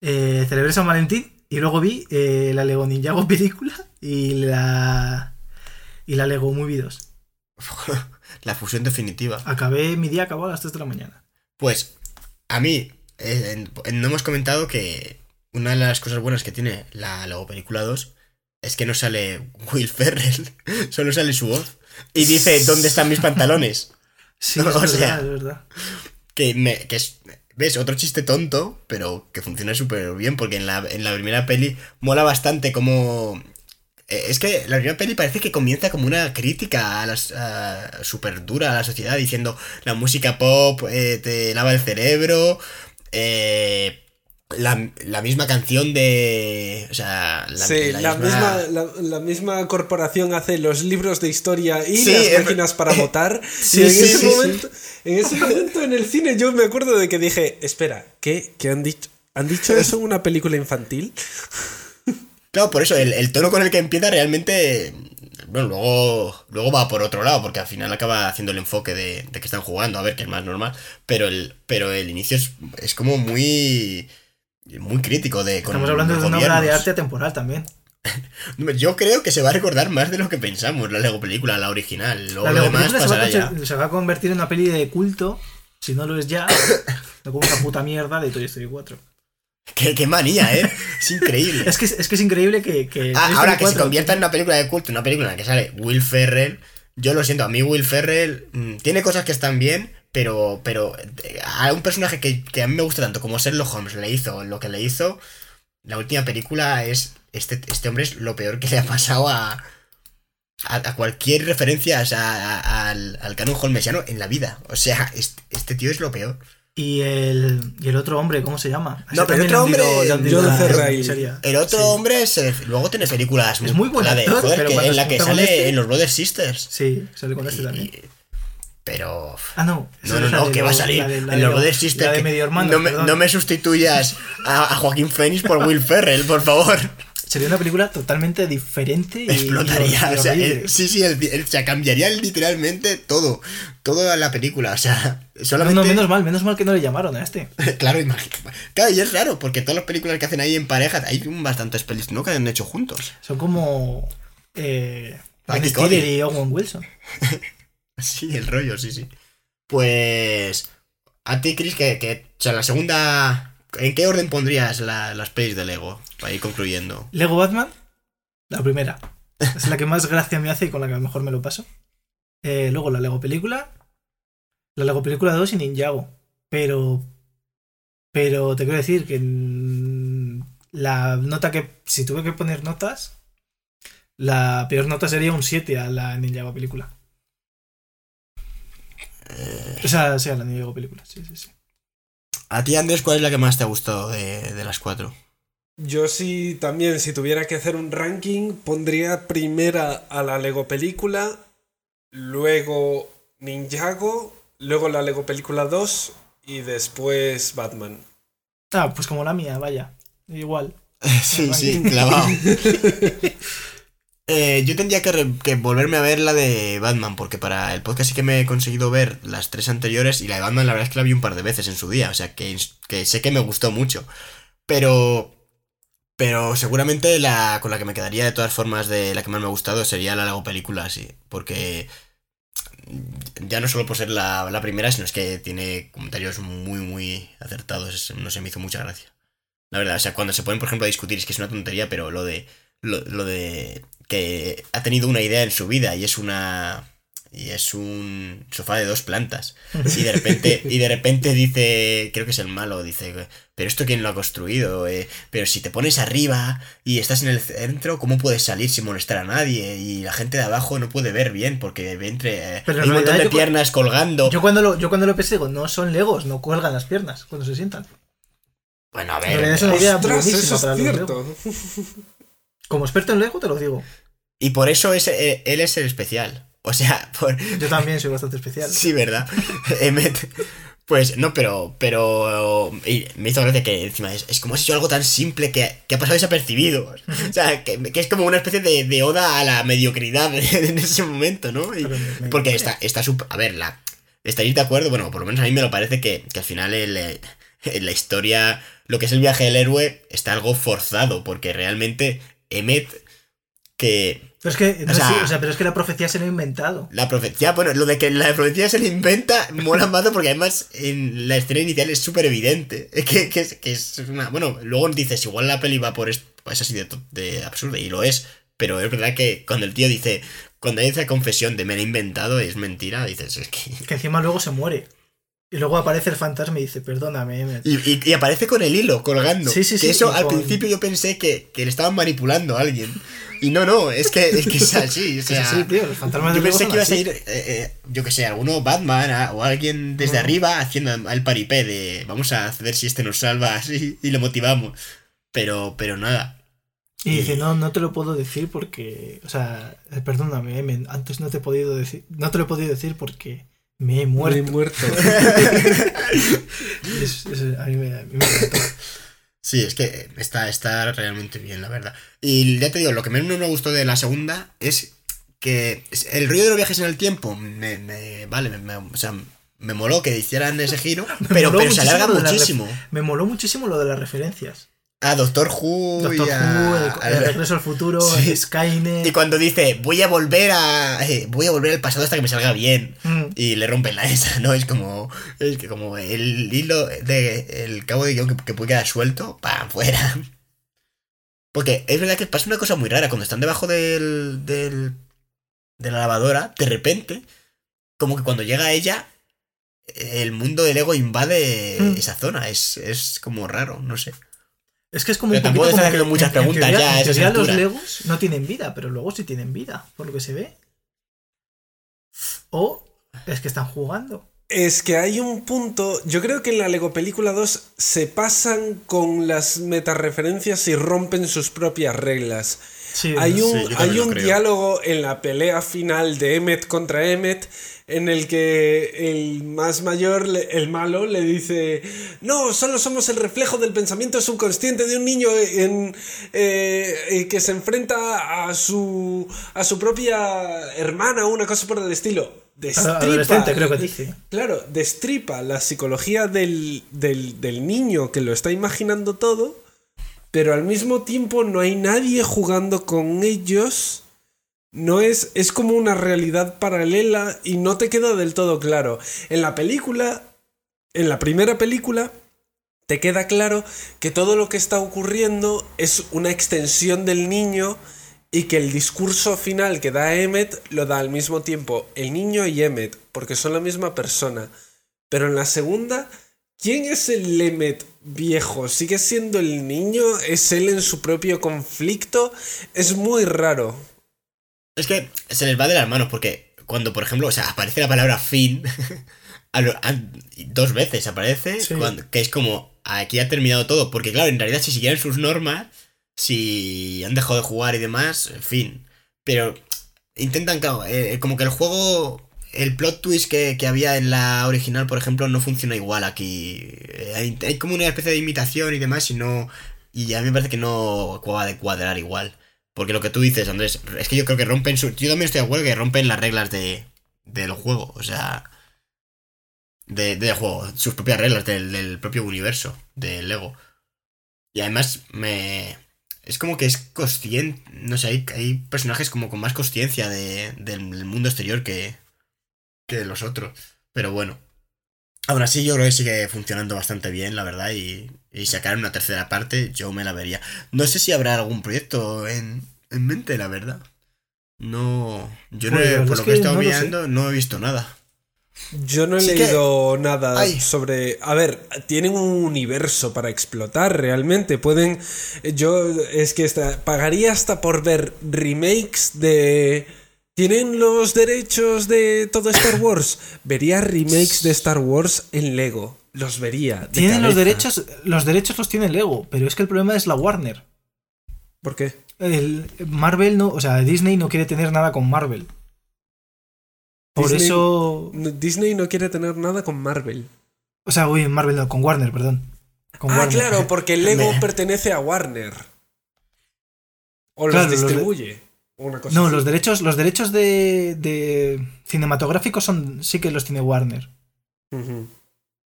eh, celebré San Valentín y luego vi eh, la Lego Ninjago película y la y la Lego Movie 2. la fusión definitiva. Acabé mi día acabó a las 3 de la mañana. Pues, a mí, eh, no hemos comentado que una de las cosas buenas que tiene la Lego Película 2 es que no sale Will Ferrell, solo sale su voz. Y dice, ¿dónde están mis pantalones? Sí, O es verdad, sea, es verdad. Que, me, que es, ¿ves? Otro chiste tonto, pero que funciona súper bien, porque en la, en la primera peli mola bastante como... eh, Es que la primera peli parece que comienza como una crítica a las súper dura a la sociedad, diciendo la música pop eh, te lava el cerebro, eh, la, la misma canción de... O sea, la, sí, la, misma, la, la misma corporación hace los libros de historia y Sí, las eh, máquinas para votar. sí, y en, sí, ese momento, en ese momento en el cine yo me acuerdo de que dije, espera, ¿qué? ¿Qué han dicho? ¿Han dicho eso en una película infantil? Claro, por eso, el, el tono con el que empieza realmente. Bueno, luego, luego va por otro lado, porque al final acaba haciendo el enfoque de, de que están jugando, a ver, que es más normal. Pero el, pero el inicio es, es como muy. Muy crítico de. con Estamos hablando de una obra de arte atemporal también. Yo creo que se va a recordar más de lo que pensamos, la Lego película, la original. Luego La lo Lego demás película se va, ya. se va a convertir en una peli de culto, si no lo es ya, no como una puta mierda de Toy Story 4. Qué, qué manía, ¿eh? Es increíble. Es que es, que es increíble que... que Ah, ahora que se 4 convierta en una película de culto, una película en la que sale Will Ferrell, yo lo siento, a mí Will Ferrell mm, tiene cosas que están bien, pero, pero eh, a un personaje que, que a mí me gusta tanto como Sherlock Holmes le hizo lo que le hizo, la última película es, este, este hombre es lo peor que le ha pasado a, a, a cualquier referencia o sea, a- al, al canon holmesiano en la vida. O sea, este, este tío es lo peor. Y el, y el otro hombre, ¿cómo se llama? Ese No, pero también otro hombre, John miseria. El otro Sí. hombre se- luego tiene películas Es muy buen la de, joder, pero que- en la que sale este- en los Brothers Sisters. Sí, sale con este Y- también. Pero. Ah, no. No, no, no, que va a salir en los Brother Sisters. no, me, no me sustituyas a, a Joaquín Phoenix por Will Ferrell, por favor. Sería una película totalmente diferente y, Explotaría. y o sea, el- sí, sí, el- el- o sea, cambiaría literalmente todo. Toda la película. O sea, solamente. no, menos mal, menos mal que no le llamaron a este. claro, imagínate. Claro, y es raro, porque todas las películas que hacen ahí en pareja, hay bastantes pelis ¿no? que han hecho juntos. Son como. Eh, Stiller Cody. y Owen Wilson. Sí, el rollo, sí, sí. Pues. A ti, Chris, que, que. O sea, la segunda. ¿En qué orden pondrías la- las pelis de Lego? Para ir concluyendo. Lego Batman, la primera. Es la que más gracia me hace y con la que mejor me lo paso. Eh, luego la Lego película. La Lego película 2 y Ninjago. Pero. Pero te quiero decir que. La nota que. Si tuve que poner notas. La peor nota sería un 7 a la Ninjago película. O sea, sí, a la Ninjago película. Sí, sí, sí. A ti, Andrés, ¿cuál es la que más te ha gustado de, de las cuatro? Yo sí, también, si tuviera que hacer un ranking, pondría primera a la Lego película, luego Ninjago, luego la Lego película 2 y después Batman. Ah, pues como la mía, vaya. Igual. sí, sí, clavado. Eh, yo tendría que, volverme a ver la de Batman, porque para el podcast sí que me he conseguido ver las tres anteriores y la de Batman la verdad es que la vi un par de veces en su día, o sea que, que sé que me gustó mucho. Pero... Pero seguramente la con la que me quedaría de todas formas de la que más me ha gustado sería la Lego película, sí. Porque ya no solo por ser la, la primera, sino es que tiene comentarios muy, muy acertados. No se me hizo mucha gracia. La verdad, o sea, cuando se ponen, por ejemplo, a discutir, es que es una tontería, pero lo de. Lo, lo de. Que ha tenido una idea en su vida y es una. Y es un sofá de dos plantas. Y de repente, y de repente dice, creo que es el malo, dice, pero esto quién lo ha construido, eh, pero si te pones arriba y estás en el centro, ¿cómo puedes salir sin molestar a nadie? Y la gente de abajo no puede ver bien porque ve entre eh, hay un montón de cu- piernas colgando. Yo cuando lo, yo cuando lo pensé, digo, no son legos, no cuelgan las piernas cuando se sientan. Bueno, a ver. es una idea Ostras, eso es para los cierto. Como experto en Lego te lo digo. Y por eso es, eh, él es el especial. O sea, por, Yo también soy bastante especial. Sí, ¿verdad? Emmet. Pues no, pero. Pero. y me hizo gracia que encima es, es como si hecho algo tan simple que, que ha pasado desapercibido. O sea, que, que es como una especie de, de oda a la mediocridad en ese momento, ¿no? Y- porque está, está sup- A ver, la. ¿Estaréis de acuerdo? Bueno, por lo menos a mí me lo parece que, que al final el, eh, la historia. Lo que es el viaje del héroe está algo forzado. Porque realmente Emmet. Que Pero es que, no O sea- sí, o sea, pero es que la profecía se lo ha inventado. la profecía, bueno, lo de que la profecía se le inventa mola más porque además en la escena inicial es súper evidente. Que, que, es, que es una. Bueno, luego dices, igual la peli va por esto, es así de, de absurdo, y lo es. Pero es verdad que cuando el tío dice, cuando hay esa confesión de me la he inventado, es mentira, dices, es que. Que encima luego se muere. Y luego aparece el fantasma y dice, perdóname, Emmet. Y, y- y aparece con el hilo colgando. Sí, sí, que sí, eso y al con- principio yo pensé que, que le estaban manipulando a alguien. Y no, no, es que es, que es así. O sea, así, tío, los fantasmas Yo pensé que iba a salir, eh, eh, yo que sé, alguno Batman a- o alguien desde No. arriba haciendo el paripé de vamos a ver si este nos salva así y lo motivamos. Pero, pero nada. Y dice, no, no te lo puedo decir porque, o sea, perdóname, antes no te he podido decir, no te lo he podido decir porque me he Me he muerto. muerto. Es- es- a mí me, a mí me encantó. Sí, es que está, está realmente bien, la verdad. Y ya te digo, lo que menos me gustó de la segunda es que el rollo de los viajes en el tiempo, me, me- vale, me, me- o sea, me moló que hicieran ese giro, pero, pero se alarga muchísimo. Me moló muchísimo lo de las referencias. A Doctor Who Doctor y a- Who, el, Regreso al Futuro, Sí. Skynet. Y cuando dice, voy a volver a. eh, voy a volver al pasado hasta que me salga bien. Mm, Y le rompen la esa, ¿no? Es como. Es que como el hilo de. El cabo de guion que, que puede quedar suelto, ¡pam! fuera. Porque es verdad que pasa una cosa muy rara. Cuando están debajo del. del. de la lavadora, de repente. Como que cuando llega ella. El mundo del ego invade Mm. esa zona. Es, es como raro, no sé. Es que es como Pero un poquito como que muchas en- en preguntas teoría- ya en teoría los alturas. Legos no tienen vida, pero luego sí tienen vida, por lo que se ve. O es que están jugando. Es que hay un punto, yo creo que en la Lego Película 2 se pasan con las metareferencias y rompen sus propias reglas. Sí, Hay un, hay un diálogo en la pelea final de Emmet contra Emmet en el que el más mayor, el malo, le dice, no, solo somos el reflejo del pensamiento subconsciente de un niño en, eh, eh, que se enfrenta a su, a su propia hermana o una cosa por el estilo. Destripa- creo que dice. Claro, destripa la psicología del, del, del niño que lo está imaginando todo, pero al mismo tiempo no hay nadie jugando con ellos. No es, es como una realidad paralela y no te queda del todo claro. En la película, en la primera película, te queda claro que todo lo que está ocurriendo es una extensión del niño y que el discurso final que da Emmet lo da al mismo tiempo el niño y Emmet, porque son la misma persona. Pero en la segunda, ¿quién es el Emmet viejo? ¿Sigue siendo el niño? ¿Es él en su propio conflicto? Es muy raro. Es que se les va de las manos porque cuando, por ejemplo, o sea, aparece la palabra fin a lo- a- dos veces aparece, Sí. cuando- que es como aquí ha terminado todo, porque claro, en realidad si siguieran sus normas, si han dejado de jugar y demás, en fin. Pero intentan, claro, eh, como que el juego, el plot twist que, que había en la original, por ejemplo, no funciona igual aquí. Eh, Hay, como una especie de imitación y demás y no... Y a mí me parece que no acaba de cuadrar igual. Porque lo que tú dices, Andrés, es que yo creo que rompen su. Yo también estoy de acuerdo que rompen las reglas de, del juego. O sea. De, del juego. Sus propias reglas del, del propio universo. Del Lego. Y además me. Es como que es consciente. No sé, hay, hay personajes como con más consciencia de, del mundo exterior que. Que los otros. Pero bueno. Aún así, yo creo que sigue funcionando bastante bien, la verdad, y, y sacar una tercera parte, yo me la vería. No sé si habrá algún proyecto en, en mente, la verdad. No. Yo no Pues he- verdad por lo que he estado no mirando, no he visto nada. Yo no he que- leído nada Ay. sobre. A ver, tienen un universo para explotar realmente. Pueden. Yo es que esta- pagaría hasta por ver remakes de. ¿Tienen los derechos de todo Star Wars? Vería remakes de Star Wars en Lego. Los vería. Tienen los derechos, los derechos los tiene Lego, pero es que el problema es la Warner. ¿Por qué? El Marvel no, o sea, Disney no quiere tener nada con Marvel. Por Disney- eso, Disney no quiere tener nada con Marvel. o sea, uy, Marvel no, con Warner, perdón. Con ah, Warner. claro, porque Lego pertenece a Warner. O los Claro, los distribuye. Una cosa No, así. los derechos, los derechos de, de cinematográficos son sí que los tiene Warner.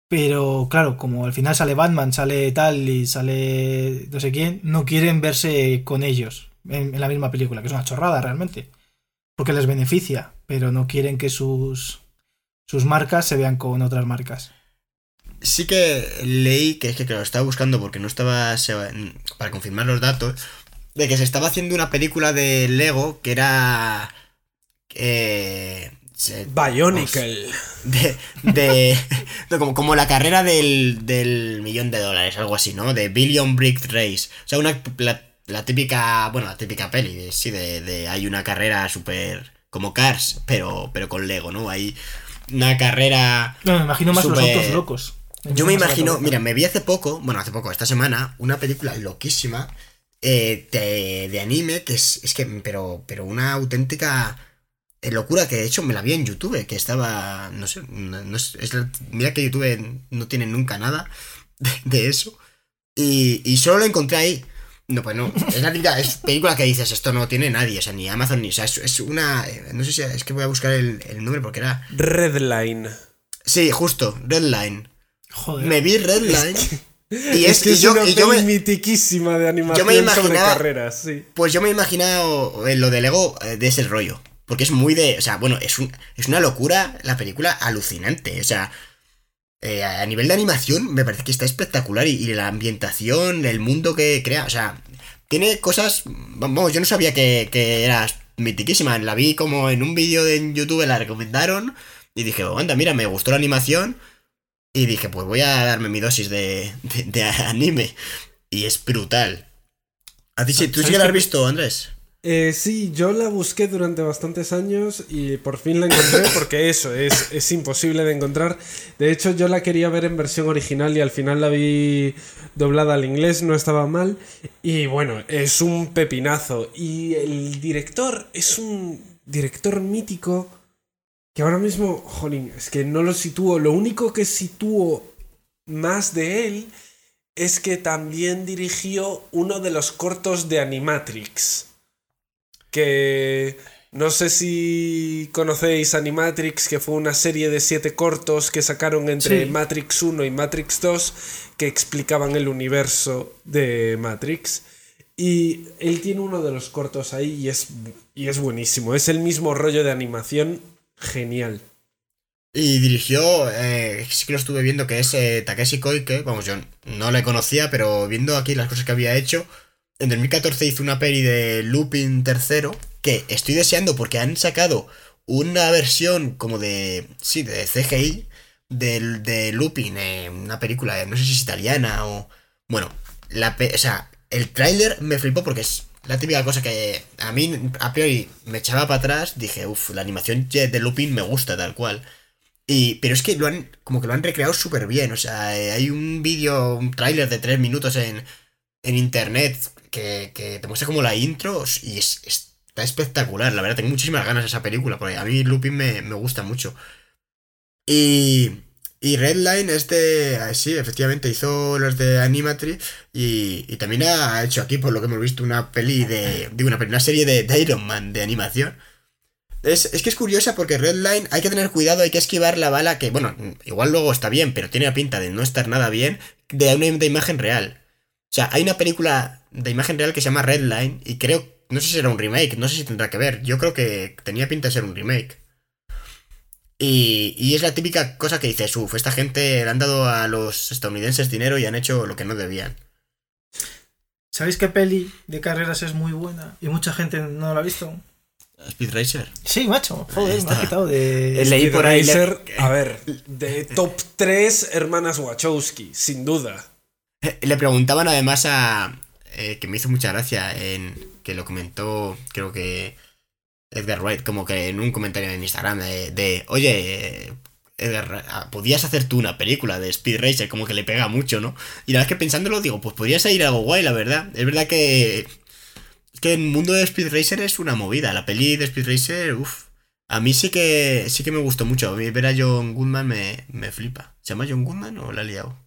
Pero claro, como al final sale Batman, sale tal y sale no sé quién, no quieren verse con ellos en, en la misma película, que es una chorrada realmente. Porque les beneficia, pero no quieren que sus, sus marcas se vean con otras marcas. Sí que leí que es que, lo estaba buscando porque no estaba para confirmar los datos de que se estaba haciendo una película de Lego que era eh, se- Bionicle. de, de, como, como la carrera del, del millón de dólares, algo así, ¿no? De Billion Brick Race. O sea, una, la, la típica, bueno, la típica peli, de- sí, de, de hay una carrera súper como Cars, pero, pero con Lego, ¿no? Hay una carrera... No, me imagino más los autos locos. Yo me imagino, mira, me vi hace poco, bueno, hace poco, esta semana, una película loquísima eh, de, de anime que es, es que, pero, pero una auténtica eh, locura que de hecho me la vi en YouTube, que estaba, no sé, no, no es- es la- mira que YouTube no tiene nunca nada de, de eso y, y solo lo encontré ahí. No, pues no, es la típica es película que dices, esto no tiene nadie, o sea, ni Amazon, ni, o sea, es, es una, eh, no sé si, es que voy a buscar el, el nombre porque era, Redline. sí, justo, Redline. Joder. Me vi Redline. Y es es, que y es yo, una y yo peli me, mitiquísima de animación yo me sobre carreras, sí. pues yo me he imaginado eh, lo de Lego eh, de ese rollo. Porque es muy de. O sea, bueno, es, un, es una locura la película alucinante. O sea, eh, a nivel de animación me parece que está espectacular. Y, y la ambientación, el mundo que crea. O sea, tiene cosas. Vamos, yo no sabía que, que era mitiquísima. La vi como en un vídeo de en YouTube, la recomendaron. Y dije, oh, anda, mira, me gustó la animación. Y dije, pues voy a darme mi dosis de, de, de anime. Y es brutal. ¿A ti sí? ¿Tú sí ¿Sabes que la has visto, Andrés? Eh, sí, yo la busqué durante bastantes años y por fin la encontré porque eso es, es imposible de encontrar. De hecho, yo la quería ver en versión original y al final la vi doblada al inglés, no estaba mal. Y bueno, es un pepinazo. Y el director es un director mítico que ahora mismo, jolín, es que no lo sitúo. Lo único que sitúo más de él es que también dirigió uno de los cortos de Animatrix. Que no sé si conocéis Animatrix, que fue una serie de siete cortos que sacaron entre Sí. Matrix 1 y Matrix 2 que explicaban el universo de Matrix. Y él tiene uno de los cortos ahí y es, y es buenísimo. Es el mismo rollo de animación genial. Y dirigió, eh, sí que lo estuve viendo, que es eh, Takeshi Koike. Vamos, yo no le conocía, pero viendo aquí las cosas que había hecho, en 2014 hizo una peli de Lupin III, que estoy deseando porque han sacado una versión como de, sí, de CGI del, de Lupin, una película, no sé si es italiana o... Bueno, la o sea, el tráiler me flipó porque es la típica cosa que a mí a priori me echaba para atrás, dije, uff, la animación de Lupin me gusta tal cual. Y, pero es que lo han, como que lo han recreado súper bien. O sea, eh, hay un vídeo, un tráiler de tres minutos en, en internet que, que te muestra como la intro y es, está espectacular. La verdad, tengo muchísimas ganas de esa película porque a mí Lupin me, me gusta mucho. Y, y Redline, este, ah, sí, efectivamente hizo los de Animatry y, y también ha hecho aquí, por lo que hemos visto, una peli de, digo, una, peli, una serie de, de Iron Man de animación. Es, es, que es curiosa porque Redline hay que tener cuidado, hay que esquivar la bala que, bueno, igual luego está bien, pero tiene la pinta de no estar nada bien, de una de imagen real. O sea, hay una película de imagen real que se llama Redline y creo, no sé si era un remake, no sé si tendrá que ver, yo creo que tenía pinta de ser un remake. Y, y es la típica cosa que dices, uff, esta gente le han dado a los estadounidenses dinero y han hecho lo que no debían. ¿Sabéis qué peli de carreras es muy buena? Y mucha gente no la ha visto. Speed Racer. Sí, macho. Joder, me ha quitado de. El- Leí por ahí le- a ver, de top 3 hermanas Wachowski, sin duda. Le preguntaban además a. eh, que me hizo mucha gracia en. que lo comentó, creo que. Edgar Wright, como que en un comentario en Instagram de. oye. Edgar, podías hacer tú una película de Speed Racer, como que le pega mucho, ¿no? Y la verdad es que pensándolo, digo, pues podría salir algo guay, la verdad. Es verdad que. Es que el mundo de Speed Racer es una movida. La peli de Speed Racer, uff. A mí sí que sí que me gustó mucho. A mí ver a John Goodman me, me flipa. ¿Se llama John Goodman o la he liado?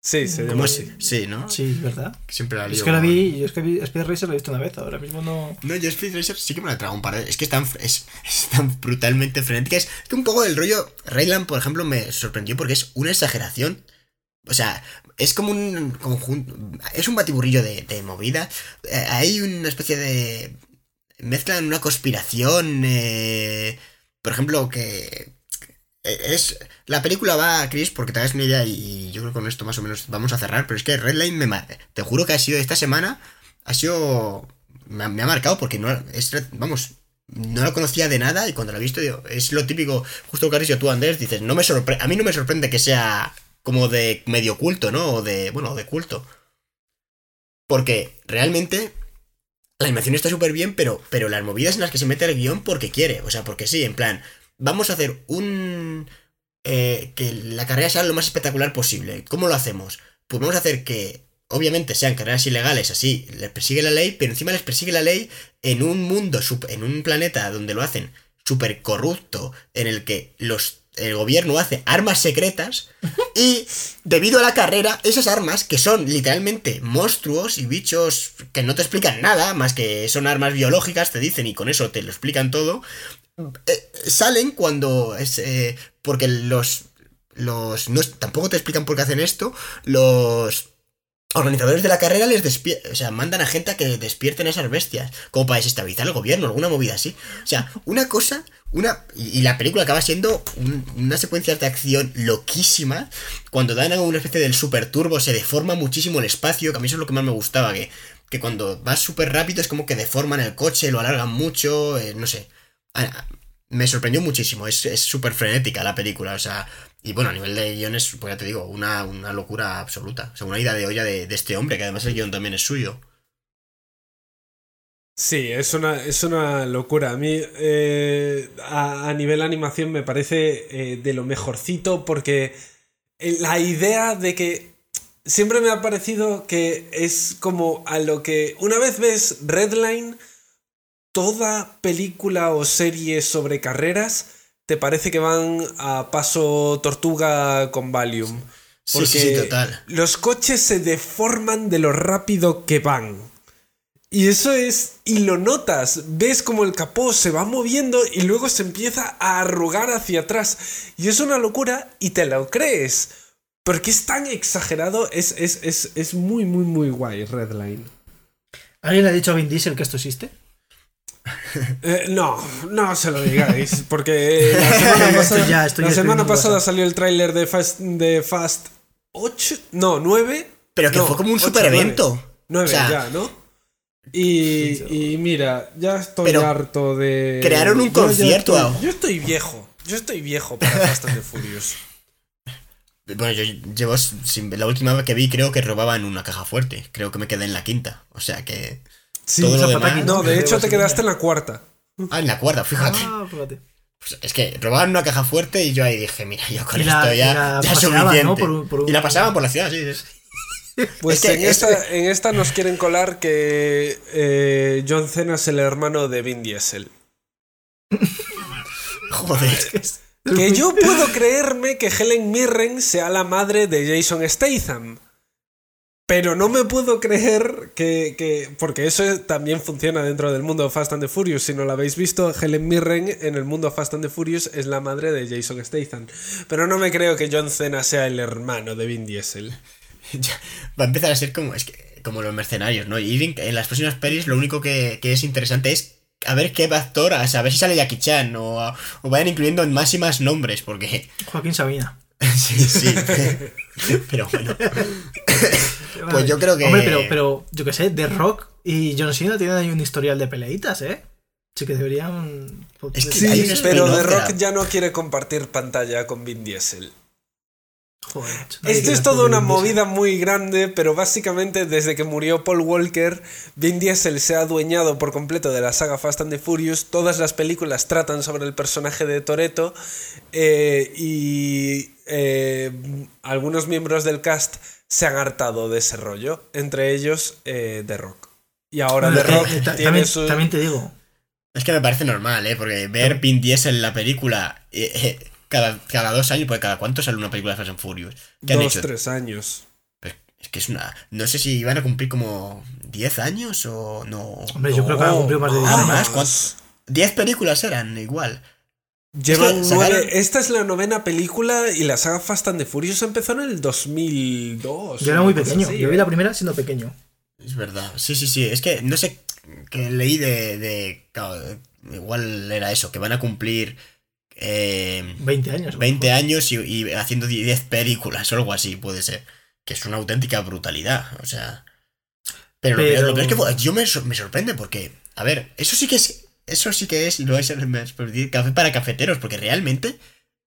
Sí, se ¿Cómo llama. Sí, ¿no? Sí, es verdad. Siempre la lío. Es que la vi, yo es que vi Speed Racer la he visto una vez, ahora mismo no. No, yo Speed Racer sí que me la trago un par de Es que es tan, es, es tan brutalmente frenética. Es que un poco el rollo. Rayland, por ejemplo, me sorprendió porque es una exageración. O sea, es como un conjunto. Es un batiburrillo de, de movida. Eh, hay una especie de. Mezclan una conspiración. eh, por ejemplo, que. Eh, Es. La película va, Chris, porque te hagas una idea, y yo creo que con esto más o menos vamos a cerrar. Pero es que Redline me. Te juro que ha sido esta semana. Ha sido. Me, ha- marcado porque no. Es, vamos. No lo conocía de nada y cuando lo he visto, digo, es lo típico. Justo lo que has dicho tú, Andrés, dices, no me sorprende. A mí no me sorprende que sea como de medio culto, ¿no? O de. Bueno, de culto. Porque realmente. La animación está súper bien, pero, pero las movidas en las que se mete el guion porque quiere. O sea, porque sí, en plan. Vamos a hacer un. eh, que la carrera sea lo más espectacular posible. ¿Cómo lo hacemos? Pues vamos a hacer que. Obviamente sean carreras ilegales, así, les persigue la ley, pero encima les persigue la ley en un mundo, en un planeta donde lo hacen súper corrupto, en el que los, el gobierno hace armas secretas, y debido a la carrera, esas armas, que son literalmente monstruos y bichos que no te explican nada, más que son armas biológicas, te dicen, y con eso te lo explican todo, eh, salen cuando es eh, porque los los no tampoco te explican por qué hacen esto los organizadores de la carrera les despiertan, o sea, mandan a gente a que despierten a esas bestias, como para desestabilizar el gobierno, alguna movida así. O sea, una cosa, una y, la película acaba siendo un- una secuencia de acción loquísima, cuando dan a una especie del super turbo se deforma muchísimo el espacio, que a mí eso es lo que más me gustaba, que, que cuando vas súper rápido es como que deforman el coche, lo alargan mucho, eh, no sé. Ah, me sorprendió muchísimo, es súper frenética la película, o sea, y bueno, a nivel de guiones, pues ya te digo, una, una locura absoluta, o sea, una ida de olla de, de este hombre, que además el guion también es suyo. Sí, es una, es una locura. A mí, eh, a, a nivel animación, me parece eh, de lo mejorcito porque eh, la idea de que siempre me ha parecido que es como a lo que una vez ves Redline, toda película o serie sobre carreras te parece que van a paso tortuga con Valium. Sí, sí, sí, total. Los coches se deforman de lo rápido que van. Y eso es. Y lo notas. Ves como el capó se va moviendo y luego se empieza a arrugar hacia atrás. Y es una locura y te lo crees. Porque es tan exagerado. Es, es, es, es muy, muy, muy guay, Redline. ¿Alguien le ha dicho a Vin Diesel que esto existe? Eh, no, no se lo digáis. Porque la semana pasada, Estoy ya- estoy la semana pasada salió el tráiler de Fast, de Fast 8. No, 9. Pero que No, fue como un super evento. 9 O sea, ya, ¿no? Y, y mira, ya estoy Pero harto de. crearon un Yo concierto. estoy- yo estoy viejo. Yo estoy viejo para Fast and the Furious. Bueno, yo llevo. sin- la última vez que vi, creo que robaban una caja fuerte. Creo que me quedé en la quinta. O sea que. Sí, Todo lo Zapataki, demás. no, de hecho te quedaste en la cuarta. Ah, en la cuarta, fíjate. Ah, fíjate. Pues es que robaban una caja fuerte y yo ahí dije, mira, yo con Y la- esto ya, ya paseaban, suficiente. ¿no? Por un- por un- Y la pasaban por la ciudad, sí. sí. Pues Es que en, es- esta, en esta nos quieren colar que eh, John Cena es el hermano de Vin Diesel. Joder. Que yo puedo creerme que Helen Mirren sea la madre de Jason Statham. Pero no me puedo creer que, que- Porque eso también funciona dentro del mundo de Fast and the Furious. Si no lo habéis visto, Helen Mirren en el mundo Fast and the Furious es la madre de Jason Statham. Pero no me creo que John Cena sea el hermano de Vin Diesel. Ya, va a empezar a ser como, es que, como los mercenarios, ¿no? Y en las próximas pelis lo único que, que es interesante es a ver qué actoras, a ver si sale Jackie Chan o, o vayan incluyendo más y más nombres, porque. Joaquín Sabina. sí, sí. pero bueno. pues yo creo que. Hombre, pero, pero yo qué sé, The Rock y John Cena tienen ahí un historial de peleitas, ¿eh? Sí que deberían. Es que Sí, hay un pero The de Rock ya no quiere compartir pantalla con Vin Diesel. Joder, Esto es toda una movida muy grande, pero básicamente desde que murió Paul Walker, Vin Diesel se ha adueñado por completo de la saga Fast and the Furious. Todas las películas tratan sobre el personaje de Toreto y eh, algunos miembros del cast se han hartado de ese rollo, entre ellos eh, The Rock. Y ahora Bueno, The eh, Rock eh, tiene también, su... también te digo, Es que me parece normal, ¿eh? Porque ver Vin Diesel en la película eh, eh, cada, cada dos años, porque cada cuánto sale una película de Fast and Furious. ¿Qué han Dos, hecho? tres años. Pues es que es una. No sé si iban a cumplir como 10 años o no. hombre, yo creo que ha cumplido más de 10 Ah, años. más, ¿cuántos? 10 películas eran, igual. Llevan Es que sacaron- nueve- Esta es la novena película y la saga Fast and the Furious empezó en el 2002. Yo era muy pequeño. así, Yo vi ¿eh? la primera siendo pequeño. Es verdad. Sí, sí, sí. Es que no sé. Que leí de. de igual era eso, que van a cumplir. Eh, 20 años. a lo 20 mejor. años y, y haciendo 10 películas o algo así, puede ser. Que es una auténtica brutalidad, o sea. Pero, lo peor- lo peor es que yo me, sor- me sorprende porque, a ver, eso sí que es. Eso sí que es, y lo es el me- café para cafeteros, porque realmente,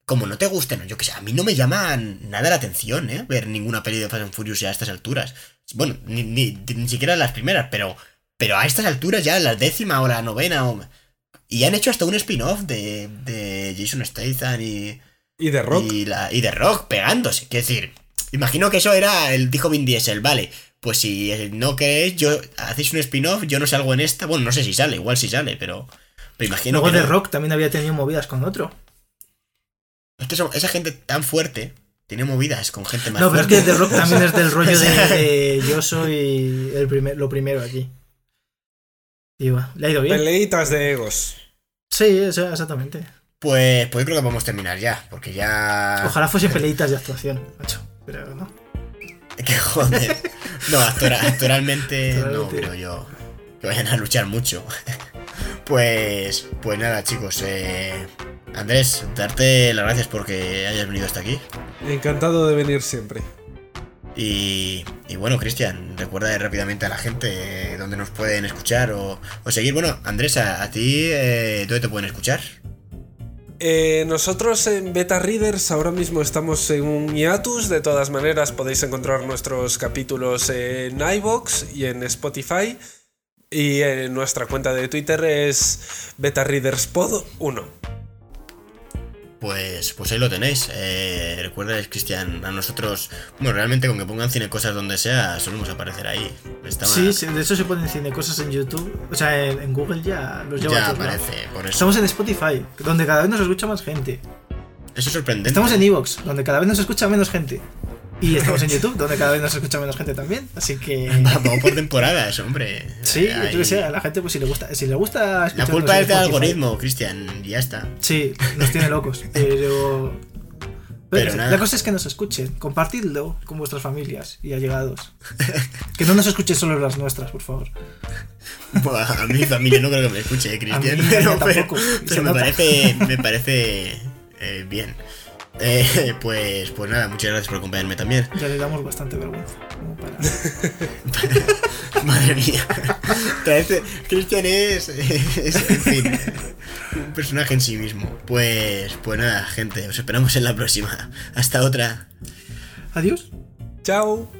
como no te gusten, yo que sé, a mí no me llama nada la atención, ¿eh? Ver ninguna peli de Fast and Furious ya a estas alturas. Bueno, ni, ni, ni siquiera las primeras, pero, pero a estas alturas ya, la décima o la novena, o, y han hecho hasta un spin-off de, de Jason Statham y, Y The Rock. y, la, y de Rock pegándose. Quiero decir, imagino que eso era el dijo Vin Diesel, vale. Pues si no queréis, yo hacéis un spin-off, yo no salgo en esta. Bueno, no sé si sale, igual si sale, pero. Pero imagino Luego que. The no. Rock también había tenido movidas con otro. Es que son- esa gente tan fuerte tiene movidas con gente más No, pero es fuerte. que The Rock también es del rollo de, de yo soy el primer, lo primero aquí. Va, le ha ido bien. Peleitas de egos. Sí, exactamente. Pues, pues yo creo que podemos terminar ya, porque ya. Ojalá fuese peleitas de actuación, macho. Pero no. Que joder. No, actora- actoralmente no creo yo que vayan a luchar mucho. Pues, pues nada, chicos. eh, Andrés, darte las gracias porque hayas venido hasta aquí. Encantado de venir siempre. Y, bueno, Cristian, recuerda rápidamente a la gente eh, dónde nos pueden escuchar o, seguir. Bueno, Andrés, a, ti, eh, ¿dónde te pueden escuchar? Eh, nosotros en Beta Readers ahora mismo estamos en un hiatus. De todas maneras, podéis encontrar nuestros capítulos en iBox y en Spotify. Y en nuestra cuenta de Twitter es Beta Readers Pod 1. Pues, pues ahí lo tenéis. Eh, recuerda, Cristian, a nosotros, bueno, realmente con que pongan cine cosas donde sea, solemos aparecer ahí. Sí, sí, de hecho se ponen cine cosas en YouTube. O sea, en, en Google ya los lleva ya a aparece, por eso. Estamos en Spotify, donde cada vez nos escucha más gente. Eso es sorprendente. Estamos en Evox, donde cada vez nos escucha menos gente. Y estamos en YouTube, donde cada vez nos escucha menos gente también. Así que. Vamos por temporadas, hombre. Sí, Ahí- yo que sé, a la gente pues si le gusta, si le gusta La culpa es del algoritmo, Cristian, ya está. Sí, nos tiene locos. Pero. Pero la cosa es que nos escuchen, compartidlo con vuestras familias y allegados. Que no nos escuchen solo las nuestras, por favor. Buah, a mi familia no creo que me escuche, Cristian, pero, tampoco, pero- me, parece, me parece eh, bien. Eh, pues, pues nada, muchas gracias por acompañarme también. Ya le damos bastante vergüenza. como para- Madre mía. Parece- Cristian es, es, en fin, un personaje en sí mismo. Pues, pues nada, gente, os esperamos en la próxima. Hasta otra. Adiós. Chao.